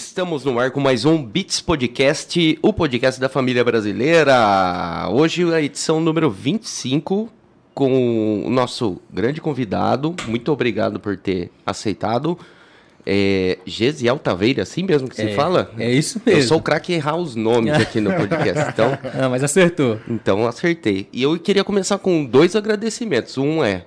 Estamos no ar com mais um Beats Podcast, o podcast da família brasileira. Hoje a edição número 25 com o nosso grande convidado. Muito obrigado por ter aceitado. É, Gesiel Taveira, assim mesmo que se É, fala? é isso mesmo. Eu sou o craque em errar os nomes aqui no podcast, então, Ah, mas acertou. então acertei. E eu queria começar com dois agradecimentos. Um é,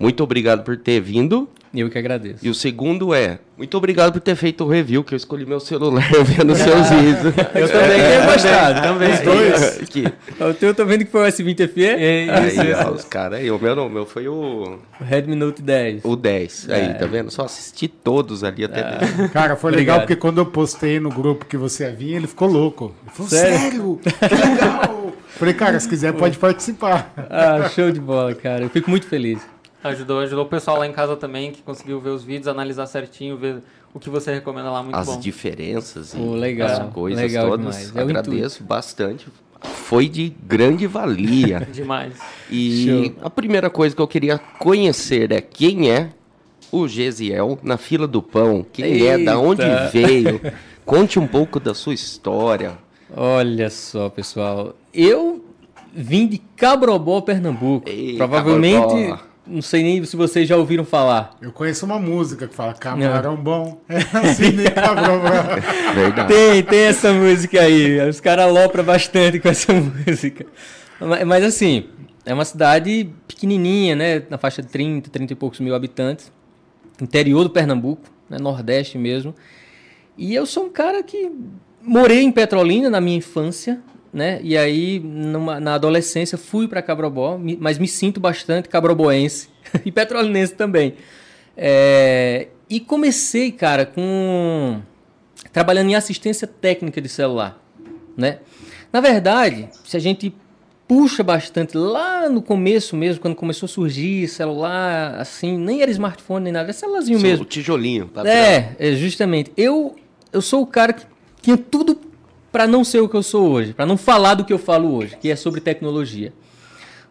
muito obrigado por ter vindo. Eu que agradeço. E o segundo é, muito obrigado por ter feito o review, que eu escolhi meu celular vendo seus vídeos. Eu também tenho gostado, também. Os dois? Aqui. O teu eu tô vendo que foi o S20 FE. É Aí, ó, os caras aí. O meu não, o meu foi o, O Redmi Note 10. o 10. Aí, tá vendo? Só assisti todos ali até. Cara, foi Obrigado. legal porque quando eu postei no grupo que você ia vir, ele ficou louco. Ele falou, Sério? sério? Que legal! Falei, cara, se quiser pode participar. Ah, show de bola, cara. Eu fico muito feliz. Ajudou, ajudou o pessoal lá em casa também, que conseguiu ver os vídeos, analisar certinho, ver o que você recomenda lá, muito As bom. diferenças e Pô, legal, as coisas legal todas. demais. É Agradeço bastante. Foi de grande valia. Demais. E Show. a primeira coisa que eu queria conhecer é quem é o Gesiel na fila do pão. Quem é, da onde Eita. veio. Conte um pouco da sua história. Olha só, pessoal. Eu vim de Cabrobó, Pernambuco. Ei, Provavelmente, Cabrobó. Não sei nem se vocês já ouviram falar. Eu conheço uma música que fala camarão bom. É assim, nem cabrão. Verdade. Tem, tem essa música aí. Os caras alopram bastante com essa música. Mas, mas, assim, é uma cidade pequenininha, né? Na faixa de 30, 30 e poucos mil habitantes. Interior do Pernambuco, né? Nordeste mesmo. E eu sou um cara que morei em Petrolina na minha infância, né? E aí, numa- na adolescência, fui para Cabrobó, mas me sinto bastante cabroboense e petrolinense também. É, e comecei, cara, com trabalhando em assistência técnica de celular, né? Na verdade, se a gente puxa bastante lá no começo mesmo, quando começou a surgir celular, assim, nem era smartphone nem nada, era celularzinho Sou mesmo. O tijolinho. padrão. É, é, justamente. Eu, eu sou o cara que tinha tudo para não ser o que eu sou hoje, para não falar do que eu falo hoje, que é sobre tecnologia.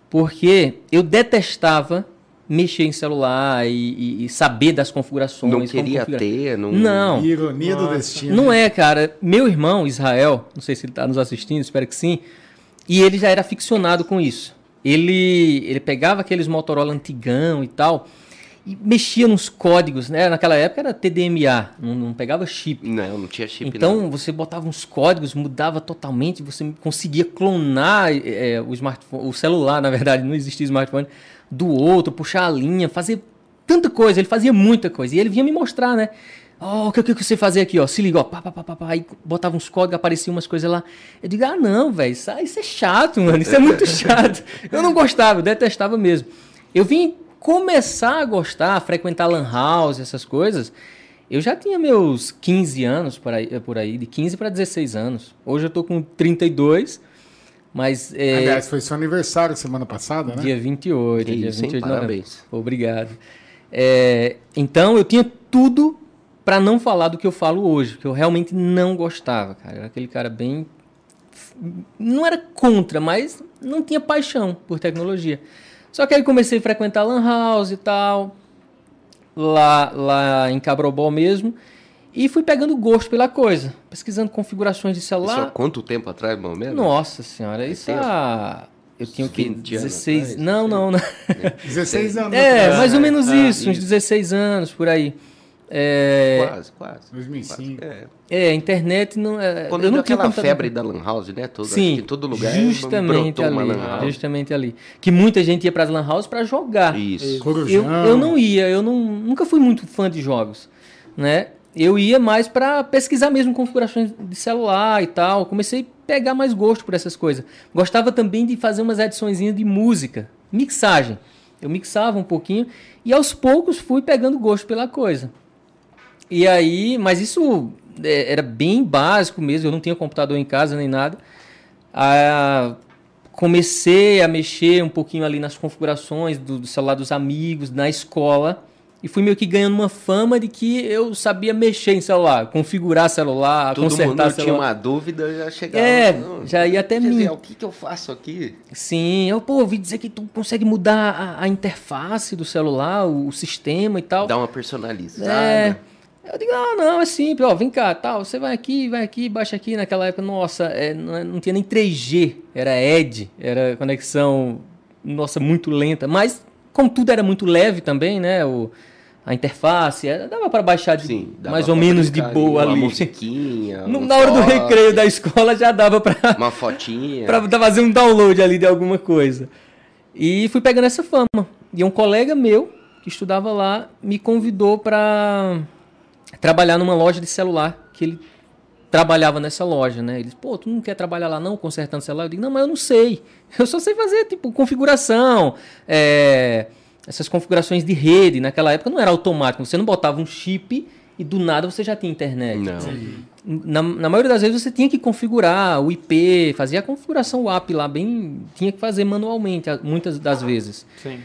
Porque eu detestava mexer em celular e, e- e saber das configurações. Não queria ter. Não... Não. Ironia do destino. Não é, cara. Meu irmão, Israel, não sei se ele está nos assistindo, espero que sim. E ele já era ficcionado com isso. Ele, ele pegava aqueles Motorola antigão e tal e mexia nos códigos, né? Naquela época era TDMA, não, não pegava chip. Não, não tinha chip Então você botava uns códigos, mudava totalmente, você conseguia clonar é, o smartphone, o celular, na verdade, não existia smartphone, do outro, puxar a linha, fazer tanta coisa, ele fazia muita coisa. E ele vinha me mostrar, né? Ó, o que, o que você fazia aqui, ó? Se liga, ó, pá, pá, pá, pá, pá, aí botava uns códigos, apareciam umas coisas lá. Eu digo, ah, não, velho, isso, isso é chato, mano, isso é muito chato. Eu não gostava, eu detestava mesmo. Eu vim começar a gostar, a frequentar lan house, essas coisas, eu já tinha meus 15 anos por aí, por aí de 15 para 16 anos. Hoje eu tô com 32, mas é Aliás, foi seu aniversário semana passada, né? dia 28, Que dia isso, hein? 28 de novembro. Parabéns. Obrigado. É, então eu tinha tudo para não falar do que eu falo hoje, que eu realmente não gostava, cara. Eu era aquele cara bem não era contra, mas não tinha paixão por tecnologia. Só que aí comecei a frequentar lan house e tal, lá, lá em Cabrobó mesmo, e fui pegando gosto pela coisa, pesquisando configurações de Isso há celular. quanto tempo atrás, mais ou menos? Nossa senhora, isso há... Eu tinha o quê? 20 anos 16... atrás, não, não, não. 16 anos. É, mais ou né? menos Ah, isso, uns isso. 16 anos, por aí. É, Quase, quase. 2005. É. é, a internet não... É, Quando eu não tinha aquela computador. febre da Lan House, né? Todo, acho Sim, que em todo lugar justamente ali, Lan House. justamente ali. Que muita gente ia para as lan house para jogar. Isso. Eu, eu não ia, eu não, nunca fui muito fã de jogos, né? Eu ia mais para pesquisar mesmo configurações de celular e tal. Comecei a pegar mais gosto por essas coisas. Gostava também de fazer umas ediçõezinhas de música, mixagem. Eu mixava um pouquinho e aos poucos fui pegando gosto pela coisa. E aí, mas isso é, era bem básico mesmo, eu não tinha computador em casa nem nada. Ah, comecei a mexer um pouquinho ali nas configurações do, do celular dos amigos, na escola. E fui meio que ganhando uma fama de que eu sabia mexer em celular, configurar celular, Todo consertar mundo tinha celular. uma dúvida, já chegava. É, "Não, já ia até mim. O que, que eu faço aqui? Sim, eu pô, ouvi dizer que tu consegue mudar a, a interface do celular, o, o sistema e tal. Dá uma personalizada. É. Eu digo, ah, não, é simples, ó, vem cá, tal, você vai aqui, vai aqui, baixa aqui. Naquela época, nossa, é, não, é, não tinha nem 3G, era ED, era conexão, nossa, muito lenta. Mas, como tudo era muito leve também, né, o, a interface, é, dava para baixar de, Sim, mais ou menos de boa ali. Uma musiquinha, No- um Na hora do recreio da escola já dava para Uma fotinha. pra fazer um download ali de alguma coisa. E fui pegando essa fama. E um colega meu, que estudava lá, me convidou para trabalhar numa loja de celular, que ele trabalhava nessa loja, né? Ele disse, pô, tu não quer trabalhar lá não, consertando celular? Eu digo, não, mas eu não sei. Eu só sei fazer, tipo, configuração, é, essas configurações de rede. Naquela época não era automático, você não botava um chip e do nada você já tinha internet. Não. Na, na maioria das vezes você tinha que configurar o IP, fazia a configuração WAP lá, bem. Tinha que fazer manualmente, muitas das vezes. Sim.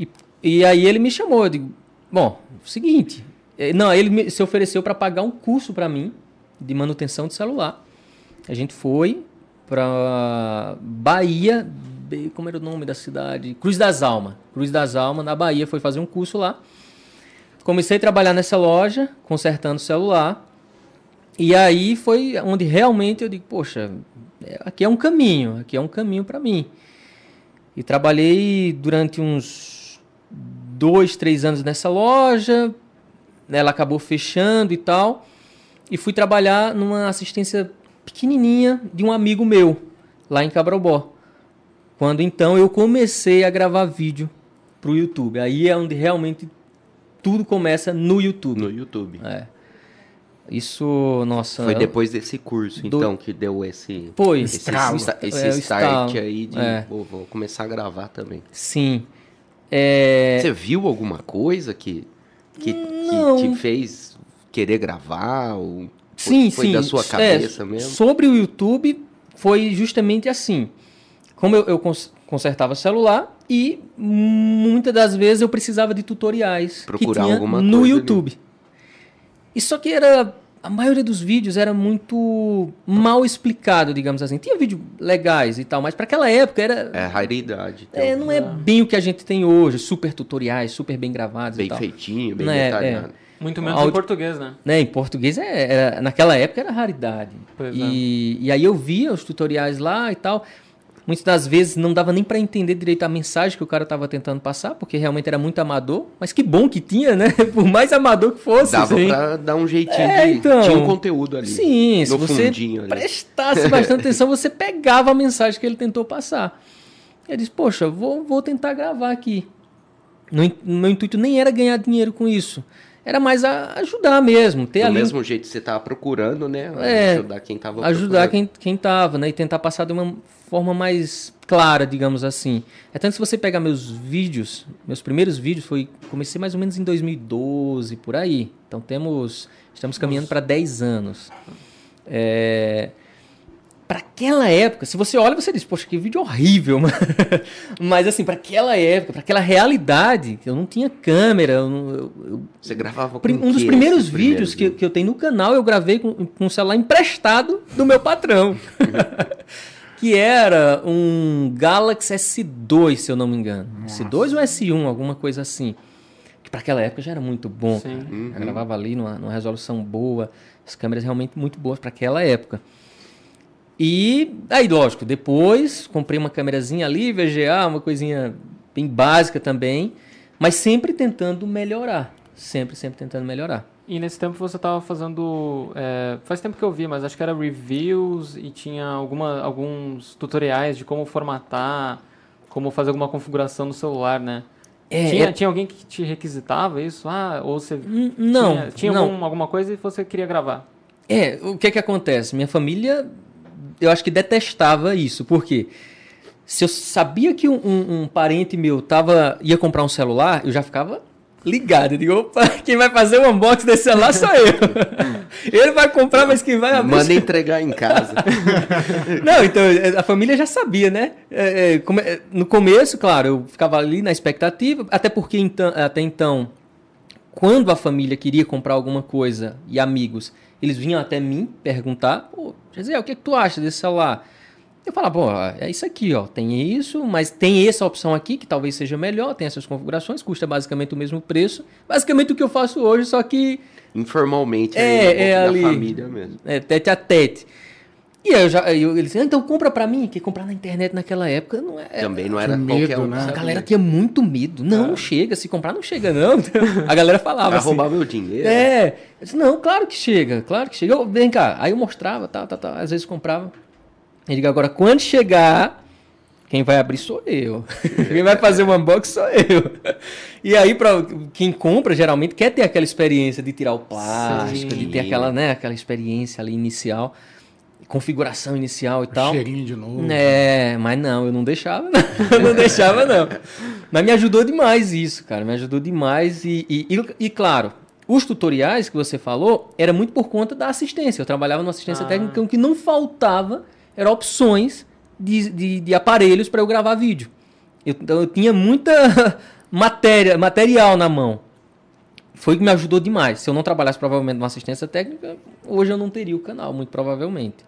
E, e aí ele me chamou, eu digo, bom, seguinte. Eh, Não, ele se ofereceu para pagar um curso para mim de manutenção de celular. A gente foi para Bahia, como era o nome da cidade? Cruz das Almas. Cruz das Almas, na Bahia, foi fazer um curso lá. Comecei a trabalhar nessa loja, consertando celular. E aí foi onde realmente eu digo, poxa, é- aqui é um caminho, aqui é um caminho para mim. E trabalhei durante uns dois, três anos nessa loja. Né, Ela acabou fechando e tal. E fui trabalhar numa assistência pequenininha de um amigo meu, lá em Cabrobó. Quando então eu comecei a gravar vídeo pro YouTube. Aí é onde realmente tudo começa no YouTube. No YouTube. É. Isso, nossa. Foi depois desse curso, Do- então, que deu esse, Foi. esse, Estralo. esta- esse É, start estalo. aí de É. "Pô, vou começar a gravar também. Sim. É, Você viu alguma coisa que, que, que te fez querer gravar? Ou Sim, foi sim. da sua É, cabeça mesmo? Sobre o YouTube, foi justamente assim. Como eu, eu cons- consertava celular e muitas das vezes eu precisava de tutoriais Procurar alguma no coisa YouTube. E só que era a maioria dos vídeos era muito mal explicado, digamos assim. Tinha vídeos legais e tal, mas para aquela época era É raridade. é, então, não é bem o que a gente tem hoje, super tutoriais, super bem gravados e bem tal. feitinho, bem Não é, detalhado. Muito menos Áudio- em português, né? né, em português é, era- naquela época era raridade. Pois é. e, e aí eu via os tutoriais lá e tal. Muitas das vezes não dava nem para entender direito a mensagem que o cara estava tentando passar, porque realmente era muito amador. Mas que bom que tinha, né? Por mais amador que fosse. Dava assim. pra dar um jeitinho É, de... então. Tinha um conteúdo ali. Sim, se você prestasse bastante atenção, você pegava a mensagem que ele tentou passar. Eu disse, poxa, vou, vou tentar gravar aqui. No, meu intuito nem era ganhar dinheiro com isso. Era mais a ajudar mesmo. Ter Do ali mesmo jeito que você tava procurando, né? É, ajudar quem tava ajudar procurando. quem, quem tava, né? E tentar passar de uma forma mais clara, digamos assim. É tanto se você pegar meus vídeos, meus primeiros vídeos foi comecei mais ou menos em 2012 por aí. Então temos estamos caminhando para 10 anos. É, para aquela época, se você olha, você diz, poxa, que vídeo horrível, mas assim, para aquela época, para aquela realidade, eu não tinha câmera, eu não- eu- eu Você gravava com um dos primeiros vídeos que, que eu tenho no canal eu gravei com, com um celular emprestado do meu patrão. que era um Galaxy S2, se eu não me engano. S2 ou S1, alguma coisa assim. Que para aquela época já era muito bom. Sim. Uhum. Eu gravava ali numa, numa resolução boa, as câmeras realmente muito boas para aquela época. E aí, lógico, depois comprei uma câmerazinha ali, VGA, uma coisinha bem básica também, mas sempre tentando melhorar. Sempre, sempre tentando melhorar. E nesse tempo você estava fazendo. é, faz tempo que eu vi, mas acho que era reviews e tinha alguma, alguns tutoriais de como formatar, como fazer alguma configuração no celular, né? É, tinha, é- tinha alguém que te requisitava isso? Ah, ou você. Não, Tinha, tinha não. algum- alguma coisa e você queria gravar? É, o que é que acontece? Minha família, eu acho que detestava isso, porque se eu sabia que um, um- um parente meu tava, ia comprar um celular, eu já ficava ligado. Eu digo, opa, quem vai fazer o unboxing desse celular sou eu. Ele vai comprar, mas quem vai abrir... Manda entregar em casa. Não, então a família já sabia, né? É, é, é, no começo, claro, eu ficava ali na expectativa, até porque então, até então, quando a família queria comprar alguma coisa e amigos, eles vinham até mim perguntar, pô, Gisele, o que, é que tu acha desse celular? Eu falava, pô, é isso aqui, ó, tem isso, mas tem essa opção aqui que talvez seja melhor, tem essas configurações, custa basicamente o mesmo preço. Basicamente o que eu faço hoje, só que Informalmente, É, aí, é da ali. família mesmo. É, tete a tete. E aí eu já, eu, ele disse, ah, então compra pra mim, que comprar na internet naquela época não é. Também não era Tinha qualquer medo, um. né? A galera tinha muito medo. Não, não chega. Se comprar, não chega, não. A galera falava Vai assim. roubar meu dinheiro. É. Eu disse, não, claro que chega, claro que chega. Eu, vem cá. Aí eu mostrava, tal, tal, tal. Às vezes comprava. Eu digo, agora, quando chegar, quem vai abrir sou eu. quem vai fazer o unboxing sou eu. E aí, pra, quem compra, geralmente, quer ter aquela experiência de tirar o plástico, de ter Sim. aquela, né, aquela experiência ali inicial, configuração inicial e tal. Cheirinho de novo. É, mas não, eu não deixava, não. Eu não deixava, não. Mas me ajudou demais isso, cara. Me ajudou demais. E, e, e- e, claro, os tutoriais que você falou era muito por conta da assistência. Eu trabalhava numa assistência Ah. técnica, o que não faltava eram opções de, de, de aparelhos para eu gravar vídeo. Eu, então eu tinha muita matéria, material na mão. Foi o que me ajudou demais. Se eu não trabalhasse provavelmente numa assistência técnica, hoje eu não teria o canal, muito provavelmente.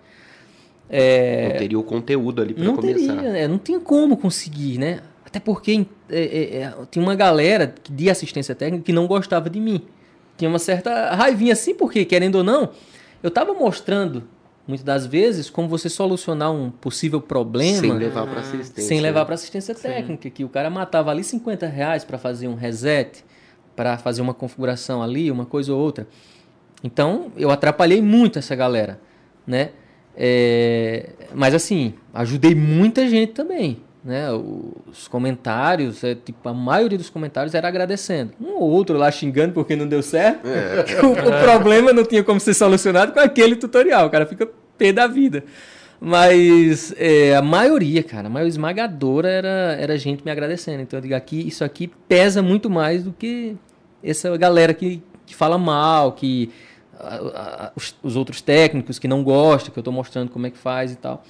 É, Não teria o conteúdo ali pra não começar. teria, né? não tinha como conseguir, né? Até porque é, é, é, tinha uma galera de assistência técnica que não gostava de mim. Tinha uma certa raivinha assim, porque, querendo ou não, eu estava mostrando, muitas das vezes, como você solucionar um possível problema Sem levar pra assistência. sem levar para assistência técnica, que o cara matava ali 50 reais para fazer um reset, para fazer uma configuração ali, uma coisa ou outra. Então, eu atrapalhei muito essa galera, né? É, mas assim, ajudei muita gente também, né? Os comentários, é, tipo, a maioria dos comentários era agradecendo. Um ou outro lá xingando porque não deu certo. o, o problema não tinha como ser solucionado com aquele tutorial. O cara fica pé da vida. Mas é, a maioria, cara, a maioria esmagadora era, era gente me agradecendo. Então eu digo aqui, isso aqui pesa muito mais do que essa galera que, que fala mal, que a- a- os, os outros técnicos que não gostam, que eu estou mostrando como é que faz e tal.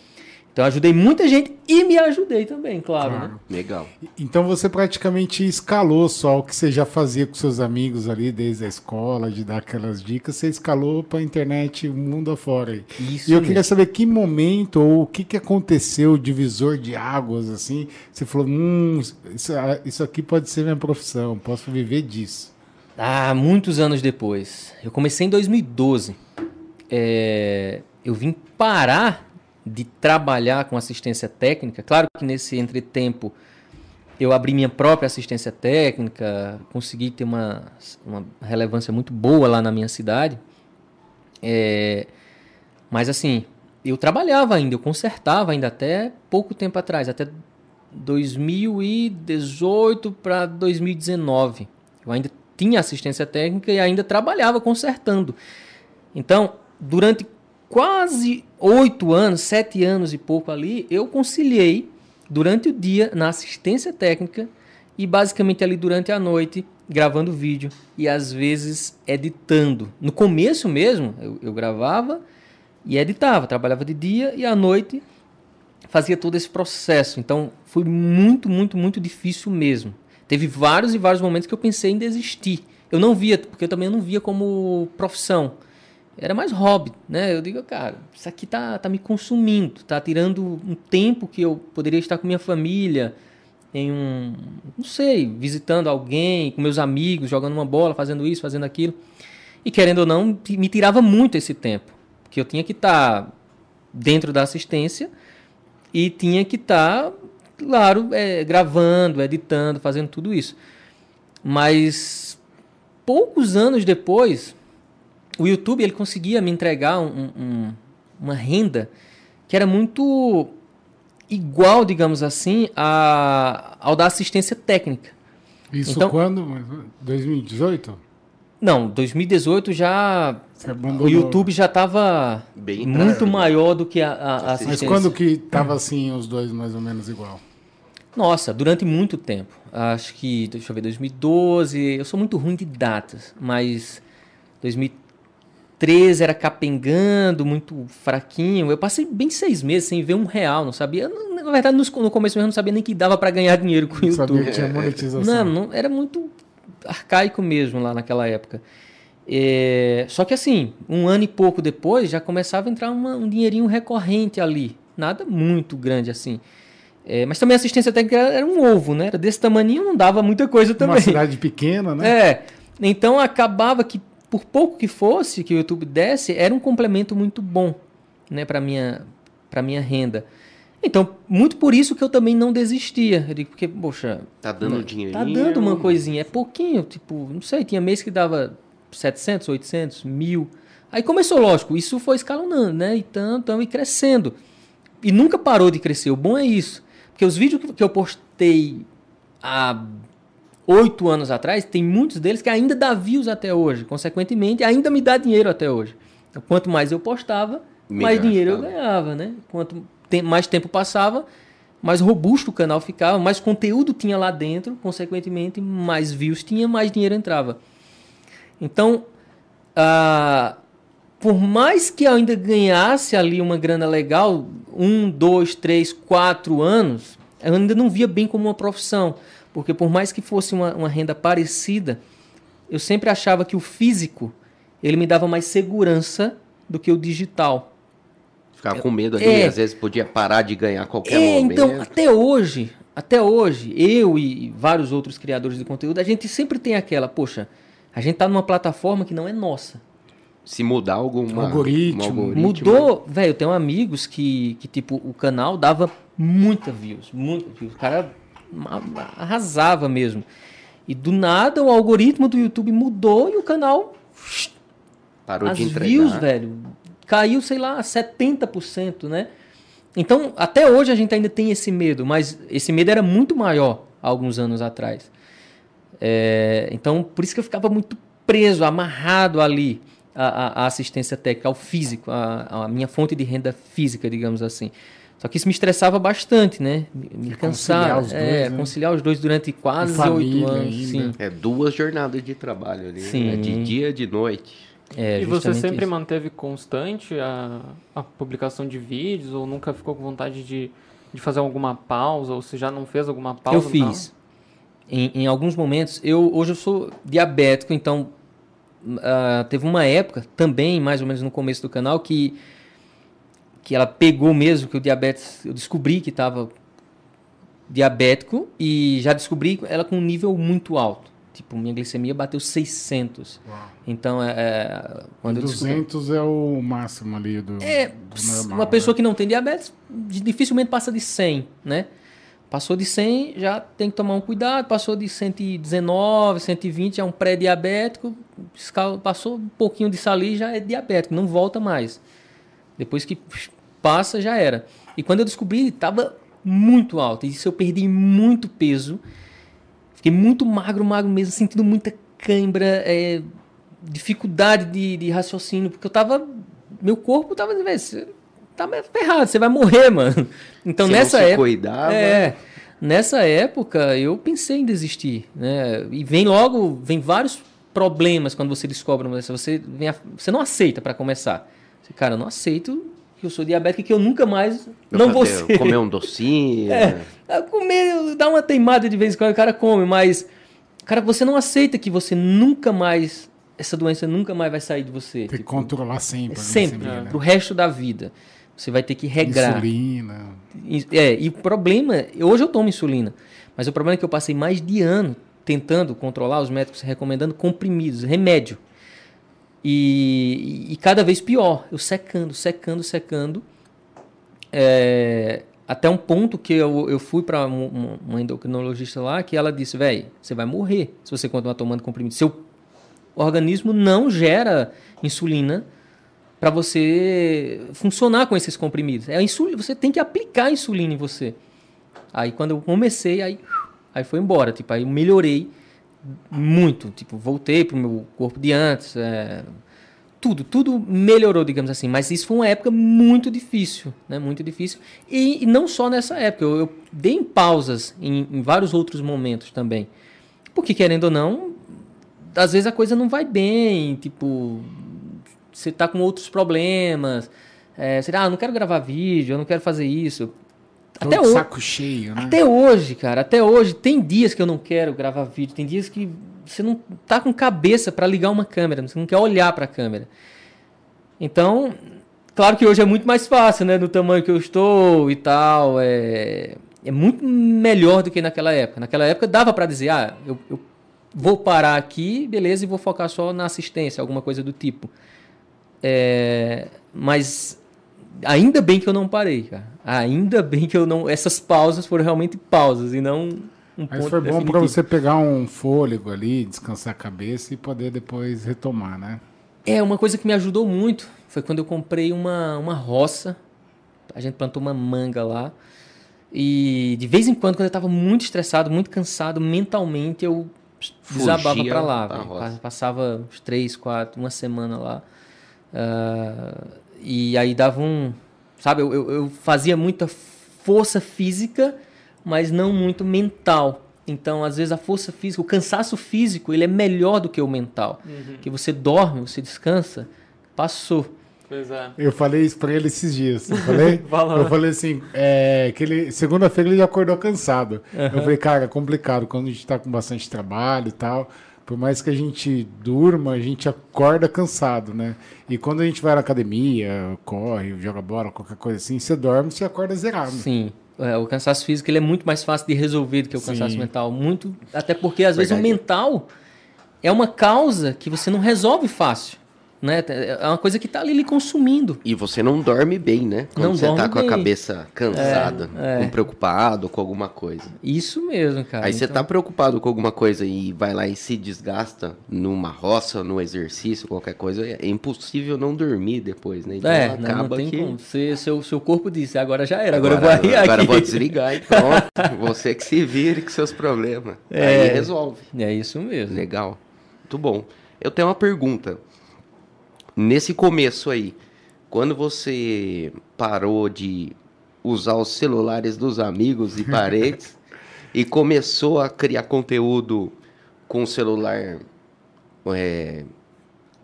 Então eu ajudei muita gente e me ajudei também, claro, né? Claro. Legal. Então você praticamente escalou só o que você já fazia com seus amigos ali desde a escola, de dar aquelas dicas, você escalou para a internet o mundo afora aí. Isso E eu mesmo. queria saber que momento ou o que, que aconteceu, divisor de águas, assim, você falou, hum, isso, isso aqui pode ser minha profissão, posso viver disso. Ah, muitos anos depois. Eu comecei em 2012. É, eu vim parar de trabalhar com assistência técnica. Claro que nesse entretempo eu abri minha própria assistência técnica, consegui ter uma, uma relevância muito boa lá na minha cidade. É, mas assim, eu trabalhava ainda, eu consertava ainda até pouco tempo atrás, até 2018 para 2019. Eu ainda tinha assistência técnica e ainda trabalhava consertando. Então, durante quase oito anos, sete anos e pouco ali, eu conciliei durante o dia na assistência técnica e basicamente ali durante a noite gravando vídeo e às vezes editando. No começo mesmo, eu, eu gravava e editava, trabalhava de dia e à noite fazia todo esse processo. Então foi muito, muito, muito difícil mesmo. Teve vários e vários momentos que eu pensei em desistir. Eu não via, porque eu também não via como profissão. Era mais hobby, né? Eu digo, cara, isso aqui tá, tá me consumindo, tá tirando um tempo que eu poderia estar com minha família, em um, não sei, visitando alguém, com meus amigos, jogando uma bola, fazendo isso, fazendo aquilo. E querendo ou não, me tirava muito esse tempo, porque eu tinha que estar dentro da assistência e tinha que estar, claro, é, gravando, editando, fazendo tudo isso. Mas poucos anos depois, o YouTube ele conseguia me entregar um- um- uma renda que era muito igual, digamos assim, a, ao da assistência técnica. Isso Então- quando? 2018? Não, 2018 já o YouTube já estava Bem muito maior do que a, a- a Mas assistência. quando que tava assim os dois mais ou menos igual? Nossa, durante muito tempo. Acho que, deixa eu ver, 2012. Eu sou muito ruim de datas, mas 2013 era capengando, muito fraquinho. Eu passei bem seis meses sem ver um real, não sabia. Na verdade, no começo mesmo, não sabia nem que dava para ganhar dinheiro com o YouTube. sabia que tinha monetização. Não, não, era muito arcaico mesmo lá naquela época. É, só que assim, um ano e pouco depois já começava a entrar uma- um dinheirinho recorrente ali. Nada muito grande assim. É, mas também a assistência técnica era, era um ovo, né? Era desse tamanho, não dava muita coisa também. Uma cidade pequena, né? É. Então acabava que por pouco que fosse que o YouTube desse, era um complemento muito bom, né, para minha para minha renda. Então, muito por isso que eu também não desistia. Eu digo, porque, poxa. Tá dando né, dinheiro. Tá dando uma coisinha. É pouquinho, tipo, não sei, tinha mês que dava 700, 800, mil. Aí começou, lógico, isso foi escalonando, né? E tanto, tanto, e crescendo. E nunca parou de crescer. O bom é isso. Porque os vídeos que eu postei há oito anos atrás, tem muitos deles que ainda dá views até hoje. Consequentemente, ainda me dá dinheiro até hoje. Então, quanto mais eu postava, mais Melhor dinheiro ficava. eu ganhava, né? Quanto mais tempo passava, mais robusto o canal ficava, mais conteúdo tinha lá dentro, consequentemente, mais views tinha, mais dinheiro entrava. Então, ah, por mais que eu ainda ganhasse ali uma grana legal, um, dois, três, quatro anos, eu ainda não via bem como uma profissão. Porque por mais que fosse uma, uma renda parecida, eu sempre achava que o físico ele me dava mais segurança do que o digital. Ficava com medo ali, É. às vezes podia parar de ganhar qualquer É, momento. então, até hoje, até hoje, eu e vários outros criadores de conteúdo, a gente sempre tem aquela, poxa, a gente tá numa plataforma que não é nossa. Se mudar alguma Algoritmo. algoritmo, Mudou, velho, eu tenho amigos que, que, tipo, o canal dava muita views, muita views. O cara arrasava mesmo. E do nada o algoritmo do YouTube mudou e o canal, parou as de entregar. views, velho, caiu, sei lá, 70%, né? Então, até hoje a gente ainda tem esse medo, mas esse medo era muito maior há alguns anos atrás. É, então, por isso que eu ficava muito preso, amarrado ali à- à assistência técnica, ao físico, à, à minha fonte de renda física, digamos assim. Só que isso me estressava bastante, né? Me, E conciliar cansava. os dois, é, né? conciliar os dois durante quase oito anos. É duas jornadas de trabalho ali, Sim. né? de dia de noite. É, e você sempre isso. manteve constante a, a publicação de vídeos ou nunca ficou com vontade de, de fazer alguma pausa ou se já não fez alguma pausa? Eu fiz. Em, em alguns momentos, eu hoje eu sou diabético, então ah, teve uma época também, mais ou menos no começo do canal, que que ela pegou mesmo que o diabetes, eu descobri que estava diabético e já descobri ela com um nível muito alto. Tipo, minha glicemia bateu 600. Então, é, é, quando eu descobri, 200 é o máximo ali do, é, do normal. uma pessoa né? que não tem diabetes dificilmente passa de 100, né? Passou de 100, já tem que tomar um cuidado. Passou de 119, 120, é um pré-diabético. Passou um pouquinho disso ali, já é diabético, não volta mais. Depois que passa, já era. E quando eu descobri, estava muito alto. Isso eu perdi muito peso. Fiquei muito magro, magro mesmo, sentindo muita cãibra, é, dificuldade de, de raciocínio, porque eu tava. Meu corpo tava. "Véi, Você tá ferrado, você vai morrer, mano. Então Se nessa não se época. cuidava, É, nessa época eu pensei em desistir, né? E vem logo, vem vários problemas quando você descobre uma dessas. Você, vem a- você não aceita para começar. Você, cara, eu não aceito que eu sou diabético e que eu nunca mais não vou ser. Comer um docinho. É, ah, comer, dá uma teimada de vez em quando, o cara come, mas, cara, você não aceita que você nunca mais, essa doença nunca mais vai sair de você. Tem que tipo, controlar sempre. a sempre, né? pro resto da vida. Você vai ter que regrar. Insulina. É, e o problema, hoje eu tomo insulina, mas o problema é que eu passei mais de ano tentando controlar, os médicos recomendando comprimidos, remédio. E, e cada vez pior, eu secando, secando, secando. É, até um ponto que eu, eu fui para uma endocrinologista lá que ela disse: velho, você vai morrer se você continuar tomando comprimido. Seu organismo não gera insulina para você funcionar com esses comprimidos. É a insulina, você tem que aplicar insulina em você. Aí quando eu comecei, aí, aí foi embora. Tipo, aí eu melhorei muito. Tipo, voltei pro meu corpo de antes. é, tudo, tudo melhorou, digamos assim. Mas isso foi uma época muito difícil, né? Muito difícil. E, e não só nessa época. Eu, eu dei em pausas em, em vários outros momentos também. Porque, querendo ou não, às vezes a coisa não vai bem. Tipo, você tá com outros problemas. É, ah, não quero gravar vídeo, eu não quero fazer isso. Até hoje, saco cheio, né? até hoje, cara, até hoje, tem dias que eu não quero gravar vídeo, tem dias que você não tá com cabeça para ligar uma câmera, você não quer olhar para a câmera. Então, claro que hoje é muito mais fácil, né, no tamanho que eu estou e tal, é, é muito melhor do que naquela época. Naquela época dava para dizer, ah, eu, eu vou parar aqui, beleza, e vou focar só na assistência, alguma coisa do tipo. É, mas ainda bem que eu não parei, cara. Ainda bem que eu não. Essas pausas foram realmente pausas e não um Mas ponto foi bom pra você pegar um fôlego ali, descansar a cabeça e poder depois retomar, né? É, uma coisa que me ajudou muito foi quando eu comprei uma, uma roça. A gente plantou uma manga lá. E de vez em quando, quando eu estava muito estressado, muito cansado mentalmente, eu desabava Fugia para lá. Passava uns três, quatro, uma semana lá. Ah, e aí dava um. Sabe, eu, eu, eu fazia muita força física, mas não muito mental. Então, às vezes, a força física, o cansaço físico, ele é melhor do que o mental. Que você dorme, você descansa, passou. Pois é. Eu falei isso pra ele esses dias. Eu falei, eu falei assim, é, que ele, segunda-feira ele já acordou cansado. Eu falei, cara, é complicado quando a gente tá com bastante trabalho e tal. Por mais que a gente durma, a gente acorda cansado, né? E quando a gente vai na academia, corre, joga bola, qualquer coisa assim, você dorme, você acorda zerado. Sim. É, o cansaço físico ele é muito mais fácil de resolver do que o Sim. cansaço mental. Muito, até porque às vezes o Verdade. mental é uma causa que você não resolve fácil. Né? É uma coisa que está ali lhe consumindo. E você não dorme bem, né? Quando Não você tá dorme com a bem. cabeça cansada, É, é. com preocupado com alguma coisa. Isso mesmo, cara. Aí você Então, tá preocupado com alguma coisa e vai lá e se desgasta numa roça, no exercício, qualquer coisa, é impossível não dormir depois, né? Então É, não, acaba não tem que... como. Você, seu, seu corpo disse, agora já era, agora, Agora, eu vou agora aqui. eu vou desligar e pronto. Você que se vire com seus problemas. É. Aí resolve. É isso mesmo. Legal. Muito bom. Eu tenho uma pergunta. Nesse começo aí, quando você parou de usar os celulares dos amigos e parentes e começou a criar conteúdo com o celular é,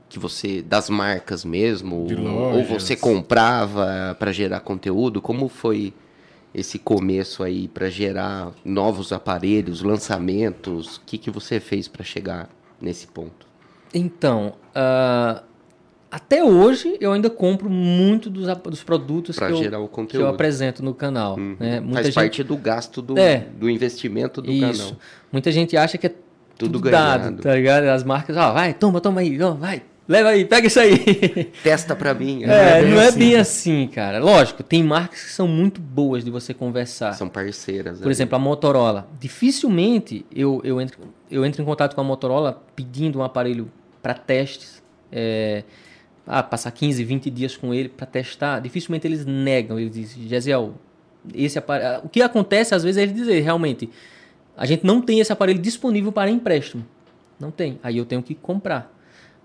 que você das marcas mesmo De ou- você comprava para gerar conteúdo, como foi esse começo aí para gerar novos aparelhos, lançamentos? O que que você fez para chegar nesse ponto? Então, ah, até hoje eu ainda compro muito dos, dos produtos que eu, que eu apresento no canal. Né? Muita Faz gente parte do gasto do, É. do investimento do Isso. canal. Muita gente acha que é Tudo tudo, dado, ganhado. tá ligado? As marcas, ó, vai, toma, toma aí, ó, vai, leva aí, pega isso aí. Testa para mim. É, bem não é assim. bem assim, cara. Lógico, tem marcas que são muito boas de você conversar. São parceiras. Por ali. exemplo, a Motorola. Dificilmente eu, eu, entro, eu entro em contato com a Motorola pedindo um aparelho para testes. É, ah, passar 15, 20 dias com ele para testar. Dificilmente eles negam. Eles dizem, Gesiel, esse aparelho. O que acontece às vezes é eles dizer, realmente, a gente não tem esse aparelho disponível para empréstimo. Não tem. Aí eu tenho que comprar.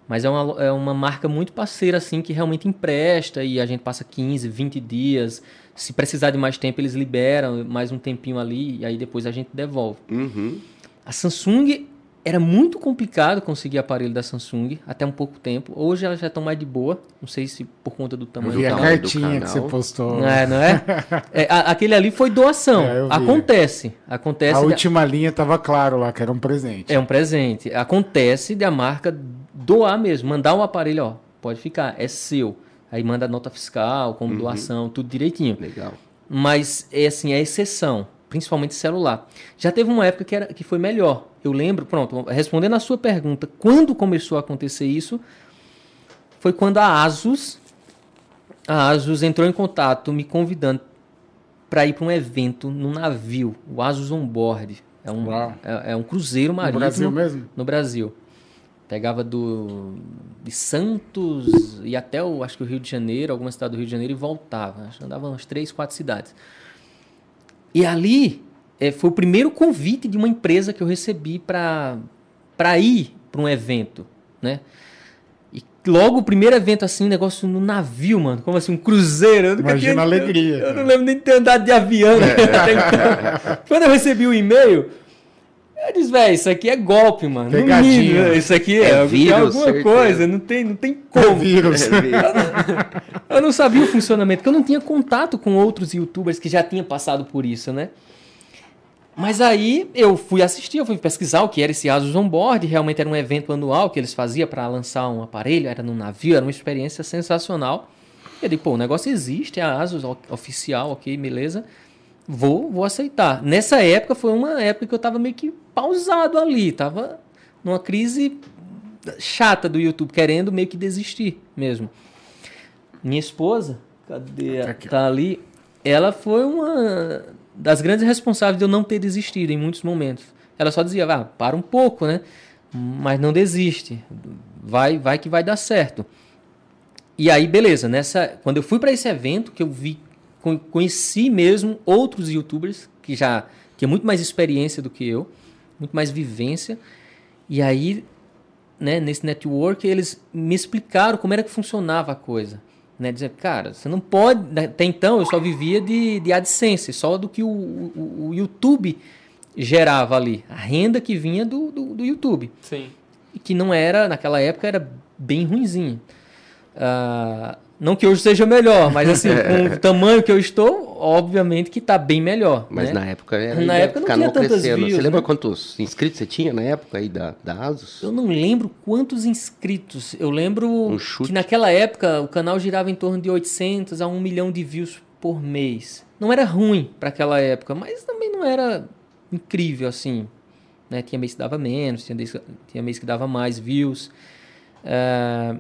Mas é uma, é uma marca muito parceira, assim, que realmente empresta e a gente passa 15, 20 dias. Se precisar de mais tempo, eles liberam mais um tempinho ali e aí depois a gente devolve. Uhum. A Samsung era muito complicado conseguir aparelho da Samsung até um pouco tempo. Hoje elas já estão mais de boa. Não sei se por conta do Eu tamanho vi do a do cartinha que canal. você postou. não é, não é? É, a- aquele ali foi doação. É, eu. Acontece. Acontece. A da- última linha tava claro lá, que era um presente. É um presente. Acontece de a marca doar mesmo, mandar um aparelho, ó, pode ficar, é seu. Aí manda nota fiscal, como doação, tudo direitinho. Legal. Mas é assim, é exceção, principalmente celular. Já teve uma época que, era, que foi melhor. Eu lembro, pronto, respondendo a sua pergunta, quando começou a acontecer isso, foi quando a Asus, a Asus entrou em contato me convidando para ir para um evento no navio, o Asus Onboard. É um, é, é um cruzeiro No marítimo Brasil mesmo? no Brasil. Pegava do de Santos e até o acho que o Rio de Janeiro, alguma cidade do Rio de Janeiro e voltava. Acho que andava umas três, quatro cidades. E ali eh, foi o primeiro convite de uma empresa que eu recebi para ir para um evento, né? E logo o primeiro evento assim, negócio no navio, mano, como assim um cruzeiro. Eu Imagina tinha- a alegria, Eu, eu não lembro nem de ter andado de avião. né? então. Quando eu recebi o e-mail, eu disse, velho, isso aqui é golpe, mano. No Pegadinha. mínimo, Isso aqui é, É é vírus, alguma certeza. coisa, não tem, não tem É como. vírus. Eu não sabia o funcionamento, porque eu não tinha contato com outros youtubers que já tinham passado por isso, né? Mas aí eu fui assistir, eu fui pesquisar o que era esse Asus Onboard, realmente era um evento anual que eles faziam para lançar um aparelho, era num navio, era uma experiência sensacional. Eu digo, pô, o negócio existe, é a Asus oficial, ok, beleza. Vou, vou aceitar. Nessa época foi uma época que eu tava meio que pausado ali, tava numa crise chata do YouTube, querendo meio que desistir mesmo. Minha esposa, cadê? Aqui. Tá ali. Ela foi uma das grandes responsáveis de eu não ter desistido em muitos momentos. Ela só dizia, vá, para um pouco, né? Mas não desiste. Vai, vai que vai dar certo. E aí, beleza, nessa, quando eu fui para esse evento, que eu vi, con- conheci mesmo outros youtubers que já tinham muito mais experiência do que eu, muito mais vivência. E aí, né, nesse network, eles me explicaram como era que funcionava a coisa. Né? Dizer, cara, você não pode. Até então eu só vivia de, de AdSense, só do que o, o, o YouTube gerava ali. A renda que vinha do, do, do YouTube Sim. e que não era, naquela época, era bem ruinzinho. Ah, não que hoje seja melhor, mas assim, com o tamanho que eu estou, obviamente que está bem melhor. Mas né? na época era Na época não tinha tantas crescendo. views, Você lembra né? quantos inscritos você tinha na época aí da, da Asus? Eu não lembro quantos inscritos. Eu lembro Um que naquela época o canal girava em torno de 800 a 1 milhão de views por mês. Não era ruim para aquela época, mas também não era incrível assim. Né? Tinha mês que dava menos, tinha mês, tinha mês que dava mais views. É,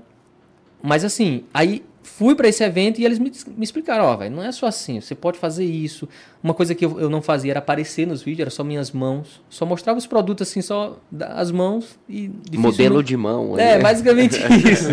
Mas assim, aí fui para esse evento e eles me, me explicaram, ó, velho, não é só assim, você pode fazer isso. Uma coisa que eu, eu não fazia era aparecer nos vídeos, era só minhas mãos. Só mostrava os produtos assim, só as mãos e Modelo de mão. É, né? basicamente isso.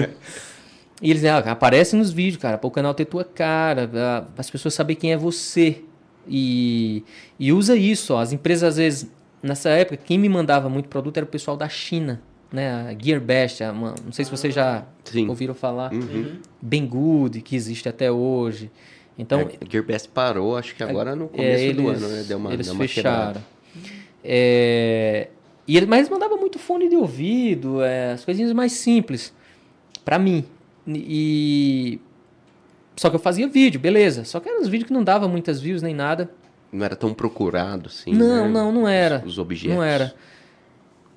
E eles ah, aparece nos vídeos, cara, para o canal ter tua cara, para as pessoas saberem quem é você. E, e usa isso, ó. As empresas, às vezes, nessa época, quem me mandava muito produto era o pessoal da China, né? A Gearbest, a uma- não sei se vocês já Sim. ouviram falar. Uhum. Banggood, que existe até hoje. Então, É, Gearbest parou, acho que agora no é, começo do eles, ano, né? Deu uma, eles deu uma fecharam. É, e ele, mas eles mandavam muito fone de ouvido, é, as coisinhas mais simples pra mim. E só que eu fazia vídeo, beleza. Só que eram os vídeos que não dava muitas views nem nada. Não era tão procurado, assim. não, né? não, não era. Os, os objetos. Não era.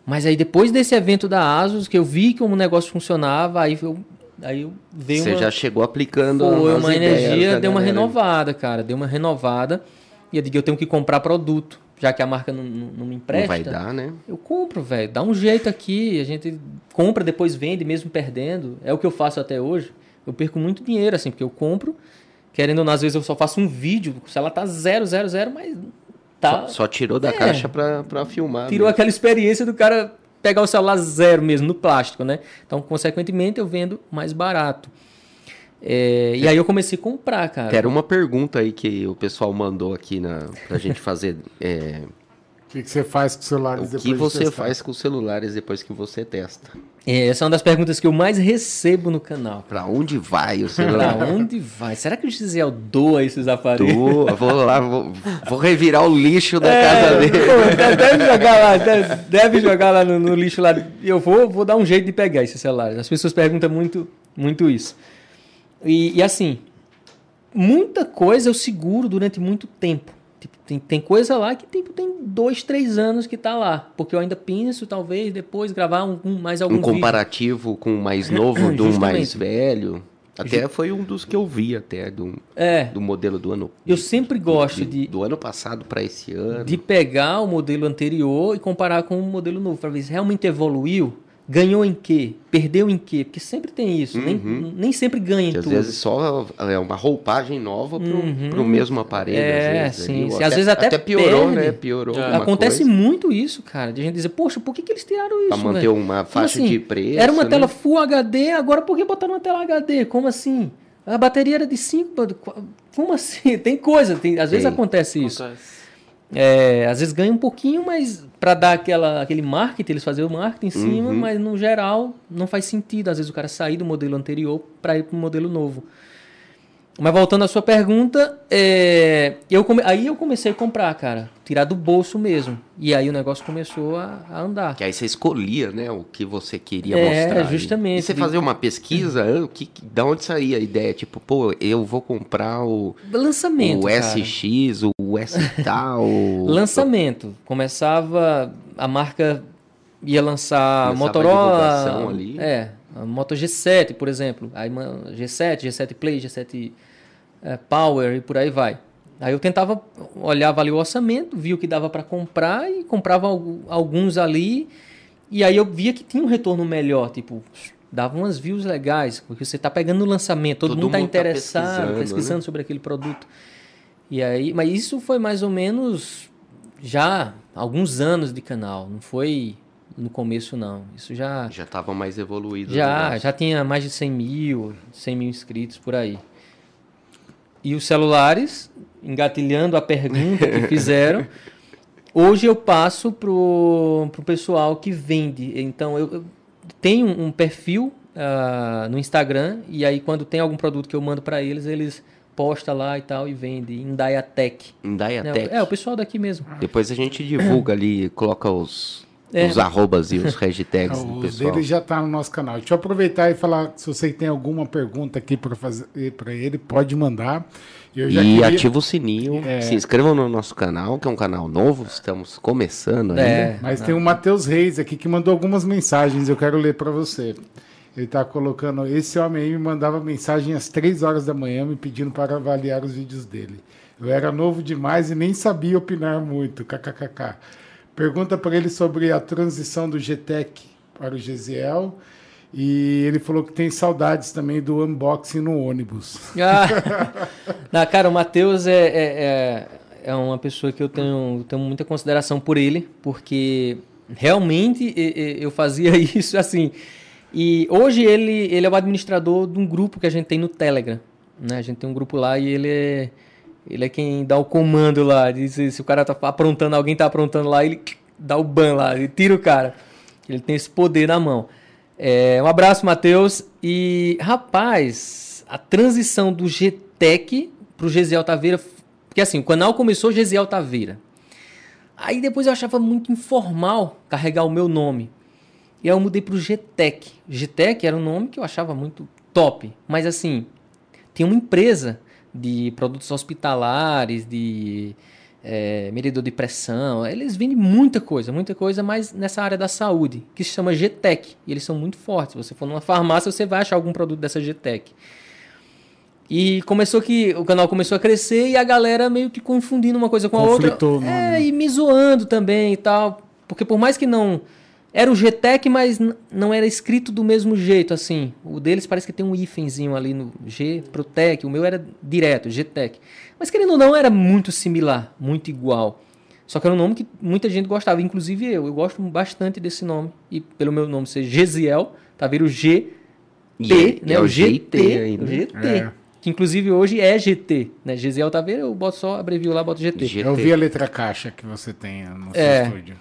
Mas aí depois desse evento da Asus, que eu vi como o negócio funcionava, aí eu, aí eu veio Você uma... já chegou aplicando Foi uma energia, deu uma galera. renovada, cara. Deu uma renovada. E eu digo, eu tenho que comprar produto, já que a marca não, não, não me empresta. Não vai dar, né? Eu compro, velho. Dá um jeito aqui. A gente compra, depois vende, mesmo perdendo. É o que eu faço até hoje. Eu perco muito dinheiro, assim, porque eu compro. Querendo ou não, às vezes eu só faço um vídeo. Se ela tá zero, zero, zero, mas tá. Só, só tirou da É. caixa pra, pra filmar. Tirou mesmo. aquela experiência do cara pegar o celular zero mesmo, no plástico, né? Então, consequentemente, eu vendo mais barato. É, e aí eu comecei a comprar, cara. Era uma pergunta aí que o pessoal mandou aqui na, pra gente fazer. é, O que, que você faz com o celular o depois que de você testar? faz com os celulares depois que você testa? É, essa é uma das perguntas que eu mais recebo no canal. Pra onde vai o Pra celular? onde vai? Será que o Gisele doa esses aparelhos? Tô, vou lá, vou, vou revirar o lixo da É, casa dele. pô, deve jogar lá, deve, deve jogar lá no, no lixo lá. Eu vou, vou dar um jeito de pegar esses celulares. As pessoas perguntam muito, muito isso. E, e assim, muita coisa eu seguro durante muito tempo. Tipo, tem, tem coisa lá que tipo, tem dois, três anos que tá lá. Porque eu ainda penso, talvez, depois gravar um, um- mais algum Um vídeo. comparativo com o mais novo do Justamente. mais velho. Até foi um dos que eu vi até do, É, do modelo do ano. eu sempre gosto de, do ano passado para esse ano. de pegar o modelo anterior e comparar com o modelo novo, para ver se realmente evoluiu, ganhou em quê, perdeu em quê, porque sempre tem isso, nem, nem sempre ganha em Que às tudo. vezes só é uma roupagem nova pro, pro mesmo aparelho. Uhum. É, às vezes, sim, sim. Às vezes até piorou, perde. né? Piorou. alguma Acontece coisa, muito isso, cara, de gente dizer, poxa, por que, que eles tiraram isso? Pra manter velho? uma faixa assim? de preço. Era uma né? tela Full HD, agora por que botaram uma tela HD? Como assim? A bateria era de 5. Como assim? Tem coisa, tem, às vezes acontece isso. Acontece. É, às vezes ganha um pouquinho, mas para dar aquela, aquele marketing, eles fazem o marketing em cima, Uhum. mas no geral não faz sentido. Às vezes o cara sair do modelo anterior para ir para o modelo novo. Mas voltando à sua pergunta, é, eu come- aí eu comecei a comprar, cara. Tirar do bolso mesmo. E aí o negócio começou a, a andar. Que aí você escolhia, né, o que você queria É, mostrar. justamente. E você fazia uma pesquisa, o que, da onde saía a ideia? Tipo, pô, eu vou comprar o, Lançamento. o cara. SX, o S tal. Lançamento. Começava, a marca ia lançar Começava a Motorola. ali. É, a Moto G7, por exemplo. Aí ma- G7, G7 Play, G7 eh, Power e por aí vai. Aí eu tentava, olhava ali o orçamento, via o que dava para comprar e comprava algu- alguns ali E aí eu via que tinha um retorno melhor, tipo, dava umas views legais, porque você tá pegando no lançamento, todo, Todo mundo tá mundo tá interessado, pesquisando, pesquisando, né? sobre aquele produto. E aí, mas isso foi mais ou menos já alguns anos de canal, não foi no começo não. Isso já Já tava mais evoluído. já, negócio. já tinha mais de 100 mil, 100 mil inscritos por aí. E os celulares, engatilhando a pergunta que fizeram, hoje eu passo pro, pro pessoal que vende. Então eu, eu tenho um perfil ah, no Instagram e aí quando tem algum produto que eu mando para eles, eles postam lá e tal e Dayatech. Em né? Dayatech. É, o pessoal daqui mesmo. Depois a gente divulga ali, coloca os, É. os arrobas e os hashtags do O pessoal. dele já está no nosso canal. Deixa eu aproveitar e falar, se você tem alguma pergunta aqui para fazer para ele, pode mandar. E queria- ativa o sininho, É. se inscrevam no nosso canal, que é um canal novo, estamos começando ainda. É. Mas tem o Matheus Reis aqui que mandou algumas mensagens, eu quero ler para você. Ele está colocando, esse homem aí me mandava mensagem às três horas da manhã me pedindo para avaliar os vídeos dele. Eu era novo demais e nem sabia opinar muito, kkkk. Pergunta para ele sobre a transição do GTEC para o GZL e ele falou que tem saudades também do unboxing no ônibus. Ah, não, cara, o Matheus é, é, é, é uma pessoa que eu tenho, tenho muita consideração por ele, porque realmente eu fazia isso assim. E hoje ele, ele é o administrador de um grupo que a gente tem no Telegram. Né? A gente tem um grupo lá e ele é, ele é quem dá o comando lá. Diz, se o cara tá aprontando, alguém tá aprontando lá, ele dá o ban lá, ele tira o cara. Ele tem esse poder na mão. É, um abraço, Matheus. E, rapaz, a transição do GTEC pro Gesiel Taveira. Porque assim, o canal começou Gesiel Taveira. Aí depois eu achava muito informal carregar o meu nome. E aí eu mudei pro GTEC. GTEC era um nome que eu achava muito top. Mas assim, tem uma empresa de produtos hospitalares, de é, medidor de pressão. Eles vendem muita coisa, muita coisa, mas nessa área da saúde, que se chama GTEC. E eles são muito fortes. Se você for numa farmácia, você vai achar algum produto dessa GTEC. E começou que o canal começou a crescer e a galera meio que confundindo uma coisa com a outra. Conflitou o nome, É, e me zoando também e tal. Porque por mais que não. Era o GTEC, mas não era escrito do mesmo jeito, assim. O deles parece que tem um hífenzinho ali no G pro Tech. O meu era direto, GTEC. Mas querendo ou não, era muito similar, muito igual. Só que era um nome que muita gente gostava, inclusive eu. Eu gosto bastante desse nome. E pelo meu nome ser Gesiel, tá vendo o G E T, é- né? é o o GT, GT ainda. o GT. É. Que inclusive hoje é GT, né? Gesiel Taveira, eu boto só, abrevio lá, boto GT. GT. Eu vi a letra caixa que você tem no seu É. estúdio.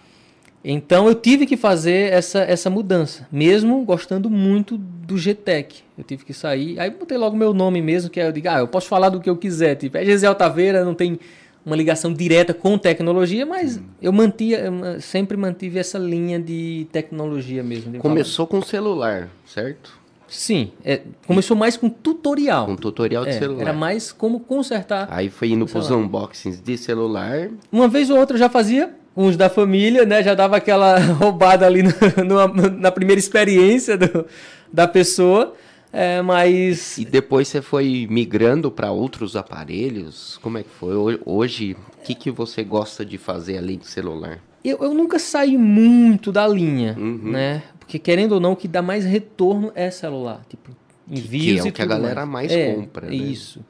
Então eu tive que fazer essa, essa mudança, mesmo gostando muito do GTEC. Eu tive que sair, aí botei logo meu nome mesmo, que é, eu digo, ah, eu posso falar do que eu quiser, tipo, é Gesiel Taveira, não tem uma ligação direta com tecnologia, mas eu mantia, eu sempre mantive essa linha de tecnologia mesmo. de falar. Começou com celular, certo? Sim, é, começou mais com tutorial. Com tutorial de É, celular. era mais como consertar Aí foi indo pros celular. unboxings de celular. Uma vez ou outra eu já fazia uns da família, né? Já dava aquela roubada ali no- no- na primeira experiência do- da pessoa. É, mas E depois você foi migrando para outros aparelhos? Como é que foi? Ho- Hoje, o que, que você gosta de fazer além de celular? eu, eu nunca saí muito da linha, Uhum. né? Porque querendo ou não, o que dá mais retorno é celular. Tipo, envios que é o que a galera mais É, compra, É né? isso.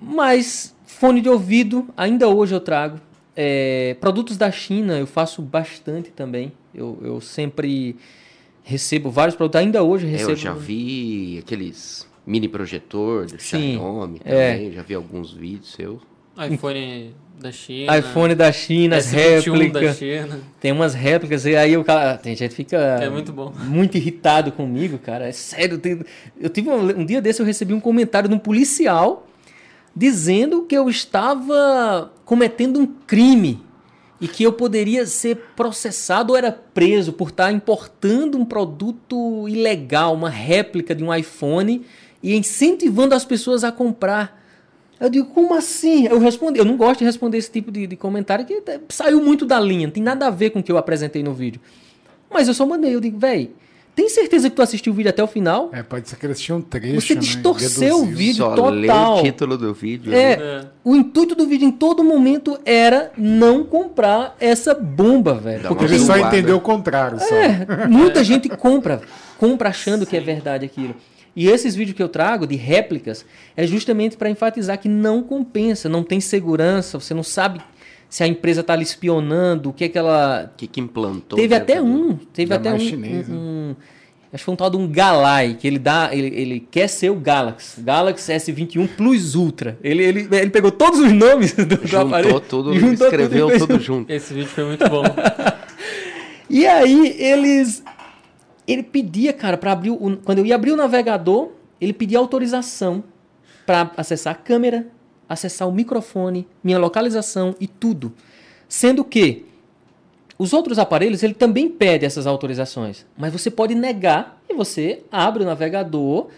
Mas fone de ouvido, ainda hoje eu trago. É, produtos da China eu faço bastante também. Eu, eu sempre recebo vários produtos. Ainda hoje É, recebo. eu já vi aqueles mini projetor do Sim, Xiaomi é. também. Já vi alguns vídeos seus. iPhone da China. iPhone da China, S21 da réplica. China. Tem umas réplicas e aí o cara. Tem gente que fica. É muito bom. Muito irritado comigo, cara. É sério. tem- Eu tive um, um dia desse, eu recebi um comentário de um policial dizendo que eu estava cometendo um crime e que eu poderia ser processado ou era preso por estar importando um produto ilegal, uma réplica de um iPhone e incentivando as pessoas a comprar. Eu digo, como assim? Eu respondi, eu não gosto de responder esse tipo de, de comentário que saiu muito da linha, não tem nada a ver com o que eu apresentei no vídeo. Mas eu só mandei, eu digo, véi, tem certeza que tu assistiu o vídeo até o final? É, pode ser que eles tinham um trecho. Você né, distorceu o reduziu. vídeo Só total. lê o título do vídeo. É, né? É. o intuito do vídeo em todo momento era não comprar essa bomba, velho. Porque Ele só entendeu o contrário. Só. é, muita gente compra, compra achando que é verdade aquilo. E esses vídeos que eu trago de réplicas é justamente para enfatizar que não compensa, não tem segurança, você não sabe se a empresa está lhe espionando, o que é que ela O que, que implantou? Teve dentro até do- um, teve até um, mais chinês, um- um- acho que foi um tal de um Galai, que ele dá, ele, ele quer ser o Galaxy, Galaxy S21 Plus Ultra. Ele, ele, ele pegou todos os nomes do, do Juntou aparelho, tudo, juntou escreveu tudo tudo junto. Esse vídeo foi muito bom. E aí eles ele pedia, cara, para abrir o, quando eu ia abrir o navegador, ele pedia autorização para acessar a câmera, acessar o microfone, minha localização e tudo. Sendo que os outros aparelhos, ele também pede essas autorizações, mas você pode negar e você abre o navegador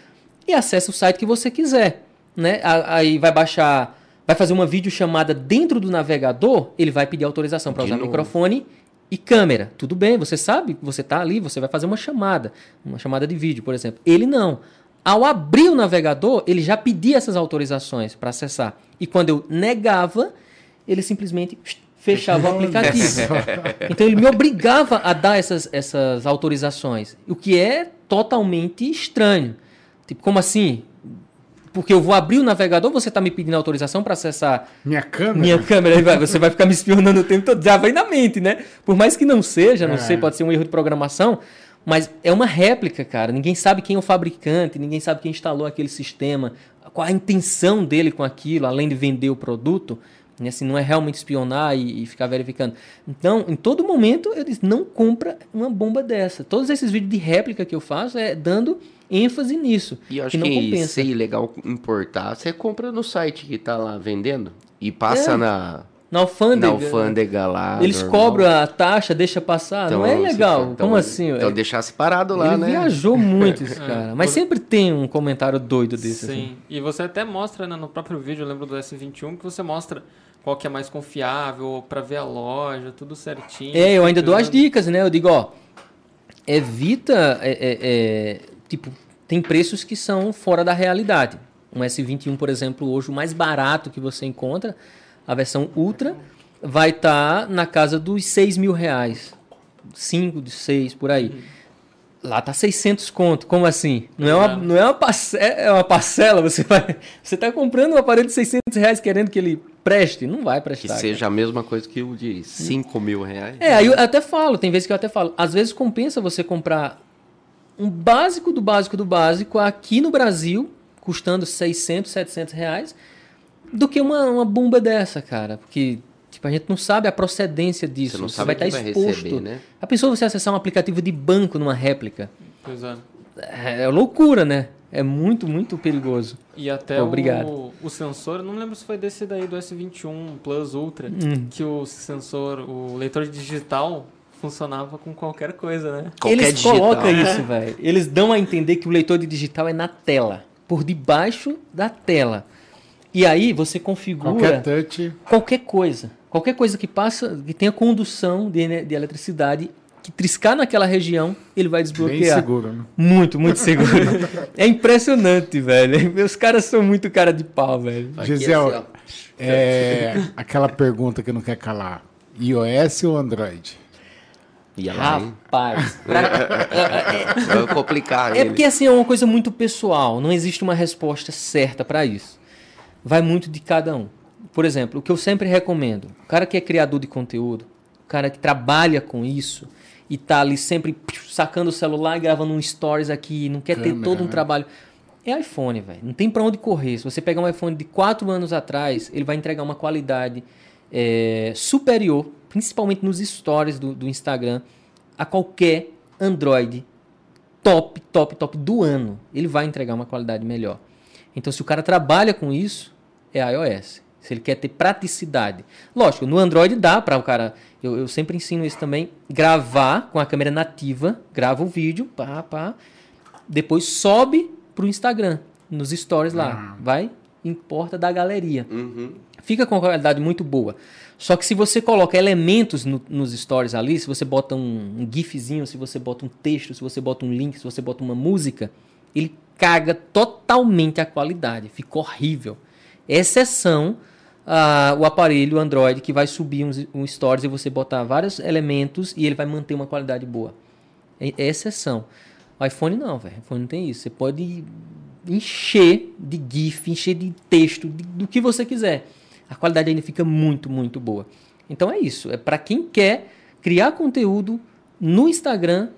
e acessa o site que você quiser, né? Aí vai baixar, vai fazer uma videochamada dentro do navegador, ele vai pedir autorização para usar novo. microfone e câmera. Tudo bem, você sabe que você está ali, você vai fazer uma chamada, uma chamada de vídeo, por exemplo. Ele não. Ao abrir o navegador, ele já pedia essas autorizações para acessar. E quando eu negava, ele simplesmente fechava o aplicativo. Então ele me obrigava a dar essas, essas autorizações, o que é totalmente estranho. Tipo, como assim? Porque eu vou abrir o navegador, você está me pedindo autorização para acessar Minha câmera? minha câmera, você vai ficar me espionando o tempo todo. Já vem na mente, né? Por mais que não seja, não É. sei, pode ser um erro de programação, mas é uma réplica, cara. Ninguém sabe quem é o fabricante, ninguém sabe quem instalou aquele sistema, qual a intenção dele com aquilo, além de vender o produto. Né? Assim, não é realmente espionar e, e ficar verificando. Então, em todo momento, eles não compram uma bomba dessa. Todos esses vídeos de réplica que eu faço é dando ênfase nisso. E eu acho que não que compensa. se é ilegal importar, você compra no site que tá lá vendendo e passa É. na, Na alfândega. na alfândega lá. Eles normal. cobram a taxa, deixa passar. não é Então, legal. se- então- Como assim? Então É- deixar separado lá, Ele né? viajou muito esse É. cara. Mas sempre tem um comentário doido desse. Sim. assim. E você até mostra né, no próprio vídeo, eu lembro do S21, que você mostra qual que é mais confiável pra ver a loja, tudo certinho. É, eu ainda dou as dicas, né? Eu digo, ó, evita, é, é, é, tipo, tem preços que são fora da realidade. Um S21, por exemplo, hoje o mais barato que você encontra, a versão Ultra, vai estar na casa dos 6 mil reais. 5, de 6, por aí. Lá tá 600 conto, como assim? Não é uma, É. não é uma, parce é uma parcela, você vai... Você tá comprando um aparelho de 600 reais querendo que ele preste? Não vai Que prestar. cara. seja a mesma coisa que o de 5 mil reais. É, aí eu até falo, tem vezes que eu até falo, às vezes compensa você comprar um básico do básico do básico aqui no Brasil, custando 600, 700 reais, do que uma, uma bomba dessa, cara. Porque, tipo, a gente não sabe a procedência disso. Você não Você sabe vai o que estar vai exposto. receber, né? A pessoa você acessar um aplicativo de banco numa réplica, Pois é. é loucura, né? É muito, muito perigoso. E até Pô, obrigado. o, o sensor, eu não lembro se foi desse daí do S21 Plus Ultra, Hum. que o sensor, o leitor digital funcionava com qualquer coisa, né? Qualquer Eles digital. colocam isso, velho. Eles dão a entender que o leitor de digital é na tela, por debaixo da tela. E aí você configura Qualquer touch. qualquer coisa. Qualquer coisa que passa, que tenha condução de, de eletricidade, que triscar naquela região, ele vai Bem desbloquear. seguro, né? Muito, muito seguro. é impressionante, velho. Meus caras são muito cara de pau, velho. Gisel, assim, é aquela pergunta que não quer calar. iOS ou Android? Rapaz. pra- Vai complicar É ele. porque assim é uma coisa muito pessoal, não existe uma resposta certa para isso. Vai muito de cada um. Por exemplo, o que eu sempre recomendo, o cara que é criador de conteúdo, o cara que trabalha com isso e tá ali sempre sacando o celular e gravando um stories aqui, não quer ter Câmera, todo um né? trabalho. É iPhone, velho. Não tem para onde correr. Se você pegar um iPhone de 4 anos atrás, ele vai entregar uma qualidade é, superior, principalmente nos stories do, do Instagram, a qualquer Android top, top, top do ano. Ele vai entregar uma qualidade melhor. Então, se o cara trabalha com isso, é iOS. Se ele quer ter praticidade. Lógico, no Android dá para o cara. Eu, eu sempre ensino isso também. Gravar com a câmera nativa, grava o vídeo, pá, pá. Depois sobe pro Instagram, nos stories lá. Vai importa da galeria. Uhum. Fica com uma qualidade muito boa. Só que se você coloca elementos no- nos stories ali, se você bota um, um gifzinho, se você bota um texto, se você bota um link, se você bota uma música, ele caga totalmente a qualidade. Fica horrível. Exceção ah, o aparelho Android que vai subir uns, um stories e você botar vários elementos e ele vai manter uma qualidade boa. É, é exceção. O iPhone não, velho. IPhone não tem isso. Você pode encher de GIF, encher de texto, de- do que você quiser. A qualidade ainda fica muito, muito boa. Então é isso. É para quem quer criar conteúdo no Instagram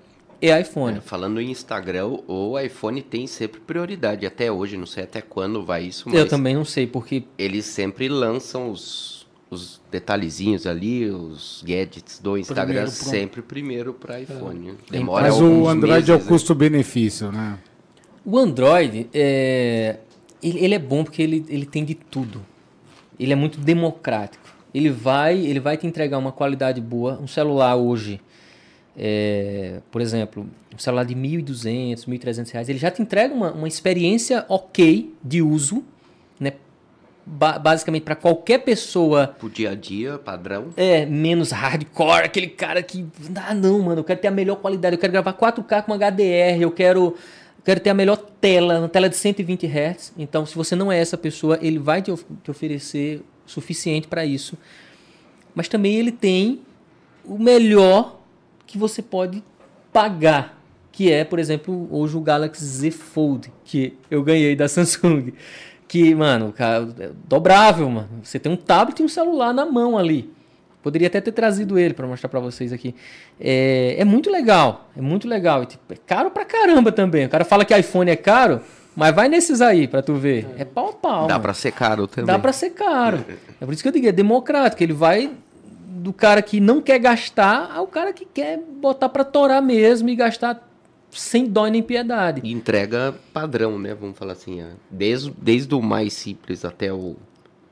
é iPhone. É, falando em Instagram, o iPhone tem sempre prioridade. Até hoje, não sei até quando vai isso, mas Eu também não sei porque eles sempre lançam os, os detalhezinhos ali, os gadgets do Instagram, Primeiro sempre primeiro para iPhone. É. Demora Mas o Android é o meses, né? custo-benefício, né? O Android, é, ele, ele é bom porque ele, ele tem de tudo. Ele é muito democrático. Ele vai, ele vai te entregar uma qualidade boa. Um celular hoje, é, por exemplo, um celular de 1.200, 1.300 reais, ele já te entrega uma, uma experiência ok de uso, né? Ba- basicamente para qualquer pessoa Pro dia a dia, padrão. é, menos hardcore, aquele cara que. Ah, não, mano, eu quero ter a melhor qualidade, eu quero gravar 4K com HDR, eu quero, quero ter a melhor tela, uma tela de 120 Hz. Então, se você não é essa pessoa, ele vai te, of- te oferecer o suficiente para isso. Mas também ele tem o melhor que você pode pagar, que é, por exemplo, hoje o Galaxy Z Fold, que eu ganhei da Samsung. Que, mano, cara, é dobrável, mano. Você tem um tablet e um celular na mão ali. Poderia até ter trazido ele para mostrar para vocês aqui. É, é muito legal, é muito legal. E, tipo, é caro pra caramba também. O cara fala que iPhone é caro, mas vai nesses aí pra tu ver. É pau a pau. Dá pra ser caro também. Dá pra ser caro. É por isso que eu digo, é democrático. Ele vai do cara que não quer gastar ao cara que quer botar pra torar mesmo e gastar sem dó nem piedade. E entrega padrão, né? Vamos falar assim. é. Desde, desde o mais simples até o,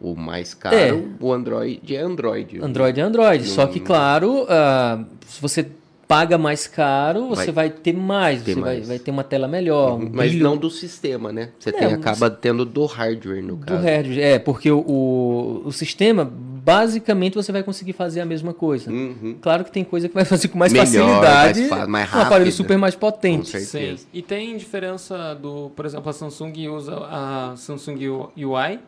o mais caro, É. o Android é Android. Android é Android. Só que, claro, ah, se você paga mais caro, você vai, ter mais. ter você vai, mais. vai ter uma tela melhor. um Mas não do sistema, né? Você É, tem, acaba tendo do hardware, no do caso. hardware. É, porque o, o, o sistema, basicamente, você vai conseguir fazer a mesma coisa. Uhum. Claro que tem coisa que vai fazer com mais Melhor, facilidade. mais mais um aparelho rápido. super mais Com potente. certeza. Sim. E tem diferença do, por exemplo, a Samsung usa a Samsung UI.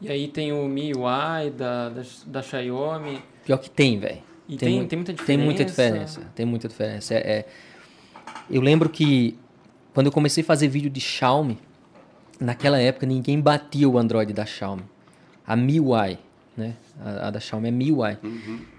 E aí tem o MIUI da, da, da Xiaomi. Pior que tem, velho. E tem- tem muita Tem muita diferença? diferença. Tem muita diferença. É, é- eu lembro que quando eu comecei a fazer vídeo de Xiaomi, naquela época ninguém batia o Android da Xiaomi. A MIUI, né? A, a da Xiaomi é MIUI.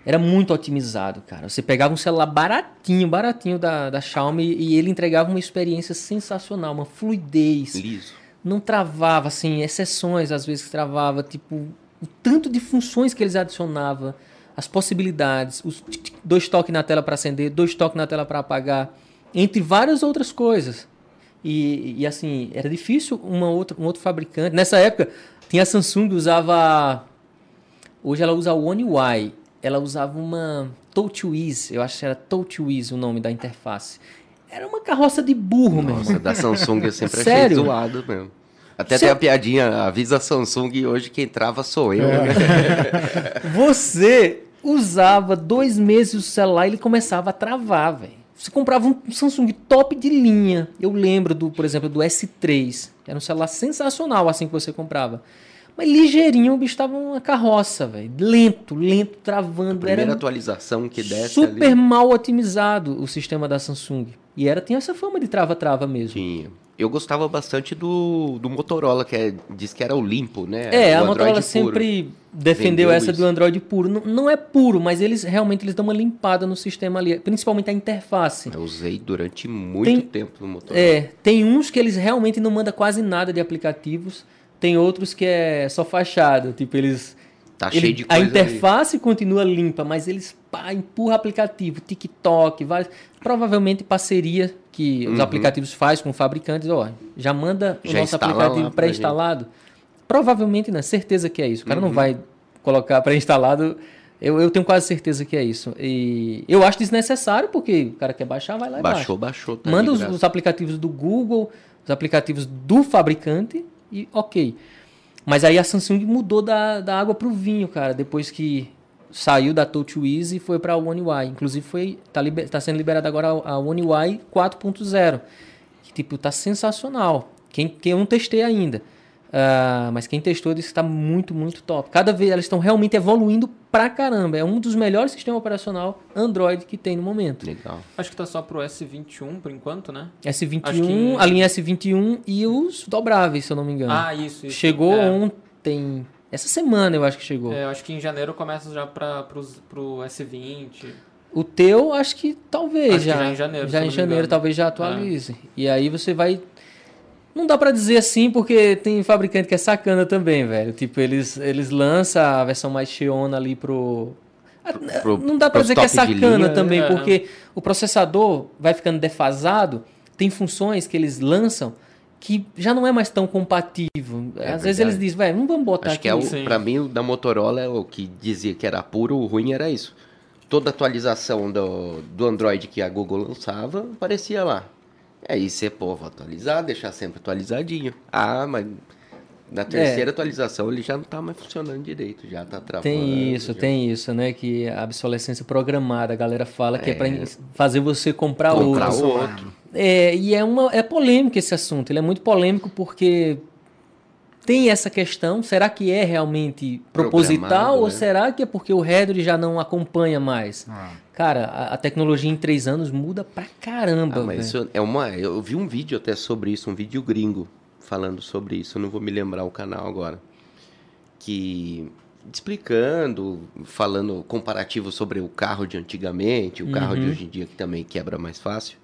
Era muito otimizado, cara. Você pegava um celular baratinho, baratinho da, da Xiaomi e ele entregava uma experiência sensacional, uma fluidez Liso. não travava, assim, exceções às vezes que travava, tipo, o tanto de funções que eles adicionavam, as possibilidades, os tic, tic, dois toques na tela para acender, dois toques na tela para apagar, entre várias outras coisas. E, e, assim, era difícil uma outra, um outro fabricante. Nessa época, tinha a Samsung que usava. Hoje ela usa o One UI. Ela usava uma TouchWiz, eu acho que era TouchWiz o nome da interface. Era uma carroça de burro, meu Nossa, irmão. da Samsung eu sempre achei Sério? zoado mesmo. Até Cê- tem a piadinha, avisa a Samsung e hoje quem trava sou eu, É. né? Você usava dois meses o celular e ele começava a travar, velho. Você comprava um Samsung top de linha. Eu lembro do, por exemplo, do S3. Era um celular sensacional assim que você comprava. Mas ligeirinho o bicho tava uma carroça, velho. Lento, lento, travando. Primeira Era atualização que desce super ali. mal otimizado o sistema da Samsung. E era tinha essa fama de trava-trava mesmo. Tinha. Eu gostava bastante do, do Motorola, que é, diz que era o limpo, né? É, o a Android Motorola puro. sempre defendeu Vendeu essa isso. do Android puro. Não, não é puro, mas eles realmente eles dão uma limpada no sistema ali, principalmente a interface. Eu usei durante muito Tem- tempo no Motorola. É, tem uns que eles realmente não mandam quase nada de aplicativos, tem outros que é só fachada, tipo eles Tá ele- cheio de a coisa interface continua limpa, mas eles pá, empurra aplicativo, TikTok, vários, provavelmente parceria que os Uhum. aplicativos faz com fabricantes, ó, já manda o Já nosso instala lá aplicativo pré-instalado. Provavelmente, né? Certeza que é isso. O cara não Uhum. vai colocar pré-instalado. Eu, eu tenho quase certeza que é isso. E eu acho desnecessário, porque o cara quer baixar, vai lá e baixa. Baixou, baixou. Tá Manda os, os aplicativos do Google, os aplicativos do fabricante e ok. Mas aí a Samsung mudou da, da água pro vinho, cara, depois que saiu da TouchWiz e foi para a One UI. Inclusive foi tá, liber, tá sendo liberada agora a One UI 4.0, que tipo tá sensacional. Quem, quem eu não testei ainda. Uh, mas quem testou disse que está muito, muito top. Cada vez elas estão realmente evoluindo pra caramba. É um dos melhores sistemas operacional Android que tem no momento. Legal. Acho que tá só pro S21 por enquanto, né? S21, que... a linha S21 e os dobráveis, se eu não me engano. Ah, isso. isso. Chegou é. ontem. Essa semana eu acho que chegou. É, eu acho que em janeiro começa já para pro S20. O teu, acho que talvez acho já. Que já em janeiro. Já em janeiro talvez já atualize. É. E aí você vai não dá para dizer assim, porque tem fabricante que é sacana também, velho. Tipo, eles, eles lançam a versão mais cheona ali pro. pro não dá para dizer que é sacana linha, também, é. porque o processador vai ficando defasado. Tem funções que eles lançam que já não é mais tão compatível. É Às verdade. vezes eles dizem, velho, não vamos botar Acho aqui. Que é o, pra mim, o da Motorola, é o que dizia que era puro, o ruim era isso. Toda atualização do, do Android que a Google lançava, aparecia lá. É isso, é, pô, vou atualizar, deixar sempre atualizadinho. Ah, mas na terceira é. atualização ele já não está mais funcionando direito, já está travando. Tem isso, já. tem isso, né? Que a obsolescência programada, a galera fala que é, é para fazer você comprar, comprar outro. outro. É, e é, uma, é polêmico esse assunto, ele é muito polêmico porque tem essa questão, será que é realmente proposital ou né? será que é porque o Redor já não acompanha mais? Ah. Cara, a, a, tecnologia em três anos muda pra caramba. Ah, mas isso é uma. Eu vi um vídeo até sobre isso, um vídeo gringo falando sobre isso. Eu não vou me lembrar o canal agora. Que explicando, falando comparativo sobre o carro de antigamente, o uhum. carro de uhum. hoje em dia que também quebra mais fácil.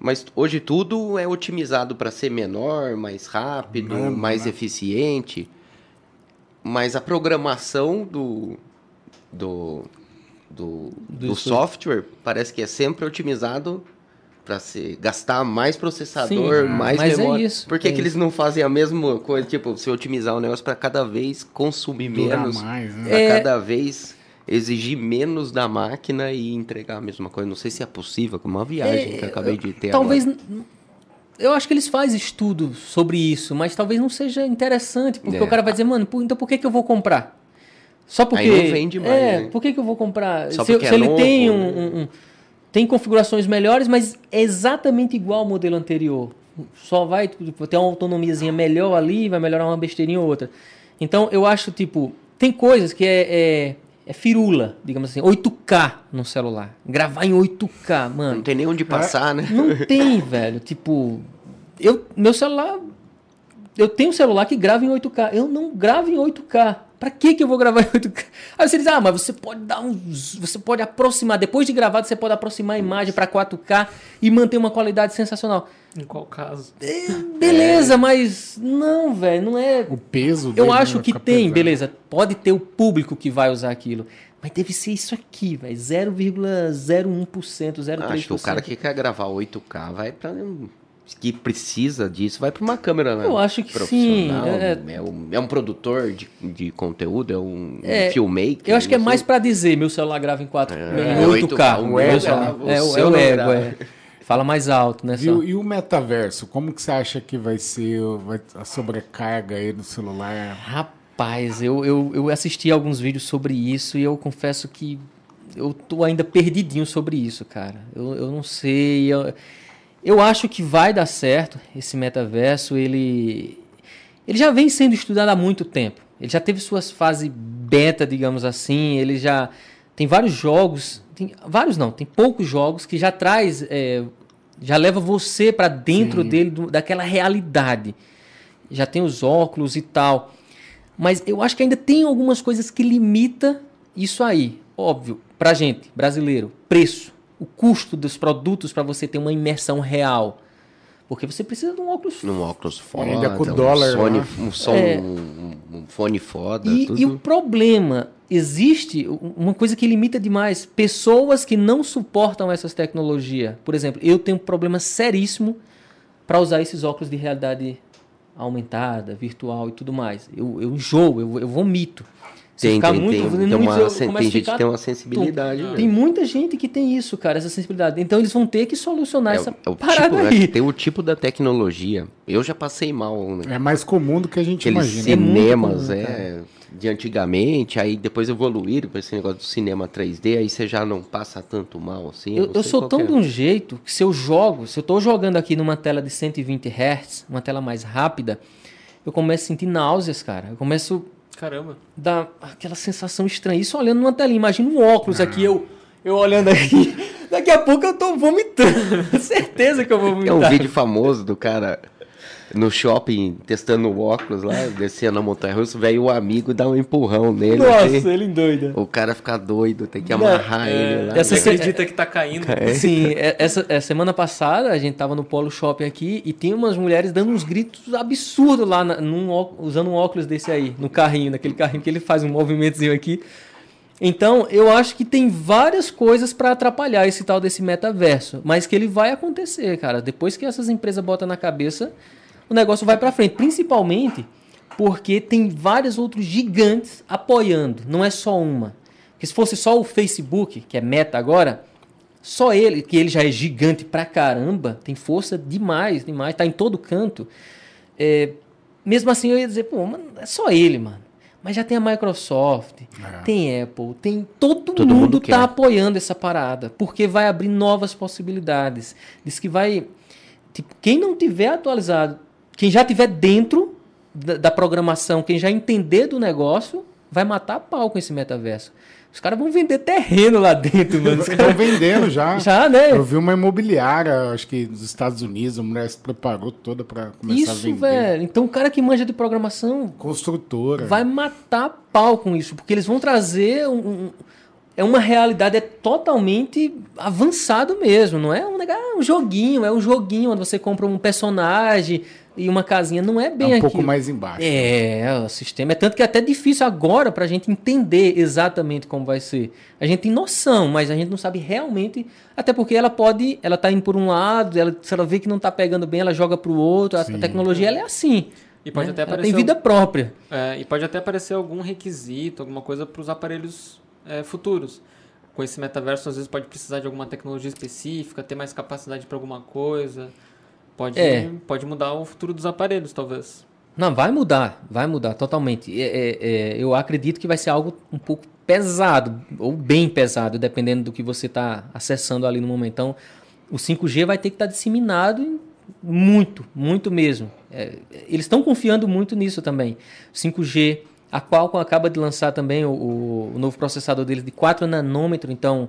Mas hoje tudo é otimizado para ser menor, mais rápido, não, mais não. eficiente. Mas a programação do, do, do, do, do software parece que é sempre otimizado para se gastar mais processador, Sim, mais mas é memória. É isso, Por que, é que eles não fazem a mesma coisa, tipo, se otimizar o negócio para cada vez consumir Durar menos, mais, né? para é... cada vez exigir menos da máquina e entregar a mesma coisa. Não sei se é possível, como uma viagem é, que eu acabei de ter. Talvez. Agora. Eu acho que eles fazem estudo sobre isso, mas talvez não seja interessante, porque é. o cara vai dizer, mano, então por que, que eu vou comprar? Só porque. Aí não vende mais. É, né? por que, que eu vou comprar? Só se, se é ele novo, tem um, um, um, Tem configurações melhores, mas é exatamente igual ao modelo anterior. Só vai tipo, ter uma autonomiazinha melhor ali, vai melhorar uma besteirinha ou outra. Então eu acho, tipo, tem coisas que é, é é firula, digamos assim, 8K no celular. Gravar em 8K, mano. Não tem nem onde passar, é, né? Não tem, velho. Tipo, eu, meu celular. Eu tenho um celular que grava em 8K. Eu não gravo em 8K. Pra que que eu vou gravar em 8K? Aí você diz, ah, mas você pode dar uns. Você pode aproximar. Depois de gravado, você pode aproximar a imagem para 4K e manter uma qualidade sensacional. Em qual caso? É, beleza, é. mas não, velho, não é. O peso Eu acho que tem, pesado. beleza. Pode ter o público que vai usar aquilo. Mas deve ser isso aqui, velho. 0,01%, 0,3%. Acho que o cara que quer gravar 8K vai para que precisa disso vai para uma câmera né? Eu acho que sim. É, é, um, é um produtor de, de conteúdo, é um, é, um filmmaker. Eu acho que é mais para dizer, meu celular grava em 4, é, em 8K. 8K o ego, é, o, é o ego, é. Fala mais alto, né? E, e, o metaverso, como que você acha que vai ser vai, a sobrecarga aí no celular? Rapaz, eu, eu, eu assisti alguns vídeos sobre isso e eu confesso que eu tô ainda perdidinho sobre isso, cara. Eu, eu não sei. Eu, eu acho que vai dar certo esse metaverso. Ele, ele já vem sendo estudado há muito tempo. Ele já teve suas fases beta, digamos assim. Ele já tem vários jogos, tem vários não, tem poucos jogos que já traz, é, já leva você para dentro Sim. dele do, daquela realidade. Já tem os óculos e tal. Mas eu acho que ainda tem algumas coisas que limita isso aí. Óbvio, pra gente, brasileiro, preço o custo dos produtos para você ter uma imersão real. Porque você precisa de um óculos Um óculos foda, ainda com o dólar, um, né? um, som, é. um, um, fone foda. E, e, o problema, existe uma coisa que limita demais. Pessoas que não suportam essas tecnologias. Por exemplo, eu tenho um problema seríssimo para usar esses óculos de realidade aumentada, virtual e tudo mais. Eu, eu enjoo, eu, eu vomito. Tem, ficar tem, muito, tem, muito, tem, uma, tem gente ficar que tem uma sensibilidade. Tem né? muita gente que tem isso, cara, essa sensibilidade. Então eles vão ter que solucionar É, essa é o parada tipo, aí. que tem o tipo da tecnologia. Eu já passei mal, né? É mais comum do que a gente Aqueles imagina. É cinemas, comum, é, de antigamente, aí depois evoluíram para esse negócio do cinema 3D, aí você já não passa tanto mal assim. Eu, eu sou tão é. de um jeito que se eu jogo, se eu tô jogando aqui numa tela de 120 Hz, uma tela mais rápida, eu começo a sentir náuseas, cara. Eu começo Caramba. dar aquela sensação estranha. Isso olhando numa telinha. Imagina um óculos aqui, eu, eu olhando aqui. Daqui a pouco eu tô vomitando. Certeza que eu vou É um vomitar. vídeo famoso do cara no shopping testando o óculos lá, descendo a montanha russa, veio o amigo dar um empurrão nele. Nossa, assim. ele endoida. O cara fica doido, tem que Não, amarrar É, ele lá. essa você se- acredita que tá caindo. Sim, é- essa, é, semana passada a gente tava no Polo Shopping aqui e tem umas mulheres dando uns gritos absurdos lá, na- num usando um óculos desse aí, no carrinho, naquele carrinho que ele faz um movimentozinho aqui. Então, eu acho que tem várias coisas para atrapalhar esse tal desse metaverso, mas que ele vai acontecer, cara. Depois que essas empresas botam na cabeça, o negócio vai para frente, principalmente porque tem vários outros gigantes apoiando, não é só uma. Porque se fosse só o Facebook, que é meta agora, só ele, que ele já é gigante pra caramba, tem força demais, demais, tá em todo canto. É, mesmo assim eu ia dizer, pô, mano, é só ele, mano. Mas já tem a Microsoft, tem Apple, tem todo, Todo mundo, mundo tá apoiando essa parada, porque vai abrir novas possibilidades. Diz que vai, tipo, quem não tiver atualizado, quem já tiver dentro da, da programação, quem já entender do negócio, vai matar a pau com esse metaverso. Os caras vão vender terreno lá dentro, mano. Estão caras- vendendo já. já, né? Eu vi uma imobiliária, acho que dos Estados Unidos, a mulher se preparou toda para começar a Isso, vender. velho. Então o cara que manja de programação Construtora. vai matar a pau com isso, porque eles vão trazer um, um- é uma realidade é totalmente avançado mesmo, não é um, ah, um joguinho, é um joguinho onde você compra um personagem e uma casinha, não é É bem um aquilo. pouco mais embaixo. É, o sistema é tanto que é até difícil agora pra gente entender exatamente como vai ser. A gente tem noção, mas a gente não sabe realmente, até porque ela pode, ela tá indo por um lado, ela, se ela vê que não tá pegando bem, ela joga pro outro. A, a tecnologia ela é assim. E pode né? até ela aparecer tem vida própria. É, e pode até aparecer algum requisito, alguma coisa para os aparelhos é, futuros. Com esse metaverso, às vezes pode precisar de alguma tecnologia específica, ter mais capacidade para alguma coisa. Pode, É. pode mudar o futuro dos aparelhos, talvez. Não, vai mudar, vai mudar totalmente. É, é, é, eu acredito que vai ser algo um pouco pesado, ou bem pesado, dependendo do que você está acessando ali no momento. Então, o 5G vai ter que estar disseminado em muito, muito mesmo. É, eles estão confiando muito nisso também. 5G, a Qualcomm acaba de lançar também o, o- o novo processador deles de 4 nanômetros, então,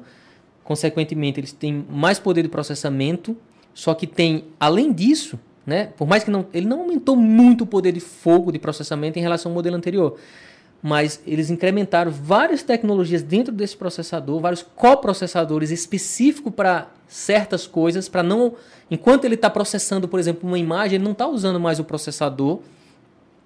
consequentemente, eles têm mais poder de processamento, só que tem, além disso, né, por mais que não, ele não aumentou muito o poder de fogo de processamento em relação ao modelo anterior, mas eles incrementaram várias tecnologias dentro desse processador, vários coprocessadores específicos para certas coisas, para não, enquanto ele está processando, por exemplo, uma imagem, ele não está usando mais o processador,